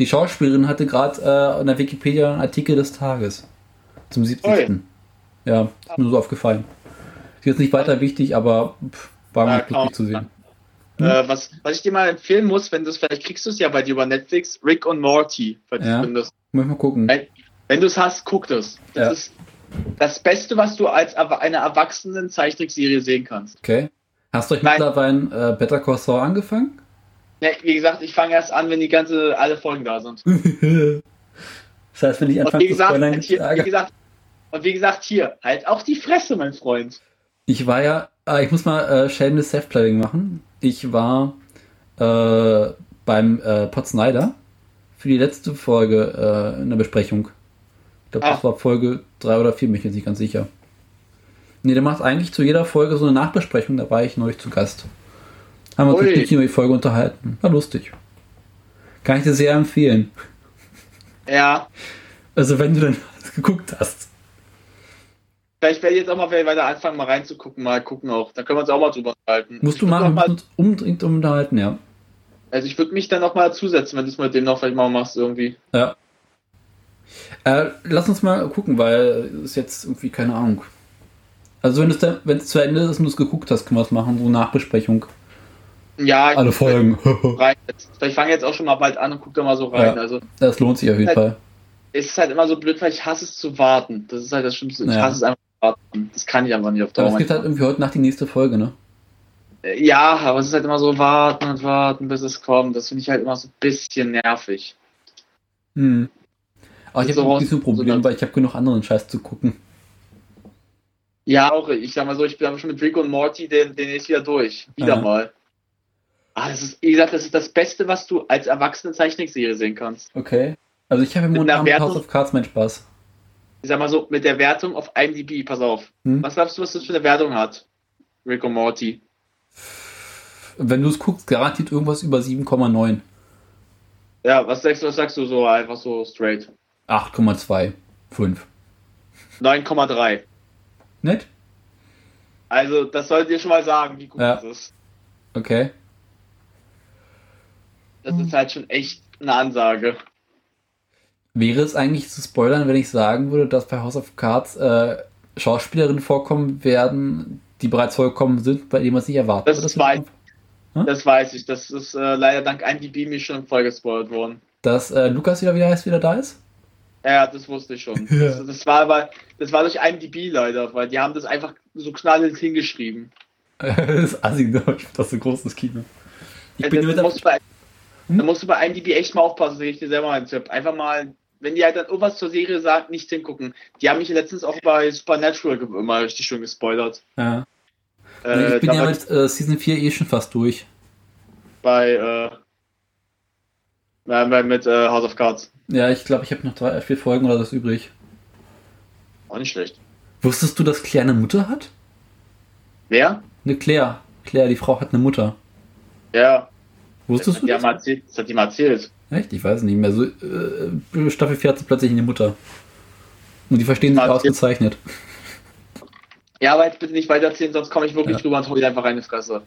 Die Schauspielerin hatte gerade äh, in der Wikipedia einen Artikel des Tages. Zum 70. Oh, ja, ist mir so aufgefallen. Ist jetzt nicht weiter wichtig, aber pff, war mir glücklich zu sehen. Hm? Äh, was, was ich dir mal empfehlen muss, wenn du es, vielleicht kriegst du es ja bei dir über Netflix, Rick und Morty, ja. Muss mal gucken. Wenn, wenn du es hast, guck das. Das ja. ist das Beste, was du als eine erwachsenen Zeichentrickserie sehen kannst. Okay. Hast du euch mittlerweile äh, Better Call Saul angefangen? Ne, wie gesagt, ich fange erst an, wenn die ganze alle Folgen da sind. (laughs) das heißt, wenn ich anfange zu spoilern, hier, wie gesagt, und wie gesagt, hier, halt auch die Fresse, mein Freund. Ich war ja, äh, ich muss mal äh, Shameless Self-Planning machen. Ich war äh, beim äh, Pod Snyder für die letzte Folge äh, in der Besprechung. Ich glaube, das ah. war Folge 3 oder 4, bin ich jetzt nicht ganz sicher. Nee, der macht eigentlich zu jeder Folge so eine Nachbesprechung, da war ich neulich zu Gast. Haben wir uns nicht über die Folge unterhalten. War lustig. Kann ich dir sehr empfehlen. Ja. Also wenn du dann (laughs) geguckt hast. Vielleicht werde ich jetzt auch mal weiter anfangen, mal reinzugucken, mal gucken auch. Da können wir uns auch mal drüber unterhalten. Musst du machen, mal, uns unbedingt unterhalten, ja. Also ich würde mich dann noch mal zusetzen, wenn du es mit dem noch vielleicht mal machst irgendwie. Ja. Äh, lass uns mal gucken, weil es jetzt irgendwie keine Ahnung. Also wenn es wenn es zu Ende ist und du es geguckt hast, können wir es machen, so Nachbesprechung. Ja, alle Folgen. ich fange jetzt auch schon mal bald an und gucke da mal so rein. Ja, also, das lohnt sich auf jeden halt, Fall. Es ist halt immer so blöd, weil ich hasse es zu warten. Das ist halt das Schlimmste. Ich ja. hasse es einfach zu warten. Das kann ich einfach nicht auf Dauer. Aber es gibt halt irgendwie heute nach die nächste Folge, ne? Äh, ja, aber es ist halt immer so warten und warten, bis es kommt. Das finde ich halt immer so ein bisschen nervig. Hm. Aber ich habe so nicht so ein Problem, so weil ich habe genug anderen Scheiß zu gucken. Ja, auch. Ich sag mal so, ich bin schon mit Rick und Morty, den, den ist wieder durch. Wieder ja. mal. Ah, das ist, wie gesagt, das ist das Beste, was du als erwachsene Zeichentrickserie sehen kannst. Okay. Also ich habe im Moment mit House of Cards meinen Spaß. Ich sag mal so, mit der Wertung auf IMDb, pass auf. Hm? Was glaubst du, was das für eine Wertung hat? Rick und Morty. Wenn du es guckst, garantiert irgendwas über 7,9. Ja, was sagst, du, was sagst du so einfach so straight? 8,2. 5. 9,3. Nett? Also, das sollt ihr schon mal sagen, wie gut ja. das ist. Okay. Das ist halt schon echt eine Ansage. Wäre es eigentlich zu spoilern, wenn ich sagen würde, dass bei House of Cards äh, Schauspielerinnen vorkommen werden, die bereits vorgekommen sind, bei denen man es nicht erwartet? Das, das, weiß, hm? das weiß ich. Das ist äh, leider dank IMDb mir schon voll gespoilt worden. Dass äh, Lukas wieder, wie heißt, wieder da ist? Ja, das wusste ich schon. Ja. (laughs) Das, das, war aber, das war durch IMDb leider, weil die haben das einfach so knallend hingeschrieben. das ist assi, ne? das ist ein großes Kino. Ich bin das, musst bei, hm? Da musst du bei IMDb echt mal aufpassen, sage ich dir selber einen Tipp. Einfach mal, wenn die halt dann irgendwas zur Serie sagt, nicht hingucken. Die haben mich letztens auch bei Supernatural immer richtig schön gespoilert. Ja. Äh, ich bin ja mit äh, Season 4 eh schon fast durch. Bei, äh, Nein, mit äh, House of Cards. Ja, ich glaube, ich habe noch drei, vier Folgen oder das übrig. Auch nicht schlecht. Wusstest du, dass Claire eine Mutter hat? Wer? Eine Claire. Claire, die Frau hat eine Mutter. Ja. Wusstest du das? Mal erzählt, das hat die mal erzählt. Echt? Ich weiß nicht mehr. So, äh, Staffel 4 hat sie plötzlich eine Mutter. Und die verstehen sich ausgezeichnet. Ja, aber jetzt bitte nicht weiter erzählen, sonst komme ich wirklich ja. drüber und hol dir einfach rein Fresse.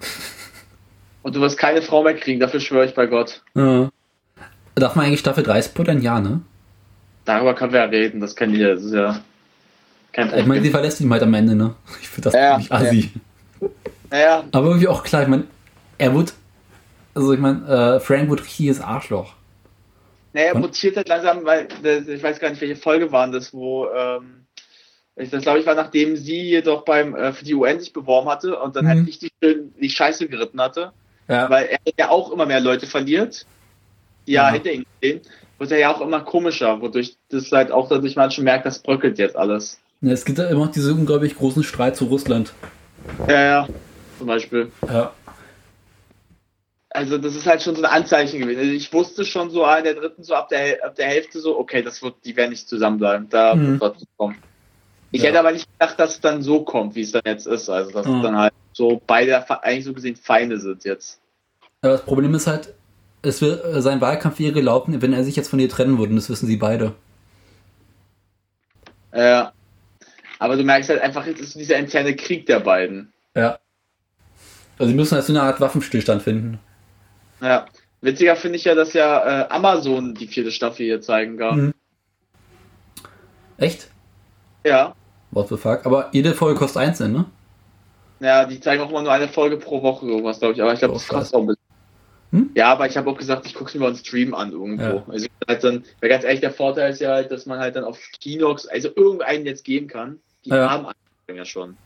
Und du wirst keine Frau mehr kriegen, dafür schwöre ich bei Gott. Ja. Darf man eigentlich Staffel 3 spoilern? Ja, ne? Darüber können wir ja reden, das kennen die, das ist ja kein Problem. Ich meine, sie verlässt ihn halt am Ende, ne? Ich finde das ja, nicht assi. Ja. ja. Aber irgendwie auch klar, ich meine, er wird also ich meine, äh, Frank wird richtiges Arschloch. Naja, er mutiert halt langsam, weil ich weiß gar nicht, welche Folge waren das, wo ähm, ich, das glaube ich war, nachdem sie jedoch beim äh, für die UN sich beworben hatte und dann halt mhm. halt richtig schön die Scheiße geritten hatte. Ja. Weil er ja auch immer mehr Leute verliert, ja, ja hinter ihm stehen, wird er ja auch immer komischer, wodurch das halt auch dadurch man schon merkt, das bröckelt jetzt alles. Ja, es gibt ja immer noch diese unglaublich großen Streit zu Russland. Ja, ja, zum Beispiel. Ja also das ist halt schon so ein Anzeichen gewesen. Also ich wusste schon so in der dritten, so ab der, ab der Hälfte so, okay, das wird, die werden nicht zusammenbleiben. Da mhm. wird was kommen. Ich ja. hätte aber nicht gedacht, dass es dann so kommt, wie es dann jetzt ist. Also, dass mhm. es dann halt so beide eigentlich so gesehen Feinde sind jetzt. Aber das Problem ist halt, es wird, äh, sein Wahlkampf wäre gelaufen, wenn er sich jetzt von ihr trennen würde, und das wissen sie beide. Ja. Aber du merkst halt einfach, es ist dieser interne Krieg der beiden. Ja. Also sie müssen halt so eine Art Waffenstillstand finden. Ja. Witziger finde ich ja, dass ja äh, Amazon die vierte Staffel hier zeigen kann. Mhm. Echt? Ja. What the fuck? Aber jede Folge kostet einzeln, ne? Ja, die zeigen auch immer nur eine Folge pro Woche, sowas, glaube ich. Aber ich glaube, oh, das kostet auch ein bisschen. Hm? Ja, aber ich habe auch gesagt, ich gucke es mir mal einen Stream an irgendwo. Ja. Also halt dann, weil ganz ehrlich, der Vorteil ist ja halt, dass man halt dann auf Kinox, also irgendeinen jetzt geben kann. Die ja. haben ja schon.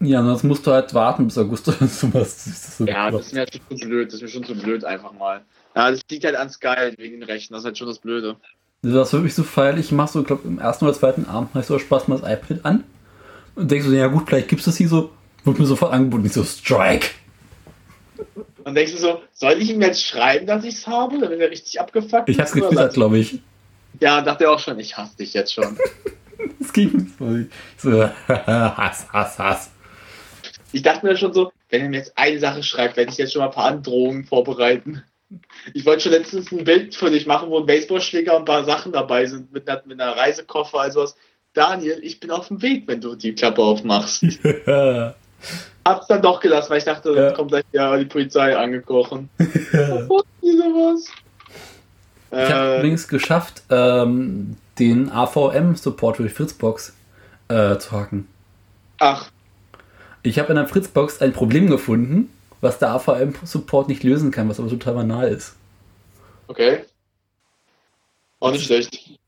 Ja, das musst du halt warten bis August oder (laughs) sowas. Das so ja, das ist mir halt schon zu blöd. Das ist mir schon zu blöd einfach mal. Ja, das liegt halt an Sky wegen den Rechten. Das ist halt schon das Blöde. Das ist wirklich so feierlich. Ich mach so, glaube im ersten oder zweiten Abend habe ich so Spaß mal das iPad an und denkst so, ja gut, vielleicht gibt es das hier so. Wird mir sofort angeboten. Ich so, Strike. Und denkst du so, soll ich ihm jetzt schreiben, dass ich es habe? Dann wird er richtig abgefuckt. Ich hab's getwittert, glaube ich. Ja, dachte er auch schon, ich hasse dich jetzt schon. (laughs) das ging so. (laughs) Hass, Hass, Hass. Ich dachte mir schon so, wenn er mir jetzt eine Sache schreibt, werde ich jetzt schon mal ein paar Androhungen vorbereiten. Ich wollte schon letztens ein Bild für dich machen, wo ein Baseballschläger und ein paar Sachen dabei sind, mit einer, mit einer Reisekoffer, also was. Daniel, ich bin auf dem Weg, wenn du die Klappe aufmachst. (laughs) Hab's dann doch gelassen, weil ich dachte, ja. kommt gleich ja die Polizei angekrochen. (laughs) was? Ich habe äh, übrigens geschafft, ähm, den AVM-Support für die Fritzbox äh, zu hacken. Ach. Ich habe in der Fritzbox ein Problem gefunden, was der AVM-Support nicht lösen kann, was aber total banal ist. Okay. Auch nicht schlecht.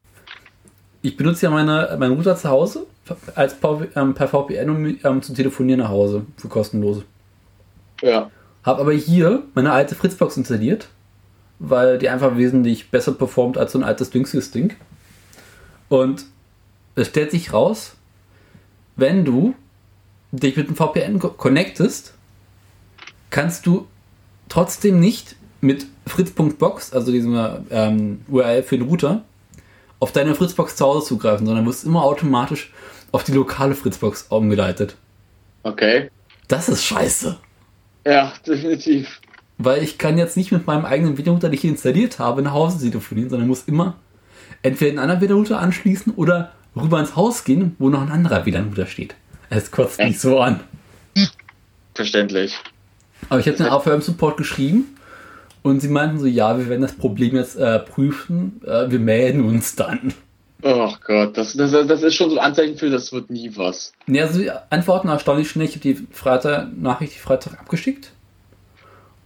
Ich benutze ja meine, meinen Router zu Hause als ähm, per VPN, um ähm, zu telefonieren nach Hause für kostenlose. Ja. Habe aber hier meine alte Fritzbox installiert, weil die einfach wesentlich besser performt als so ein altes dingsiges Ding. Und es stellt sich raus, wenn du dich mit dem VPN connectest, kannst du trotzdem nicht mit fritz.box, also diesem ähm, URL für den Router, auf deine Fritzbox zu Hause zugreifen, sondern wirst immer automatisch auf die lokale Fritzbox umgeleitet. Okay. Das ist scheiße. Ja, definitiv. Weil ich kann jetzt nicht mit meinem eigenen WLAN-Router, den ich installiert habe, nach Hause telefonieren, sondern muss immer entweder einen anderen WLAN-Router anschließen oder rüber ins Haus gehen, wo noch ein anderer WLAN-Router steht. Es kotzt mich so an. Verständlich. Aber ich habe den AVM-Support geschrieben und sie meinten so, ja, wir werden das Problem jetzt äh, prüfen, äh, wir melden uns dann. Oh Gott, das, das, das ist schon so ein Anzeichen für, das wird nie was. Ja, also die antworten erstaunlich schnell. Ich habe die Freitag, Nachricht die Freitag abgeschickt.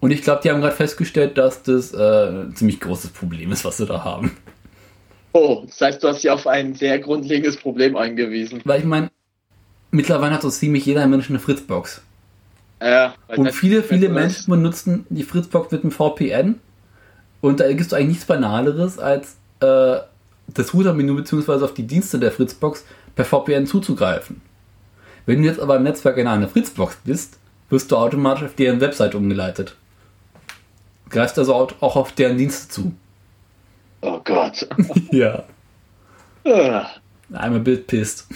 Und ich glaube, die haben gerade festgestellt, dass das äh, ein ziemlich großes Problem ist, was sie da haben. Oh, das heißt, du hast sie auf ein sehr grundlegendes Problem eingewiesen. Weil ich meine, mittlerweile hat so ziemlich jeder Mensch eine Fritzbox. Ja, und viele, viele Menschen benutzen die Fritzbox mit einem VPN. Und da gibt es eigentlich nichts Banaleres, als äh, das Router-Menü bzw. auf die Dienste der Fritzbox per VPN zuzugreifen. Wenn du jetzt aber im Netzwerk in einer Fritzbox bist, wirst du automatisch auf deren Website umgeleitet. Greifst also auch auf deren Dienste zu. Oh Gott. (laughs) ja. Ah. Einmal Bild pisst.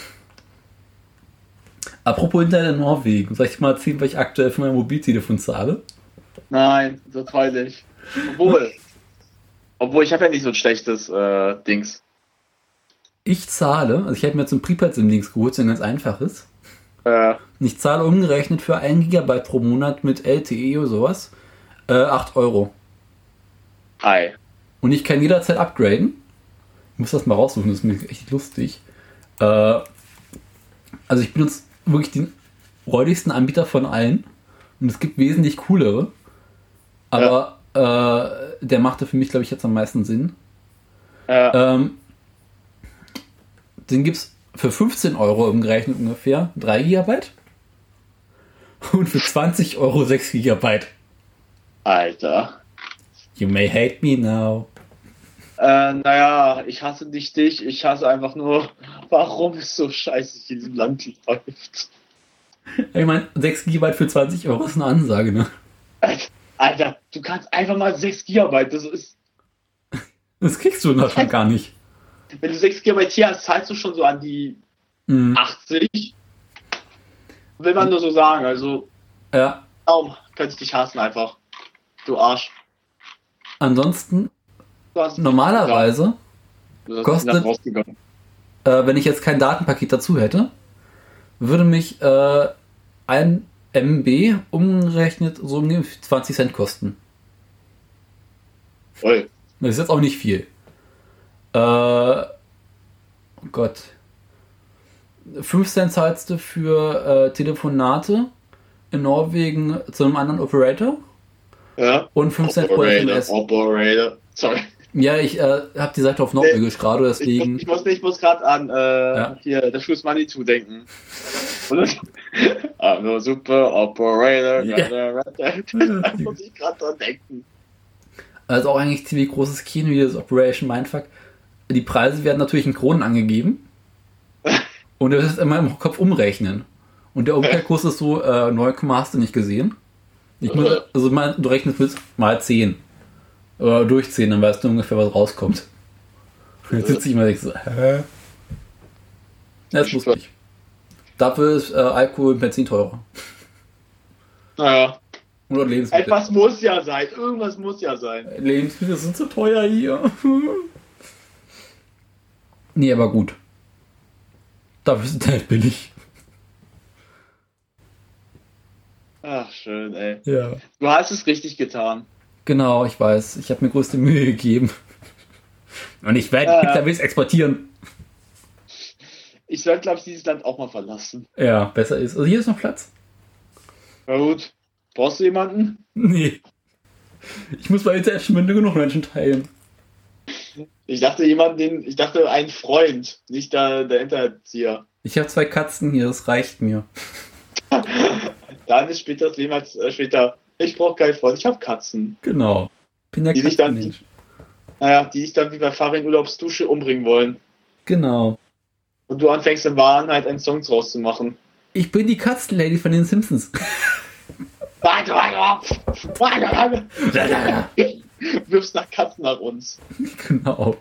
Apropos Internet in Norwegen, soll ich mal erzählen, was ich aktuell für mein Mobiltelefon zahle? Nein, so treulich. Obwohl, obwohl ich habe ja nicht so ein schlechtes äh, Dings. Ich zahle, also ich hätte mir jetzt ein Prepaid-SIM-Dings geholt, ein ganz einfaches. Äh. Ich zahle umgerechnet für 1 GB pro Monat mit LTE oder sowas äh, 8 Euro. Hi. Und ich kann jederzeit upgraden. Ich muss das mal raussuchen, das ist mir echt lustig. Äh, also ich benutze wirklich den räudigsten Anbieter von allen. Und es gibt wesentlich coolere. Aber ja. äh, der machte für mich, glaube ich, jetzt am meisten Sinn. Ja. Ähm, den gibt es für 15 Euro umgerechnet ungefähr 3 GB. Und für 20 Euro 6 GB. Alter. You may hate me now. Äh, naja, ich hasse nicht dich, ich hasse einfach nur, (laughs) warum es so scheiße in diesem Land läuft. Ich meine, 6 GB für 20 Euro ist eine Ansage, ne? (laughs) Alter, du kannst einfach mal 6 GB, das ist. Das kriegst du in Deutschland gar nicht. Wenn du 6 GB hier hast, zahlst du schon so an die mhm. 80. Will man nur so sagen, also. Ja. Kaum könnte ich dich hassen einfach. Du Arsch. Ansonsten, normalerweise kostet, äh, wenn ich jetzt kein Datenpaket dazu hätte, würde mich äh, ein MB umgerechnet so um 20 Cent kosten. Voll. Das ist jetzt auch nicht viel. Äh, oh Gott. 5 Cent zahlst du für äh, Telefonate in Norwegen zu einem anderen Operator. Ja. Und 5 Cent pro SMS. Operator. Sorry. Ja, ich äh, habe die Seite auf Norwegisch gerade, deswegen. Ich, muss, ich muss, gerade an äh, ja. hier der Schuss Money zudenken. (laughs) I'm super operator. Yeah. (laughs) da muss ich gerade dran denken. Also auch eigentlich ziemlich großes Kino, wie das Operation Mindfuck. Die Preise werden natürlich in Kronen angegeben. (laughs) Und das ist immer im Kopf umrechnen. Und der Umkehrkurs ist so, äh, 9, hast du nicht gesehen. Ich muss, also mal, du rechnest mit mal 10. Oder durch 10, dann weißt du ungefähr, was rauskommt. Jetzt sitze ich mal so, hä? Das muss ich. Dafür ist äh, Alkohol und Benzin teurer. Naja. Oder Lebensmittel. Etwas muss ja sein. Irgendwas muss ja sein. Lebensmittel sind zu teuer hier. (laughs) nee, aber gut. Dafür ist es halt billig. Ach, schön, ey. Ja. Du hast es richtig getan. Genau, ich weiß. Ich habe mir größte Mühe gegeben. Und ich werde ja. Pizza exportieren. Ich sollte, glaube ich, dieses Land auch mal verlassen. Ja, besser ist. Also hier ist noch Platz. Na gut. Brauchst du jemanden? Nee. Ich muss bei Internet mit genug Menschen teilen. Ich dachte jemanden, den, ich dachte einen Freund, nicht der, der Internetzieher. Ich habe zwei Katzen hier, das reicht mir. (laughs) dann ist später das Leben als äh, später. Ich brauche keinen Freund, ich habe Katzen. Genau. Bin der die sich dann, die, naja, die sich dann wie bei Farin Urlaubsdusche umbringen wollen. Genau. Und du anfängst in Wahrheit einen Song draus zu machen. Ich bin die Katzenlady von den Simpsons. Warte, warte, warte, warte. (laughs) Wirfst nach Katzen nach uns. Genau.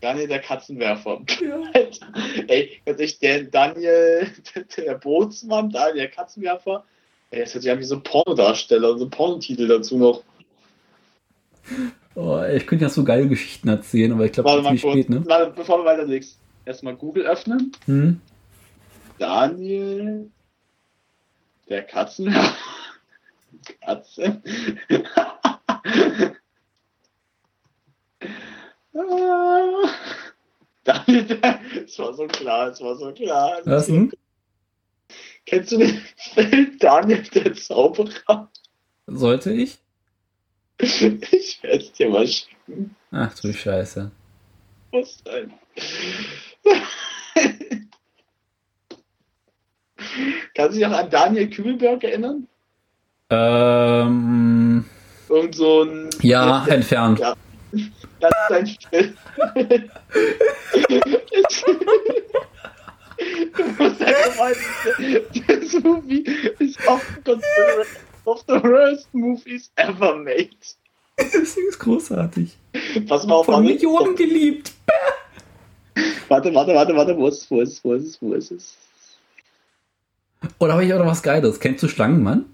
Daniel der Katzenwerfer. Ja. (laughs) Ey, ganz ehrlich, der Daniel, (laughs) der Bootsmann, Daniel der Katzenwerfer, ey, das hört sich an wie so ein Pornodarsteller, so ein Pornotitel dazu noch. Oh, ey, ich könnte ja so geile Geschichten erzählen, aber ich glaube, das ist nicht spät, ne? Warte, bevor du weiterlegst, erstmal Google öffnen. Hm? Daniel der. Katzen. (laughs) (laughs) Ah. (laughs) Es war so klar, es war so klar. Was denn? Kennst du den Film Daniel der Zauberer? Sollte ich? Ich werde es dir mal schicken. Ach du Scheiße. Was denn? Kannst du dich noch an Daniel Kübelberg erinnern? Ähm. Irgend so ein. Ja, entfernt. Ja. Das ist ein Film. (laughs) (laughs) du musst einfach mal. Das Movie is often considered of the worst movies ever made. Das Ding ist großartig. Pass mal auf, Von Millionen geliebt. Warte, warte, warte, warte, wo ist es, wo ist es, wo ist es, wo ist es? Oder habe ich auch noch was Geiles? Kennst du Schlangenmann?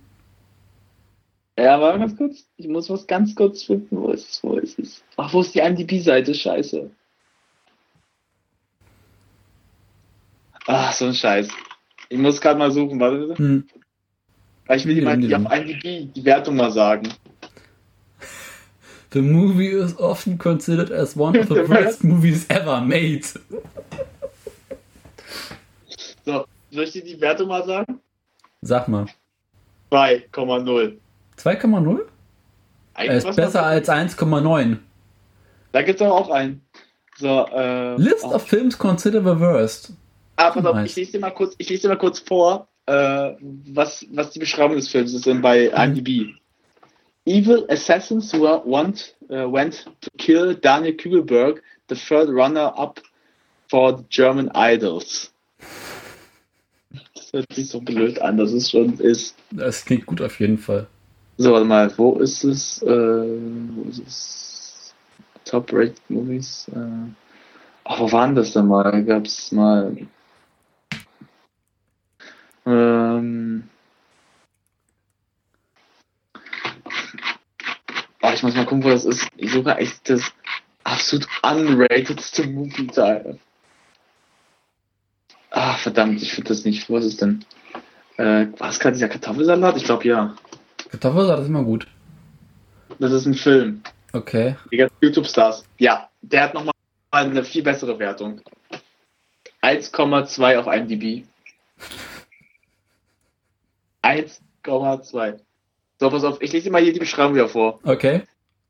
Ja, warte ganz kurz. Ich muss was ganz kurz finden. Wo ist es? Wo ist es? Ach, wo ist die IMDb-Seite? Scheiße. Ach, so ein Scheiß. Ich muss gerade mal suchen, warte bitte. Hm. Ich will die mal die auf IMDb die Wertung mal sagen. The movie is often considered as one of the (laughs) worst movies ever made. So, soll ich dir die Wertung mal sagen? Sag mal. 2,0. 2,0? Er ist besser als 1,9. Da gibt es aber auch einen. So, äh, List oh. of Films considered the worst. Ah, pass auf, ich lese dir mal kurz, ich lese dir mal kurz vor, äh, was, was die Beschreibung des Films ist bei mhm. IMDb. Evil assassins who want, uh, went to kill Daniel Kügelberg, the third runner-up for the German Idols. Das hört sich so blöd an, dass es schon ist. Das klingt gut auf jeden Fall. So, warte mal, wo ist es? Äh, wo ist es? Top Rated Movies. Äh, oh, wo waren das denn mal? Gab es mal. Ähm, oh, ich muss mal gucken, wo das ist. Ich suche echt das absolut unratedste Movie teil. Ah, verdammt, ich finde das nicht. Wo ist es denn? Äh, war es gerade dieser Kartoffelsalat? Ich glaube ja. Kartoffelsalat ist immer gut. Das ist ein Film. Okay. Die ganzen YouTube-Stars. Ja, der hat nochmal eine viel bessere Wertung. 1,2 auf IMDb. 1,2. So, pass auf, ich lese dir mal hier die Beschreibung wieder vor. Okay.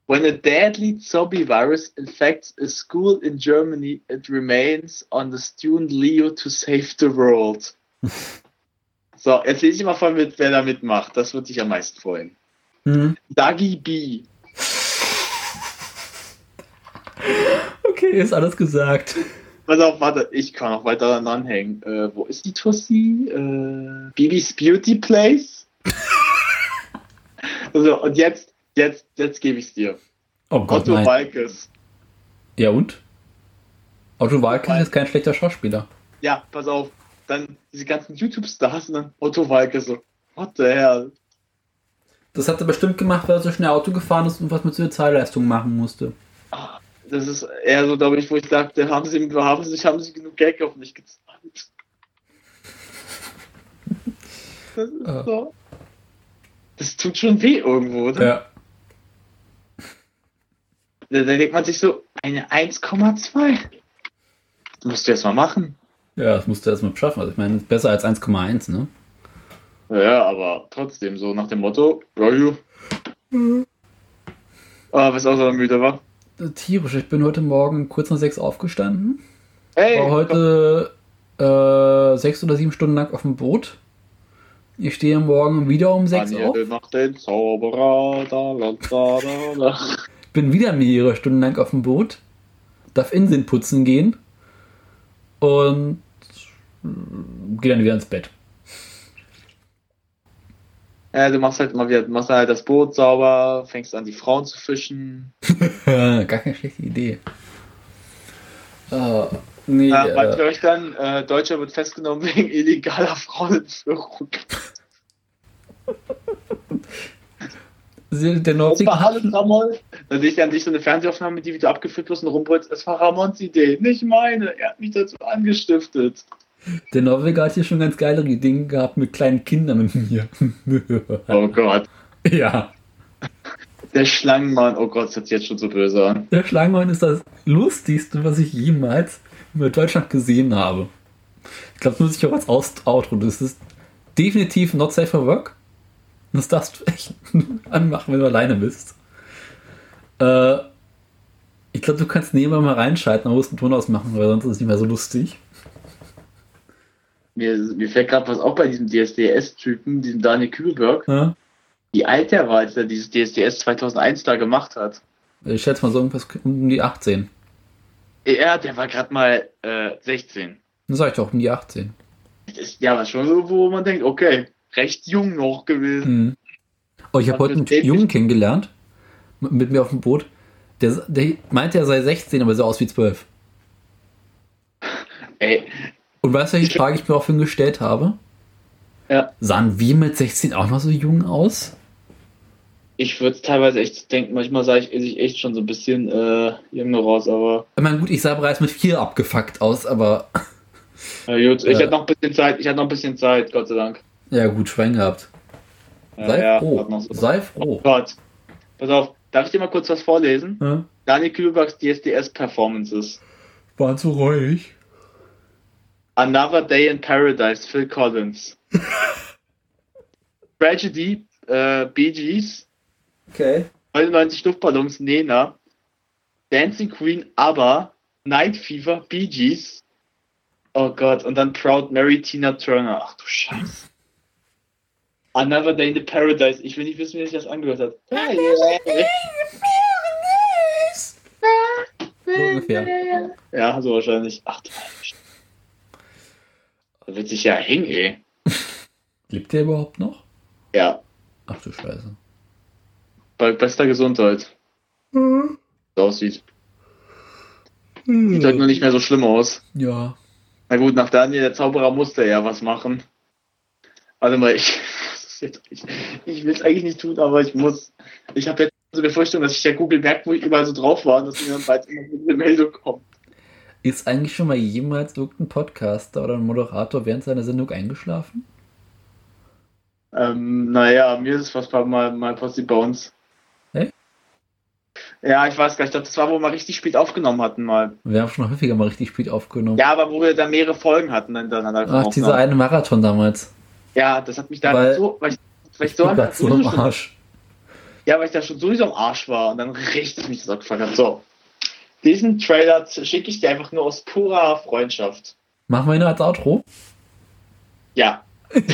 When a deadly zombie virus infects a school in Germany, it remains on the student Leo to save the world. (laughs) so, jetzt lese ich mal vor, mit, wer da mitmacht. Das würde dich am meisten freuen. Mhm. Dagi B. Okay, ist alles gesagt. Pass auf, warte, ich kann noch weiter daran anhängen. Äh, wo ist die Tussi? Äh, Bibis Beauty Place? (laughs) also, und jetzt, jetzt, jetzt gebe ich es dir. Oh Gott, Otto nein. Walkes. Ja und? Otto Walkes ist kein schlechter Schauspieler. Ja, pass auf. Dann diese ganzen YouTube-Stars und dann Otto Walkes so, what the hell? Das hat er bestimmt gemacht, weil er so schnell Auto gefahren ist und was mit Sozialleistungen machen musste. Das ist eher so, glaube ich, wo ich dachte, haben sie, haben sie, haben sie genug Geld auf mich gezahlt? Das ist ah. so. Das tut schon weh irgendwo, oder? Ja. Da, da denkt man sich so, eine 1,2. Das musst du erst mal machen. Ja, das musst du erst mal schaffen. Also ich meine, besser als 1,1, ne? Ja, aber trotzdem, so nach dem Motto, ja. Mhm. Ah, was auch so müde war. Tierisch, ich bin heute Morgen kurz nach sechs aufgestanden. Hey, war heute äh, sechs oder sieben Stunden lang auf dem Boot. Ich stehe morgen wieder um sechs auf. Nach den Zauberer, da, da, da, da. (laughs) bin wieder mehrere Stunden lang auf dem Boot. Darf Inseln putzen gehen. Und gehe dann wieder ins Bett. Ja, du machst halt immer wieder, machst halt das Boot sauber, fängst an, die Frauen zu fischen. (laughs) Gar keine schlechte Idee. Uh, nee, ja, äh, euch dann, äh, Deutscher wird festgenommen wegen illegaler (laughs) Frauenentführung. (laughs) der Norwegen. Das war alles Ramon. Dann sehe ich an dich so eine Fernsehaufnahme, die wieder abgeführt wirst und rumbrüllst. Es war Ramons Idee, nicht meine. Er hat mich dazu angestiftet. Der Norweger hat hier schon ganz geile Ideen gehabt mit kleinen Kindern mit mir. (laughs) oh Gott. Ja. Der Schlangenmann, oh Gott, das hört sich jetzt schon so böse an. Der Schlangenmann ist das Lustigste, was ich jemals über Deutschland gesehen habe. Ich glaube, das muss ich auch als Outro. Das ist definitiv not safe for work. Das darfst du echt (laughs) anmachen, wenn du alleine bist. Äh, ich glaube, du kannst nebenbei mal reinschalten, aber musst einen Ton ausmachen, weil sonst ist es nicht mehr so lustig mir, mir fällt gerade was auch bei diesem DSDS-Typen, diesem Daniel Kübelberg, ja? wie alt der war, als er dieses DSDS 2001 da gemacht hat. Ich schätze mal so irgendwas um die 18. Ja, der war gerade mal äh, 16. Das sag ich doch, um die 18. Das ist ja was schon so, wo man denkt, okay, recht jung noch gewesen. Hm. Oh, ich habe heute einen Jungen kennengelernt, mit mir auf dem Boot. Der, der meinte, er sei 16, aber sah aus wie 12. Ey, und weißt du, welche Frage ich mir auch für ihn gestellt habe? Ja. Sahen wir mit 16 auch noch so jung aus? Ich würde teilweise echt denken, manchmal sah ich, ich echt schon so ein bisschen äh, jünger raus, aber. Ich meine, gut, ich sah bereits mit 4 abgefuckt aus, aber. Ja, gut, ich äh, hatte noch ein bisschen Zeit, ich hatte noch ein bisschen Zeit, Gott sei Dank. Ja, gut, Schwein gehabt. Sei ja, froh. So. Sei froh. Oh Gott. Pass auf, darf ich dir mal kurz was vorlesen? Ja? Daniel Kühlbergs DSDS Performances. War zu ruhig. Another Day in Paradise, Phil Collins. (laughs) Tragedy, äh, Bee Gees. Okay. 99 Luftballons, Nena. Dancing Queen, ABBA. Night Fever, Bee Gees. Oh Gott, und dann Proud Mary, Tina Turner. Ach du Scheiße. Another Day in the Paradise. Ich will nicht wissen, wie sich das angehört hat. So ungefähr. Ja, so wahrscheinlich. Ach du Scheiße. Da wird sich ja hängen, ey. (laughs) Lebt der überhaupt noch? Ja. Ach du Scheiße. Bei bester Gesundheit. Mhm. So aussieht. Mhm. Sieht halt nur nicht mehr so schlimm aus. Ja. Na gut, nach Daniel, der Zauberer, musste ja was machen. Warte mal, ich, (laughs) ich, ich will es eigentlich nicht tun, aber ich muss. Ich habe jetzt so Befürchtung, dass ich ja Google merkt, wo ich überall so drauf war und dass mir dann bald immer eine Meldung kommt. Ist eigentlich schon mal jemals irgendein Podcaster oder ein Moderator während seiner Sendung eingeschlafen? Ähm, naja, mir ist es fast mal, mal passiert bei uns. Hey? Ja, ich weiß gar nicht. Ich glaube, das war, wo wir mal richtig spät aufgenommen hatten mal. Wir haben schon häufiger mal richtig spät aufgenommen. Ja, aber wo wir da mehrere Folgen hatten hintereinander. Ach, dieser eine Marathon damals. Ja, das hat mich da weil, so, weil ich, weil ich so, so am (laughs) Arsch. Ja, weil ich da schon sowieso am Arsch war und dann (laughs) richtig mich das abgefangen hat. So. Diesen Trailer schicke ich dir einfach nur aus purer Freundschaft. Machen wir ihn als Outro? Ja.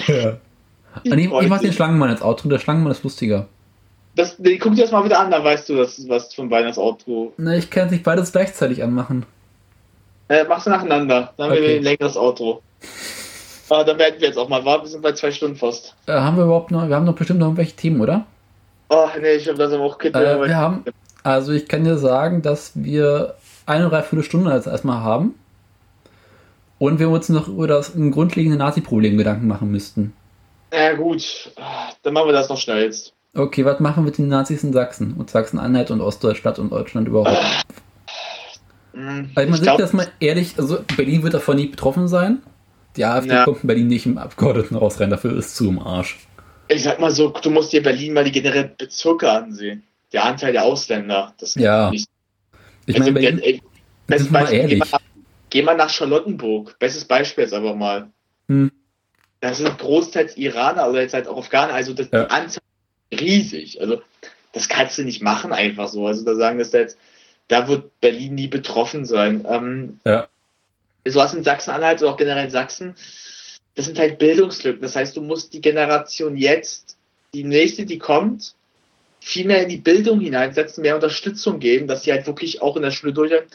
ja. (laughs) Ich, ich, ich mach den Schlangenmann als Outro, der Schlangenmann ist lustiger. Das, den guck dir das mal wieder an, dann weißt du, dass was von beiden das Outro. Ne, ich kann sich beides gleichzeitig anmachen. Äh, machst du nacheinander, dann haben okay. wir ein längeres Outro. Ah, dann werden wir jetzt auch mal warten, wir sind bei zwei Stunden fast. Äh, haben wir überhaupt noch, wir haben doch bestimmt noch irgendwelche Themen, oder? Oh, nee, ich habe das auch Kinder. Äh, wir haben, also ich kann dir sagen, dass wir eine Dreiviertelstunde jetzt erstmal haben. Und wir uns noch über das grundlegende Nazi-Problem Gedanken machen müssten. Ja, gut. Dann machen wir das noch schnell jetzt. Okay, was machen wir mit den Nazis in Sachsen? Und Sachsen-Anhalt und Ostdeutschland und Deutschland überhaupt? Hm, also man sieht das mal ehrlich, also Berlin wird davon nie betroffen sein. Die AfD ja. kommt in Berlin nicht im Abgeordnetenhaus rein, dafür ist es zu im Arsch. Ich sag mal so, du musst dir Berlin mal die generellen Bezirke ansehen. Der Anteil der Ausländer. Das ja. Nicht. Ich meine, also, Berlin, bestes Beispiel, geh, mal nach, geh mal nach Charlottenburg. Bestes Beispiel jetzt aber mal. Hm. Da sind großteils Iraner oder jetzt halt auch Afghaner. Also das, ja. die Anzahl ist riesig. Also das kannst du nicht machen einfach so. Also da sagen wir jetzt, da wird Berlin nie betroffen sein. Ähm, ja. So was in Sachsen-Anhalt oder auch generell in Sachsen das sind halt Bildungslücken. Das heißt, du musst die Generation jetzt, die nächste, die kommt, viel mehr in die Bildung hineinsetzen, mehr Unterstützung geben, dass sie halt wirklich auch in der Schule durchhalten.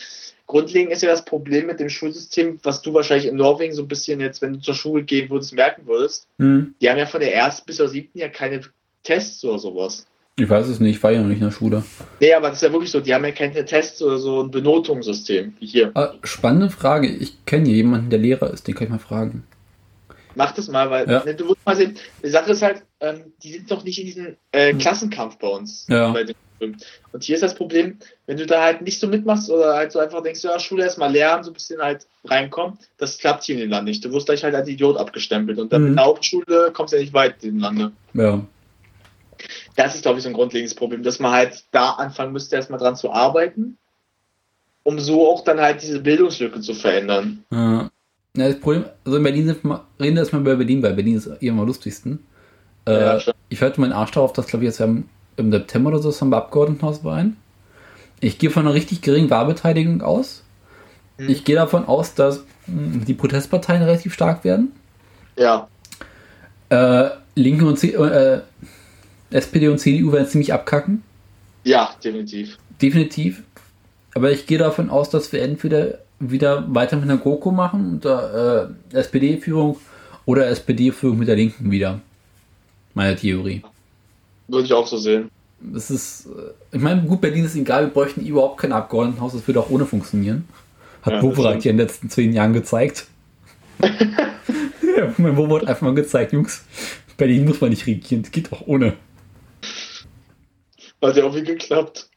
Grundlegend ist ja das Problem mit dem Schulsystem, was du wahrscheinlich in Norwegen so ein bisschen jetzt, wenn du zur Schule gehen würdest, merken würdest. Mhm. Die haben ja von der ersten bis zur siebten ja keine Tests oder sowas. Ich weiß es nicht, ich war ja noch nicht in der Schule. Nee, aber das ist ja wirklich so, die haben ja keine Tests oder so ein Benotungssystem wie hier. Ah, spannende Frage. Ich kenne jemanden, der Lehrer ist, den kann ich mal fragen. Mach das mal, weil ja. Ne, du musst mal sehen, die Sache ist halt, ähm, die sind noch nicht in diesem äh, hm. Klassenkampf bei uns. Ja. Bei und hier ist das Problem, wenn du da halt nicht so mitmachst oder halt so einfach denkst, ja, Schule erstmal lernen, so ein bisschen halt reinkommen, das klappt hier in dem Land nicht. Du wirst gleich halt als Idiot abgestempelt und dann mhm. in der Hauptschule kommst du ja nicht weit in dem Lande. Ja. Das ist, glaube ich, so ein grundlegendes Problem, dass man halt da anfangen müsste, erstmal dran zu arbeiten, um so auch dann halt diese Bildungslücke zu verändern. Ja. Ja, das Problem, also in Berlin sind wir, reden wir erstmal über Berlin, weil Berlin ist immer am lustigsten. Äh, ja, ich hörte meinen Arsch darauf, dass, glaube ich, jetzt im, im September oder so haben wir Abgeordnetenhauswahlen. Ich gehe von einer richtig geringen Wahlbeteiligung aus. Hm. Ich gehe davon aus, dass mh, hm, die Protestparteien relativ stark werden. Ja. Äh, Linke und C äh, SPD und CDU werden ziemlich abkacken. Ja, definitiv. Definitiv. Aber ich gehe davon aus, dass wir entweder wieder weiter mit einer GroKo machen, unter äh, SPD-Führung oder SPD-Führung mit der Linken wieder. Meine Theorie. Würde ich auch so sehen. Das ist, äh, ich meine, gut, Berlin ist egal, wir bräuchten überhaupt kein Abgeordnetenhaus, das würde auch ohne funktionieren. Hat ja, hier in den letzten zehn Jahren gezeigt. (laughs) ja, mein Wower hat einfach mal gezeigt, Jungs, Berlin muss man nicht regieren, das geht auch ohne. Hat ja auch wie geklappt.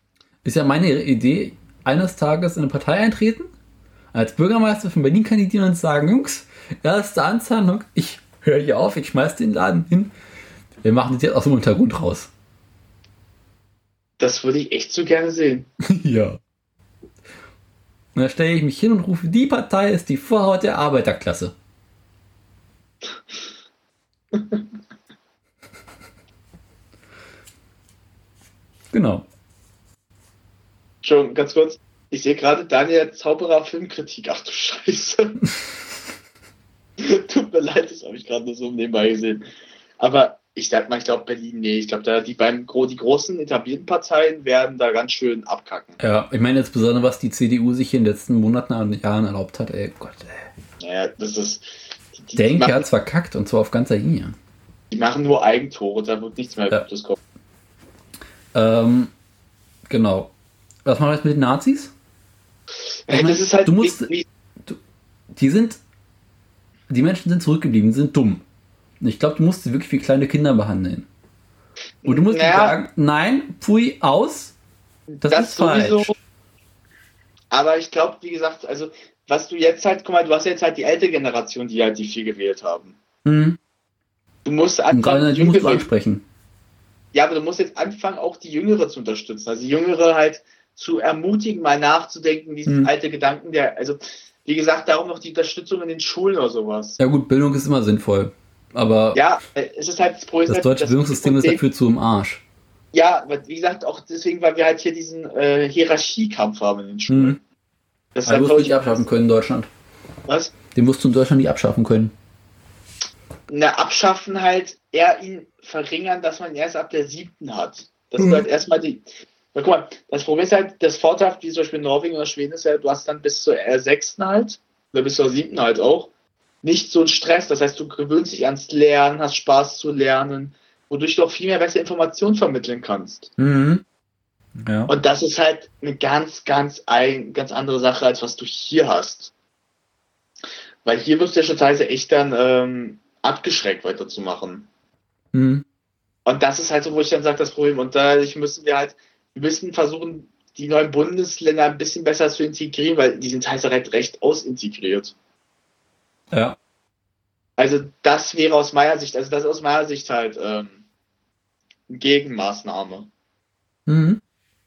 Ist ja meine Idee, eines Tages in eine Partei eintreten, als Bürgermeister von Berlin kandidieren und sagen, Jungs, erste Anzahlung, ich höre hier auf, ich schmeiß den Laden hin. Wir machen das jetzt aus dem Untergrund raus. Das würde ich echt so gerne sehen. (laughs) ja. Und da stelle ich mich hin und rufe, die Partei ist die Vorhaut der Arbeiterklasse. (laughs) genau. Schon ganz kurz, ich sehe gerade Daniel Zauberer Filmkritik. Ach du Scheiße. (laughs) Tut mir leid, das habe ich gerade nur so nebenbei gesehen. Aber ich sag mal, ich glaube Berlin, nee, ich glaube, da die beiden die großen etablierten Parteien werden da ganz schön abkacken. Ja, ich meine jetzt besonders, was die CDU sich in den letzten Monaten und Jahren erlaubt hat, ey Gott, ey. Ja, das ist. Die, die, Denke die hat's verkackt und zwar auf ganzer Linie. Die machen nur Eigentore, da wird nichts mehr ja. Gutes kommen. Ähm, genau. Was machen wir jetzt mit den Nazis? Ich ist halt du musst, du, die sind, die Menschen sind zurückgeblieben, sind dumm. Ich glaube, du musst sie wirklich wie kleine Kinder behandeln. Und du musst naja, sagen, nein, pfui, aus. Das, das ist sowieso. falsch. Aber ich glaube, wie gesagt, also was du jetzt halt, guck mal, du hast jetzt halt die ältere Generation, die halt die viel gewählt haben. Mhm. Du musst anfangen, die musst du ansprechen. Ja, aber du musst jetzt anfangen, auch die Jüngere zu unterstützen. Also die Jüngere halt zu ermutigen, mal nachzudenken, dieses mhm. alte Gedanken, der, also wie gesagt, darum noch die Unterstützung in den Schulen oder sowas. Ja gut, Bildung ist immer sinnvoll. Aber ja, es ist halt das Problem. Das deutsche das Bildungssystem ist dafür zu im Arsch. Ja, wie gesagt, auch deswegen, weil wir halt hier diesen äh, Hierarchiekampf haben in den Schulen. Mhm. Das also musst du nicht abschaffen können in Deutschland. Was? Den musst du in Deutschland nicht abschaffen können. Na, abschaffen halt eher ihn verringern, dass man erst ab der siebten hat. Das mhm. ist halt erstmal die. Na, guck mal, das Problem ist halt, das Vorteil, wie zum Beispiel Norwegen oder Schweden ist ja, du hast dann bis zur sechsten halt, oder bis zur siebten halt auch, nicht so einen Stress. Das heißt, du gewöhnst dich ans Lernen, hast Spaß zu lernen, wodurch du auch viel mehr bessere Informationen vermitteln kannst. Mhm. Ja. Und das ist halt eine ganz, ganz, ein, ganz andere Sache, als was du hier hast. Weil hier wirst du ja schon teilweise echt dann ähm, abgeschreckt weiterzumachen. Mhm. Und das ist halt so, wo ich dann sage, das Problem. Und dadurch müssen wir halt, wir müssen versuchen, die neuen Bundesländer ein bisschen besser zu integrieren, weil die sind teilweise halt recht ausintegriert. Ja. Also das wäre aus meiner Sicht, also das ist aus meiner Sicht halt ähm, eine Gegenmaßnahme. Mhm.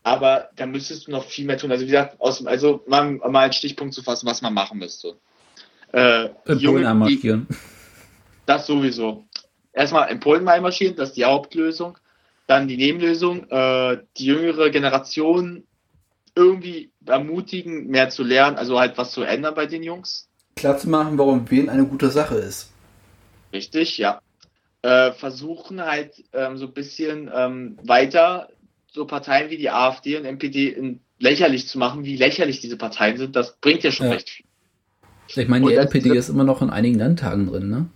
Aber da müsstest du noch viel mehr tun. Also wie gesagt, aus, also mal, mal einen Stichpunkt zu fassen, was man machen müsste. Äh, in Polen einmarschieren. Das sowieso. Erstmal in Polen einmarschieren, das ist die Hauptlösung. Dann die Nebenlösung, äh, die jüngere Generation irgendwie ermutigen, mehr zu lernen, also halt was zu ändern bei den Jungs. Klar zu machen, warum Wählen eine gute Sache ist. Richtig, ja. Äh, versuchen halt ähm, so ein bisschen ähm, weiter so Parteien wie die AfD und NPD lächerlich zu machen, wie lächerlich diese Parteien sind, das bringt ja schon ja. recht viel. Ich meine, die NPD ist immer noch in einigen Landtagen drin, ne?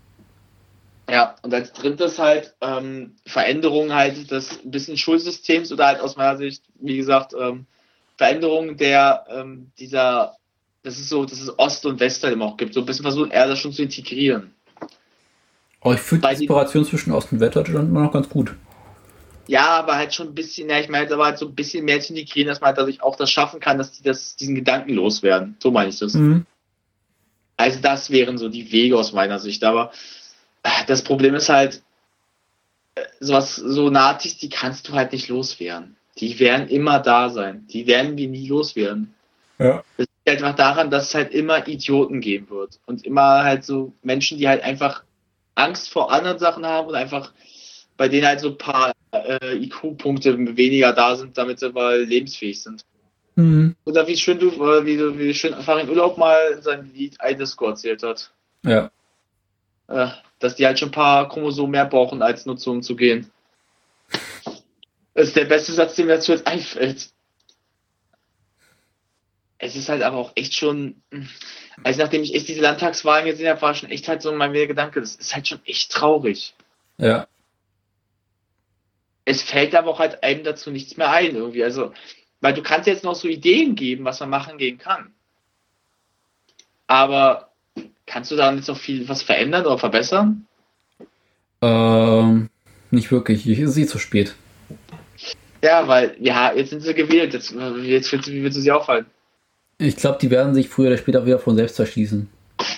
Ja, und als drittes halt ähm, Veränderungen halt des bisschen Schulsystems oder halt aus meiner Sicht, wie gesagt, ähm, Veränderungen der ähm, dieser, das ist so, dass es Ost und West halt immer auch gibt, so ein bisschen versuchen, eher das schon zu integrieren. Aber ich finde die Separation zwischen Ost und Westdeutschland immer noch ganz gut. Ja, aber halt schon ein bisschen, ja, ich meine, aber halt so ein bisschen mehr zu integrieren, dass man halt dadurch auch das schaffen kann, dass die das, diesen Gedanken loswerden. So meine ich das. Mhm. Also das wären so die Wege aus meiner Sicht. Aber das Problem ist halt, äh, sowas, so Nazis, die kannst du halt nicht loswerden. Die werden immer da sein. Die werden wir nie loswerden. Ja. Das liegt einfach daran, dass es halt immer Idioten geben wird. Und immer halt so Menschen, die halt einfach Angst vor anderen Sachen haben und einfach bei denen halt so ein paar äh, IQ-Punkte weniger da sind, damit sie mal lebensfähig sind. Mhm. Oder wie schön du, äh, wie, wie schön Farin Urlaub mal in seinem Lied iDisco erzählt hat. Ja. Äh, dass die halt schon ein paar Chromosomen mehr brauchen, als nur zu umzugehen. Das ist der beste Satz, der mir dazu jetzt einfällt. Es ist halt aber auch echt schon, also nachdem ich echt diese Landtagswahlen gesehen habe, war schon echt halt so mein Gedanke, das ist halt schon echt traurig. Ja es fällt aber auch halt einem dazu nichts mehr ein irgendwie. Also, weil du kannst jetzt noch so Ideen geben, was man machen gehen kann. Aber kannst du da jetzt noch viel was verändern oder verbessern? Ähm, nicht wirklich. Ich ist sie zu spät. Ja, weil, ja, jetzt sind sie gewählt. Jetzt, jetzt wie willst du sie aufhalten? Ich glaube, die werden sich früher oder später wieder von selbst verschließen.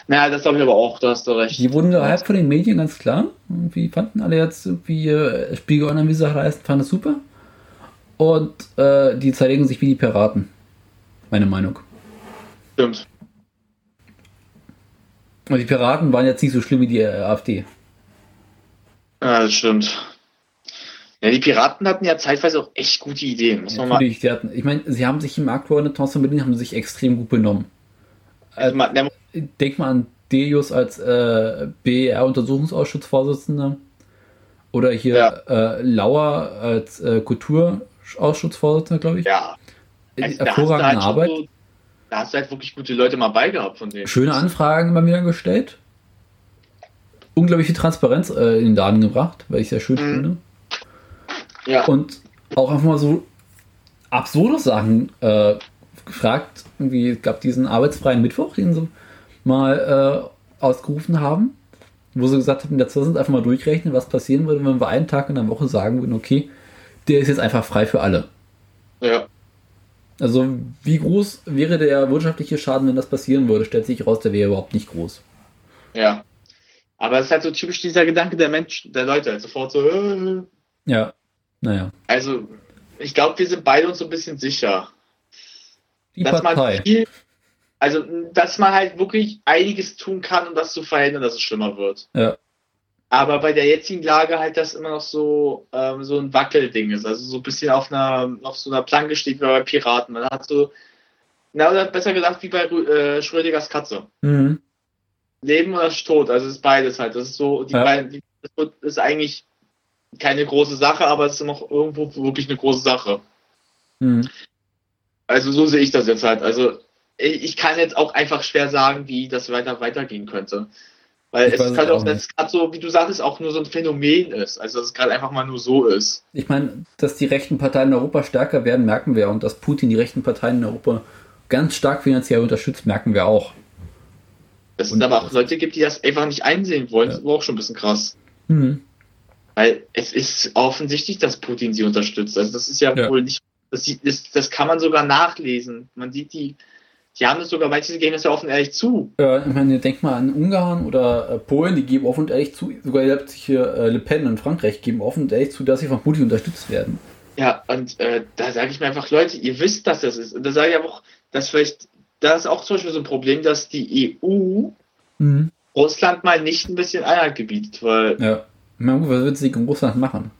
Naja, das glaube ich aber auch, da hast du recht. Die wurden gehypt von den Medien, ganz klar. Wie fanden alle jetzt, wie äh, Spiegel Online, wie sie heißt, fanden es super. Und äh, die zerlegen sich wie die Piraten. Meine Meinung. Stimmt. Und die Piraten waren jetzt nicht so schlimm wie die äh, AfD. Ja, das stimmt. Ja, die Piraten hatten ja zeitweise auch echt gute Ideen. Muss ja, natürlich, die hatten, ich meine, sie haben sich im Marktwort Thorsten Berlin haben sich extrem gut benommen. Also, also, denk mal an Delius als äh, BR-Untersuchungsausschussvorsitzender oder hier ja. äh, Lauer als äh, Kulturausschussvorsitzender, glaube ich. Ja. Also, Hervorragende halt Arbeit. So, da hast du halt wirklich gute Leute mal beigehabt von denen. Schöne Anfragen bei mir gestellt. Unglaublich viel Transparenz äh, in den Laden gebracht, weil ich sehr schön mhm. finde. Ja. Und auch einfach mal so absurde Sachen äh, gefragt. Irgendwie, es gab diesen arbeitsfreien Mittwoch, den so mal äh, ausgerufen haben. wo sie gesagt haben, jetzt lass uns einfach mal durchrechnen, was passieren würde, wenn wir einen Tag in der Woche sagen würden, okay, der ist jetzt einfach frei für alle. Ja. Also, wie groß wäre der wirtschaftliche Schaden, wenn das passieren würde? Stellt sich raus, der wäre überhaupt nicht groß. Ja. Aber es ist halt so typisch dieser Gedanke der Menschen, der Leute, halt sofort so. Äh. Ja. Naja. Also, ich glaube, wir sind beide uns so ein bisschen sicher. Die dass Partei. Man viel, also, dass man halt wirklich einiges tun kann, um das zu verhindern, dass es schlimmer wird. Ja. Aber bei der jetzigen Lage halt das immer noch so, ähm, so ein Wackelding ist. Also so ein bisschen auf einer, auf so einer Planke steht wie bei Piraten. Man hat so, na, oder besser gesagt, wie bei äh, Schrödingers Katze. Mhm. Leben oder Tod, also es ist beides halt. Das ist so, die Ja. beiden, die, das ist eigentlich keine große Sache, aber es ist noch irgendwo wirklich eine große Sache. Mhm. Also so sehe ich das jetzt halt. Also ich ich kann jetzt auch einfach schwer sagen, wie das weiter weitergehen könnte. Weil Ich es halt auch auch, dass es gerade so, wie du sagtest, auch nur so ein Phänomen ist. Also dass es gerade einfach mal nur so ist. Ich meine, dass die rechten Parteien in Europa stärker werden, merken wir. Und dass Putin die rechten Parteien in Europa ganz stark finanziell unterstützt, merken wir auch. Dass es aber auch Leute gibt, die das einfach nicht einsehen wollen, Ja. ist aber auch schon ein bisschen krass. Mhm. Weil es ist offensichtlich, dass Putin sie unterstützt. Also das ist ja, Ja. wohl nicht, das, sieht- das, das kann man sogar nachlesen. Man sieht die, die haben das sogar, manche geben das ja offen ehrlich zu. Äh, ich meine, denk mal an Ungarn oder äh, Polen, die geben offen und ehrlich zu, sogar hier äh, Le Pen in Frankreich geben offen und ehrlich zu, dass sie von Putin unterstützt werden. Ja, und äh, da sage ich mir einfach, Leute, ihr wisst, dass das ist. Und da sage ich aber auch, dass vielleicht, da ist auch zum Beispiel so ein Problem, dass die EU Mhm. Russland mal nicht ein bisschen Einhalt gebietet, weil, Ja. Meine, gut, was wird sie in Russland machen?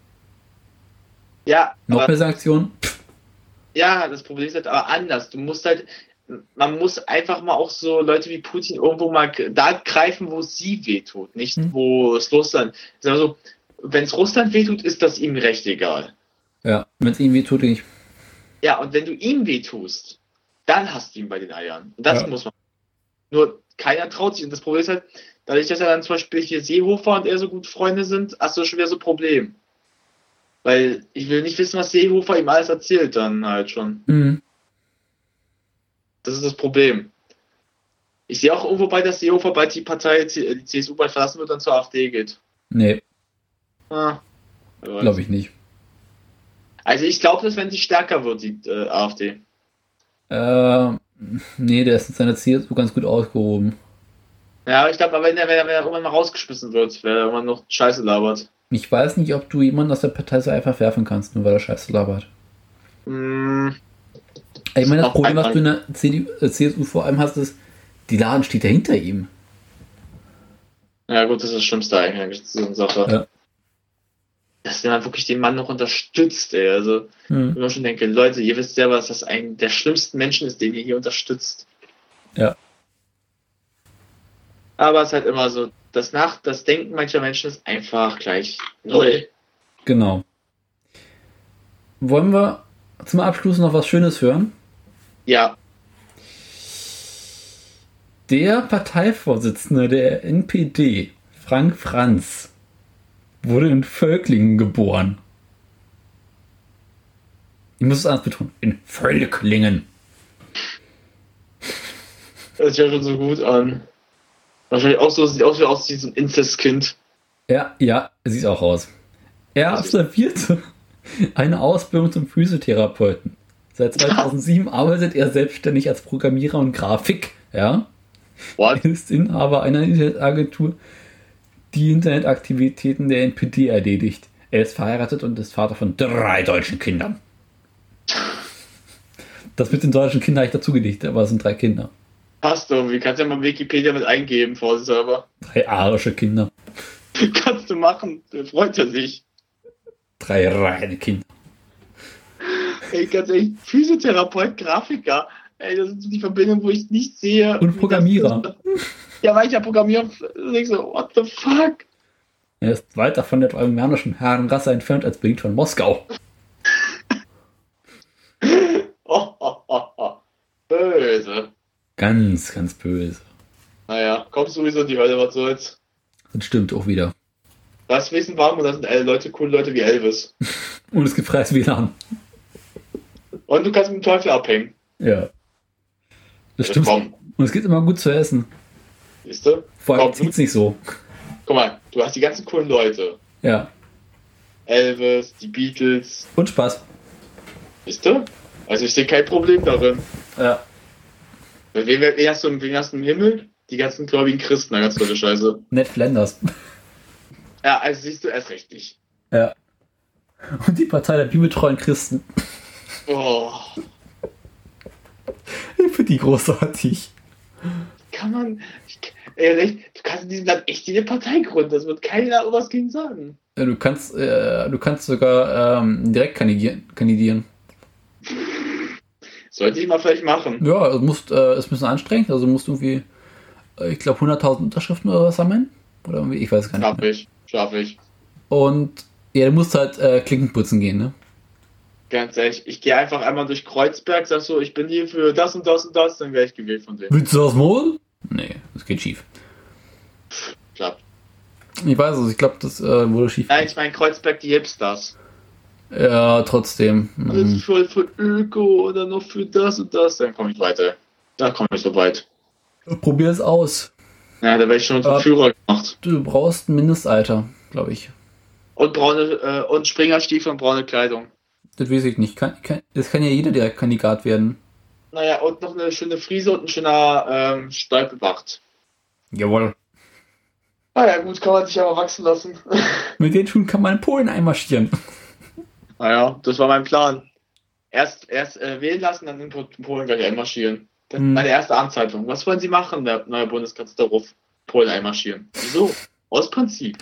ja, Noch aber, mehr Sanktionen? ja, das Problem ist halt aber anders. Du musst halt, man muss einfach mal auch so Leute wie Putin irgendwo mal da greifen, wo sie wehtut, nicht Hm. wo es Russland. Also, wenn es Russland wehtut, ist das ihm recht egal. Ja. Wenn es ihnen weh tut, ich. Ja, und wenn du ihm wehtust, dann hast du ihn bei den Eiern. Und das Ja. muss man. Nur keiner traut sich. Und das Problem ist halt, dadurch, dass ja dann zum Beispiel hier Seehofer und er so gut Freunde sind, hast du schon wieder so ein Problem. Weil ich will nicht wissen, was Seehofer ihm alles erzählt, dann halt schon. Mhm. Das ist das Problem. Ich sehe auch irgendwo bei, dass Seehofer bald die Partei, die CSU bald verlassen wird und zur AfD geht. Nee, Ah, glaube ich nicht. Also ich glaube, dass wenn sie stärker wird, die äh, AfD. Äh, nee, der ist in seiner CSU ganz gut ausgehoben. Ja, ich glaube, wenn er, wenn er wenn irgendwann mal rausgeschmissen wird, wenn er irgendwann noch Scheiße labert. Ich weiß nicht, ob du jemanden aus der Partei so einfach werfen kannst, nur weil er Scheiße labert. Hm, Ich meine, das Problem, was du in der CDU, äh, CSU vor allem hast, ist, die Laden steht ja hinter ihm. ja gut, das ist das Schlimmste eigentlich, so eine Sache. Ja. Dass der wirklich den Mann noch unterstützt, ey. Also, Hm. ich mir schon denke, Leute, ihr wisst selber, dass das ein der schlimmsten Menschen ist, den ihr hier unterstützt. Ja. Aber es ist halt immer so, das Nach, das Denken mancher Menschen ist einfach gleich null. Genau. Wollen wir zum Abschluss noch was Schönes hören? Ja, Der Parteivorsitzende der NPD, Frank Franz, wurde in Völklingen geboren. Ich muss es anders betonen. In Völklingen. das hört sich ja schon so gut an. Wahrscheinlich auch so, sieht aus wie aus diesem Inzestkind. Ja, ja, sieht auch aus. Er absolvierte eine Ausbildung zum Physiotherapeuten. Seit 2007 arbeitet er selbstständig als Programmierer und Grafik. Ja, What? er ist Inhaber einer Internetagentur, die Internetaktivitäten der NPD erledigt. Er ist verheiratet und ist Vater von drei deutschen Kindern. Das mit den deutschen Kindern habe ich dazu gelegt, aber es sind drei Kinder. Passt irgendwie. Kannst ja mal Wikipedia mit eingeben, vorsichtshalber. Drei arische Kinder. (laughs) Kannst du machen. Da freut er sich. Drei reine Kinder. Ey, ganz ehrlich, Physiotherapeut, Grafiker. Ey, das so die Verbindung, wo ich nicht sehe. Und Programmierer. Das, ja, weil ich ja Programmierer. Da ich so, what the fuck? Er ist weiter von der armenischen Herrenrasse entfernt als Berlin von Moskau. Oh, oh, oh. Böse. Ganz, ganz böse. Naja, kommst sowieso in die Hölle, was soll's. Das stimmt auch wieder. Das Wissen warm und das sind äh, Leute, coole Leute wie Elvis. (laughs) Und es gibt freies WLAN. Und du kannst mit dem Teufel abhängen. Ja. Das stimmt. Komm, Und es gibt immer gut zu essen. siehst du? Vor allem zieht es nicht so. guck mal, du hast die ganzen coolen Leute. Ja. Elvis, die Beatles. Und Spaß. Wisst du? Also ich sehe kein Problem darin. Ja. Wen, wen, hast du, wen hast du im Himmel? Die ganzen gläubigen Christen, eine ganz tolle Scheiße. Ned Flanders. Ja, also siehst du erst richtig. Ja. Und die Partei der bibeltreuen Christen. Oh. Ich finde die großartig. Kann man. Ich, ey, du kannst in diesem Land echt jede Partei gründen. Das wird keiner was gegen sagen. Ja, du kannst, äh, du kannst sogar ähm, direkt kandidieren. kandidieren. Sollte ich mal vielleicht machen. Ja, es muss, äh, ist ein bisschen anstrengend. Also musst du irgendwie, äh, ich glaube, 100.000 Unterschriften oder was sammeln. Oder irgendwie, ich weiß gar nicht. Schaff ich, schaff ich. Und ja, du musst halt äh, Klinken putzen gehen, ne? Ganz ehrlich, ich gehe einfach einmal durch Kreuzberg, sag so, ich bin hier für das und das und das, dann werde ich gewählt von denen. Willst du das mal? Nee, das geht schief. Klappt. Ich weiß es, ich glaube, das äh, wurde schief. Nein, ich meine Kreuzberg, die Hipsters. Ja, trotzdem. Das ist mhm. für, für Öko oder noch für das und das, dann komme ich weiter. Da komme ich so weit. Probier es aus. Ja, da werde ich schon zum Führer gemacht. Du brauchst ein Mindestalter, glaube ich. Und braune äh, und Springerstiefel und braune Kleidung. Das weiß ich nicht. Kann, kann, das kann ja jeder der Kandidat werden. Naja, und noch eine schöne Friese und ein schöner ähm, Stolpebart. Jawohl. Ah ja, gut, kann man sich aber wachsen lassen. (laughs) Mit den Schuhen kann man in Polen einmarschieren. Naja, das war mein Plan. Erst, erst äh, wählen lassen, dann in Polen gleich einmarschieren. Das hm. meine erste Amtszeitung. Was wollen Sie machen, der neue Bundeskanzler Ruff? Polen einmarschieren. Wieso? Aus Prinzip.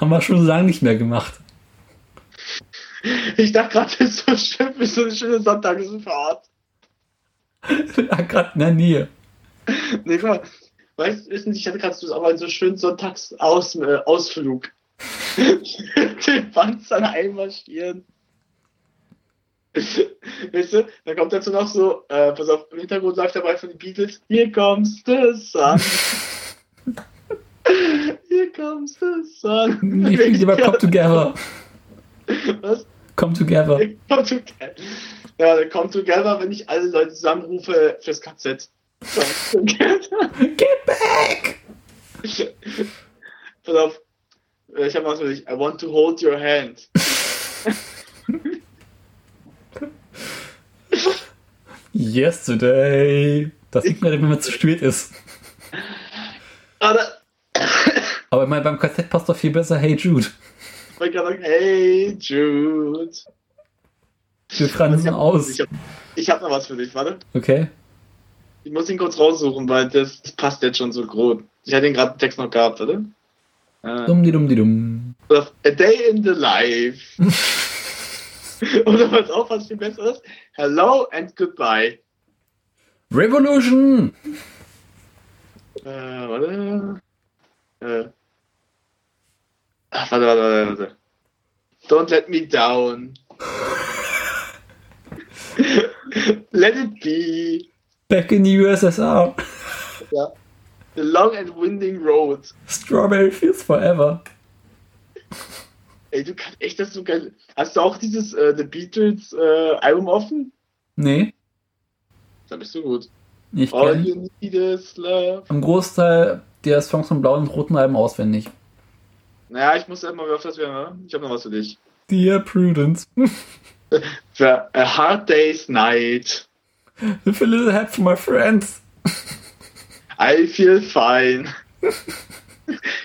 Haben wir schon lange nicht mehr gemacht. Ich dachte gerade, das ist so schön für so eine schöne Sonntagsfahrt. ja, gerade in der Nähe. Nee, guck mal. Weißt du, ich hatte gerade so einen so schönen Sonntagsausflug. Äh, (laughs) Den Panzer einmarschieren. Weißt du, dann kommt dazu noch so, äh, pass auf, im Hintergrund läuft dabei von den Beatles, Here comes the sun. (laughs) Here comes the sun. Ich will lieber Come Together. Was? Come Together. (laughs) Come Together. Ja, Come Together, wenn ich alle Leute zusammenrufe fürs KZ. (laughs) Get back! (laughs) Pass auf, ich habe was für dich. I want to hold your hand. Yesterday. Das sieht man, wenn man zu spät ist. Aber, Aber ich meine, beim Kassett passt doch viel besser Hey Jude. Ich wollte gerade sagen, Hey Jude. Wir fransen aus. Ich habe hab noch was für dich, warte. Okay. Ich muss ihn kurz raussuchen, weil das, das passt jetzt schon so grob. Ich hatte den gerade Text noch gehabt, oder? Ah. Dumm, die dumm, die dumm. A Day in the Life. (laughs) Oder was auch was viel besseres? Hello and goodbye. Revolution! Äh, warte. Äh. Ach, warte, warte, warte, warte. Don't let me down. (laughs) let it be. Back in the USSR. Ja. The long and winding road. Strawberry Fields Forever. Ey, du kannst echt das so geil. Hast du auch dieses äh, The Beatles äh, Album offen? Nee. Da bist du gut. Ich All you need is love. Am Großteil der Songs vom blauen und roten Alben auswendig. Naja, ich muss erstmal auf das werden, ne? Ich habe noch was für dich. Dear Prudence. (laughs) für A Hard Day's Night. With a little help from my friends. I feel fine.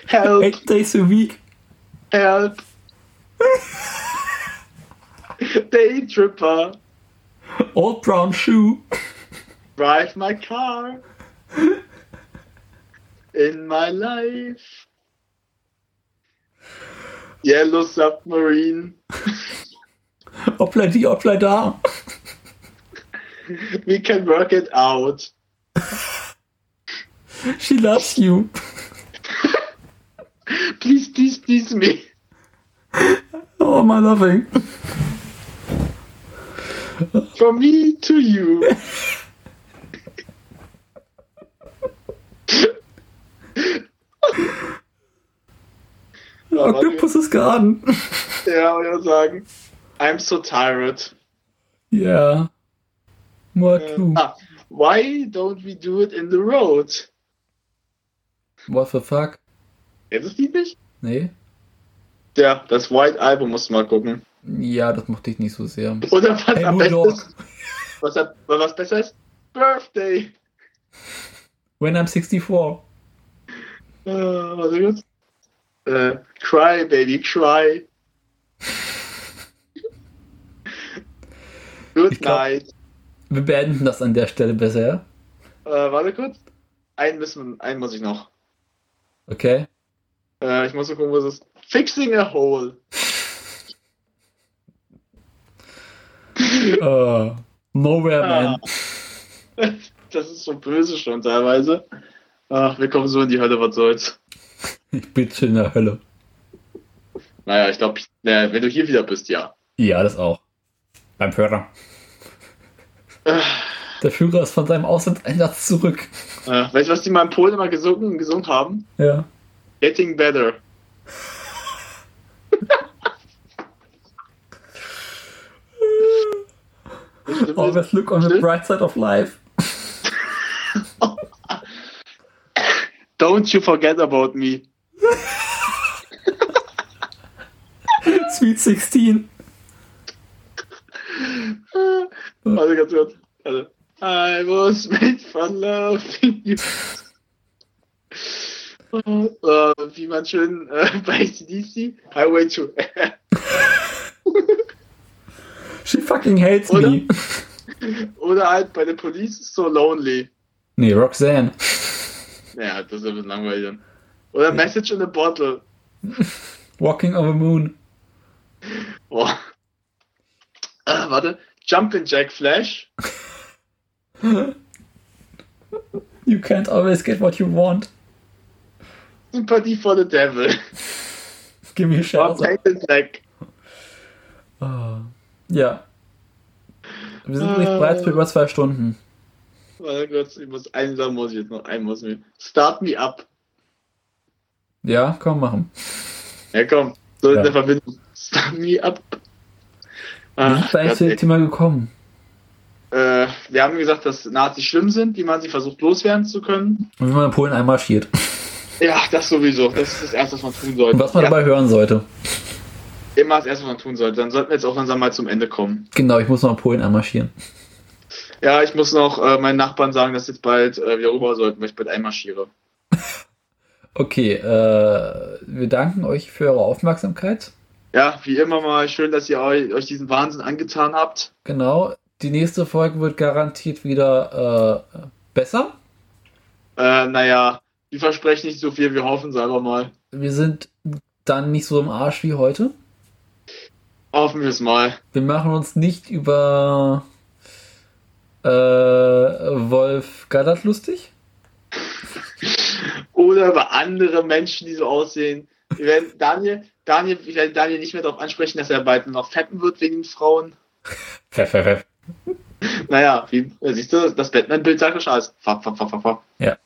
Help. Eight days a week. Help. Day tripper. Old brown shoe. Drive my car. In my life. Yellow submarine. Hoppla die, hoppla da. We can work it out. (laughs) She loves you. (laughs) please, please, please me. (laughs) Oh, my loving. From me to you. Oktopus ist geraden. Ja, ich würde sagen. I'm so tired. Yeah. What uh, too. Ah, why don't we do it in the road? What the fuck? Kennst du das Lied nicht? Nee. Ja, das White Album musst du mal gucken. Ja, das mochte ich nicht so sehr. Oder was hey, am besten ist, was, was besser ist? Birthday. When I'm 64. Äh, was ist jetzt? Äh, cry, baby, cry. (laughs) Good glaub, night. Wir beenden das an der Stelle besser, ja? Äh, warte kurz. Einen, müssen, einen muss ich noch. Okay. Äh, ich muss noch gucken, was es ist. Fixing a hole. uh, (laughs) nowhere, man. (laughs) Das ist so böse schon teilweise. Ach, wir kommen so in die Hölle, was soll's. Ich bin schon in der Hölle. Naja, ich glaube, wenn du hier wieder bist, ja. Ja, das auch. Beim Führer. Der Führer ist von seinem Auslandseinsatz zurück. Äh, weißt du, was die mal in Polen immer gesungen, gesungen haben? Ja. Getting better. (laughs) Always look on the bright side of life. (laughs) Don't you forget about me. Sweet 16. (laughs) Also ganz kurz. Also, I was made for loving you. Uh, (laughs) wie man schön uh, (laughs) bei CDC, Highway to She fucking hates oder, me. Oder halt bei der Police So Lonely. Nee, Roxanne. Ja, das ist ein bisschen langweilig. Oder. Message in a Bottle. Walking on the Moon. Boah. Ah, warte. Jumpin' Jack Flash. you can't always get what you want. Sympathie for the Devil. Give me a shout. Black. Oh. Ja. Wir sind nicht bereits für über zwei Stunden. Oh Gott, ich muss einen sagen, muss ich jetzt noch einen muss mir. Start me up. Ja, komm, machen. Ja, komm. So ja. in der Verbindung. Start me up. Wie wir eigentlich zu dem Thema gekommen? Äh, wir haben gesagt, dass Nazis schlimm sind, wie man sie versucht loswerden zu können. Und wie man in Polen einmarschiert. (laughs) Ja, das sowieso. Das ist das Erste, was man tun sollte. Und was man ja. dabei hören sollte. Immer das Erste, was man tun sollte. Dann sollten wir jetzt auch langsam mal zum Ende kommen. Genau, ich muss noch in Polen einmarschieren. Ja, ich muss noch äh, meinen Nachbarn sagen, dass jetzt bald äh, wieder rüber sollten, weil ich bald einmarschiere. (laughs) okay, äh, wir danken euch für eure Aufmerksamkeit. Ja, wie immer mal schön, dass ihr euch diesen Wahnsinn angetan habt. Genau, die nächste Folge wird garantiert wieder äh, besser. Äh, naja, wir versprechen nicht so viel, wir hoffen es einfach mal. Wir sind dann nicht so im Arsch wie heute. Hoffen wir es mal. Wir machen uns nicht über äh, Wolf Gaddard lustig. (laughs) Oder über andere Menschen, die so aussehen. Wir werden Daniel, Daniel, ich werde Daniel nicht mehr darauf ansprechen, dass er bald noch fetten wird wegen Frauen. Pfeff, pfeff, pfeff. Naja, wie, siehst du, das Batman-Bild sagt schon alles. Fapp, fapp, fapp, fapp. Ja.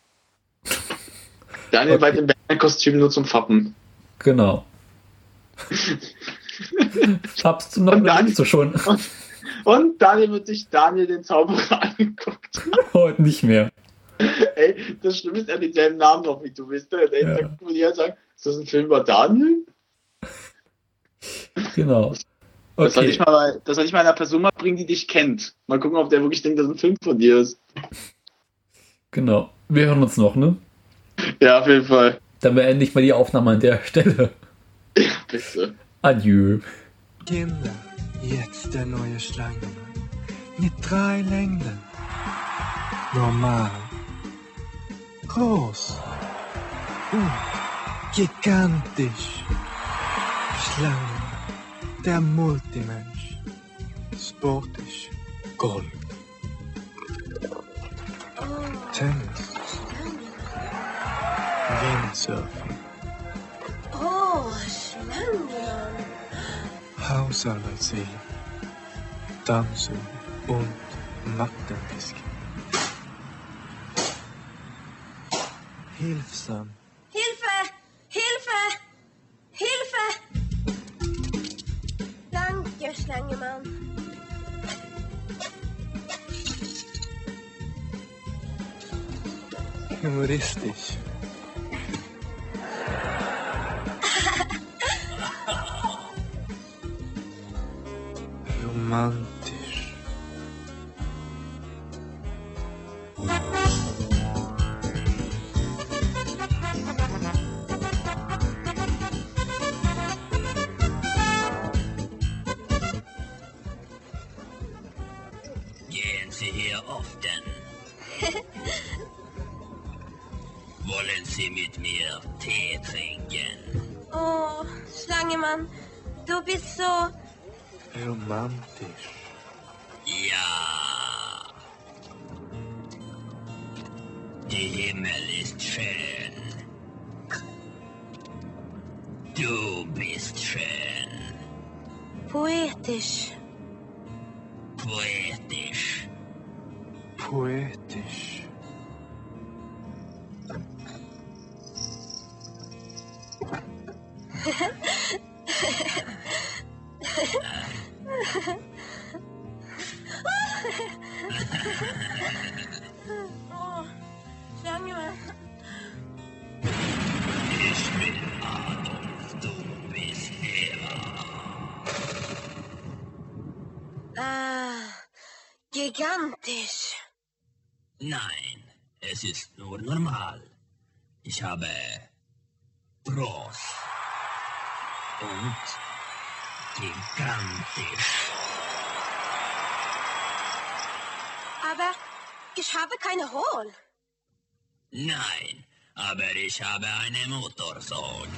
Daniel okay. bald im Batman-Kostüm nur zum Fappen. Genau. (laughs) Habst du noch Daniel, du schon. (laughs) Und, und, Daniel wird sich Daniel den Zauberer (laughs) angeguckt. Heute nicht mehr. Ey, das Schlimme ist, er hat denselben Namen noch wie du bist. Der ja. sagt, sagen, ist das ein Film über Daniel? Genau. Okay. Das, soll ich mal, das soll ich mal einer Person mal bringen, die dich kennt. Mal gucken, ob der wirklich denkt, dass ein Film von dir ist. Genau. Wir hören uns noch, ne? Ja, auf jeden Fall. Dann beende ich mal die Aufnahme an der Stelle. Ja, bitte. Adieu. Kinder, jetzt der neue Schlangenmann. Mit drei Längden. Normal. Groß. Und gigantisch. Te multe människor. Sportish. Golf. Tennis. Windsurfing. Oh, spännande. Hausarbeidsvila. Dammsug und Mattenfiske. Hilfsam. keer slangen, man. Humoristisch. (laughs) Romantisch. Değil. Oh, Schlangemann. Ich bin Adolf, du bist Eva. Ah, gigantisch. Nein, es ist nur normal. Ich habe groß und gigantisch. Aber ich habe keine Hohn. Nein, aber ich habe eine Motorsohn.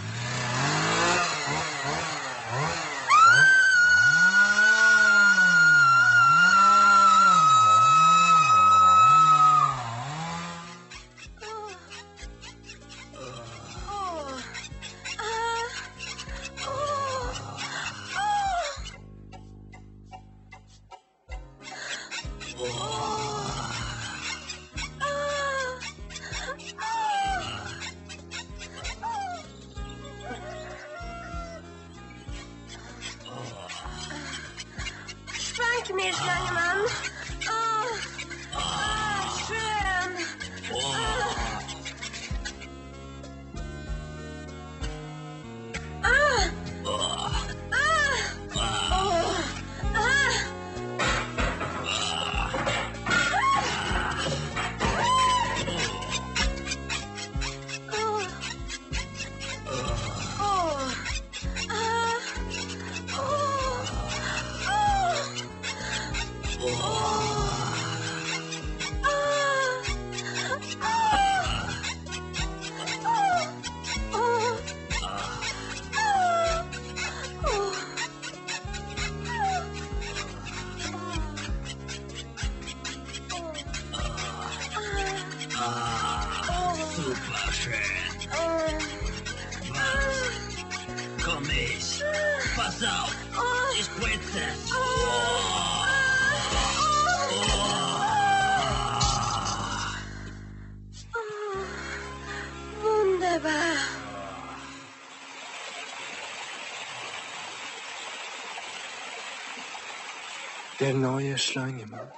Neue Schlangemann.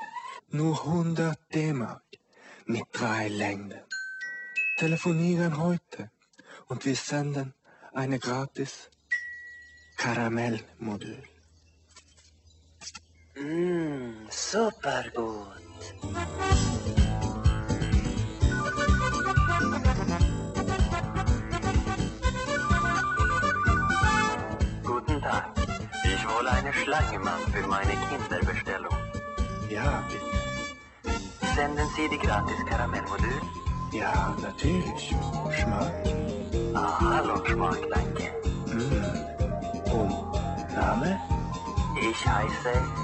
Nur 100 D-Mark. Mit drei Längden. Telefonieren heute. Und wir senden eine gratis Karamellmodul. Mm, super gut. Die gratis Karamellmodul? Ja, natürlich. Schmack. Ah, hallo, Schmack, danke. Und Name? Ich heiße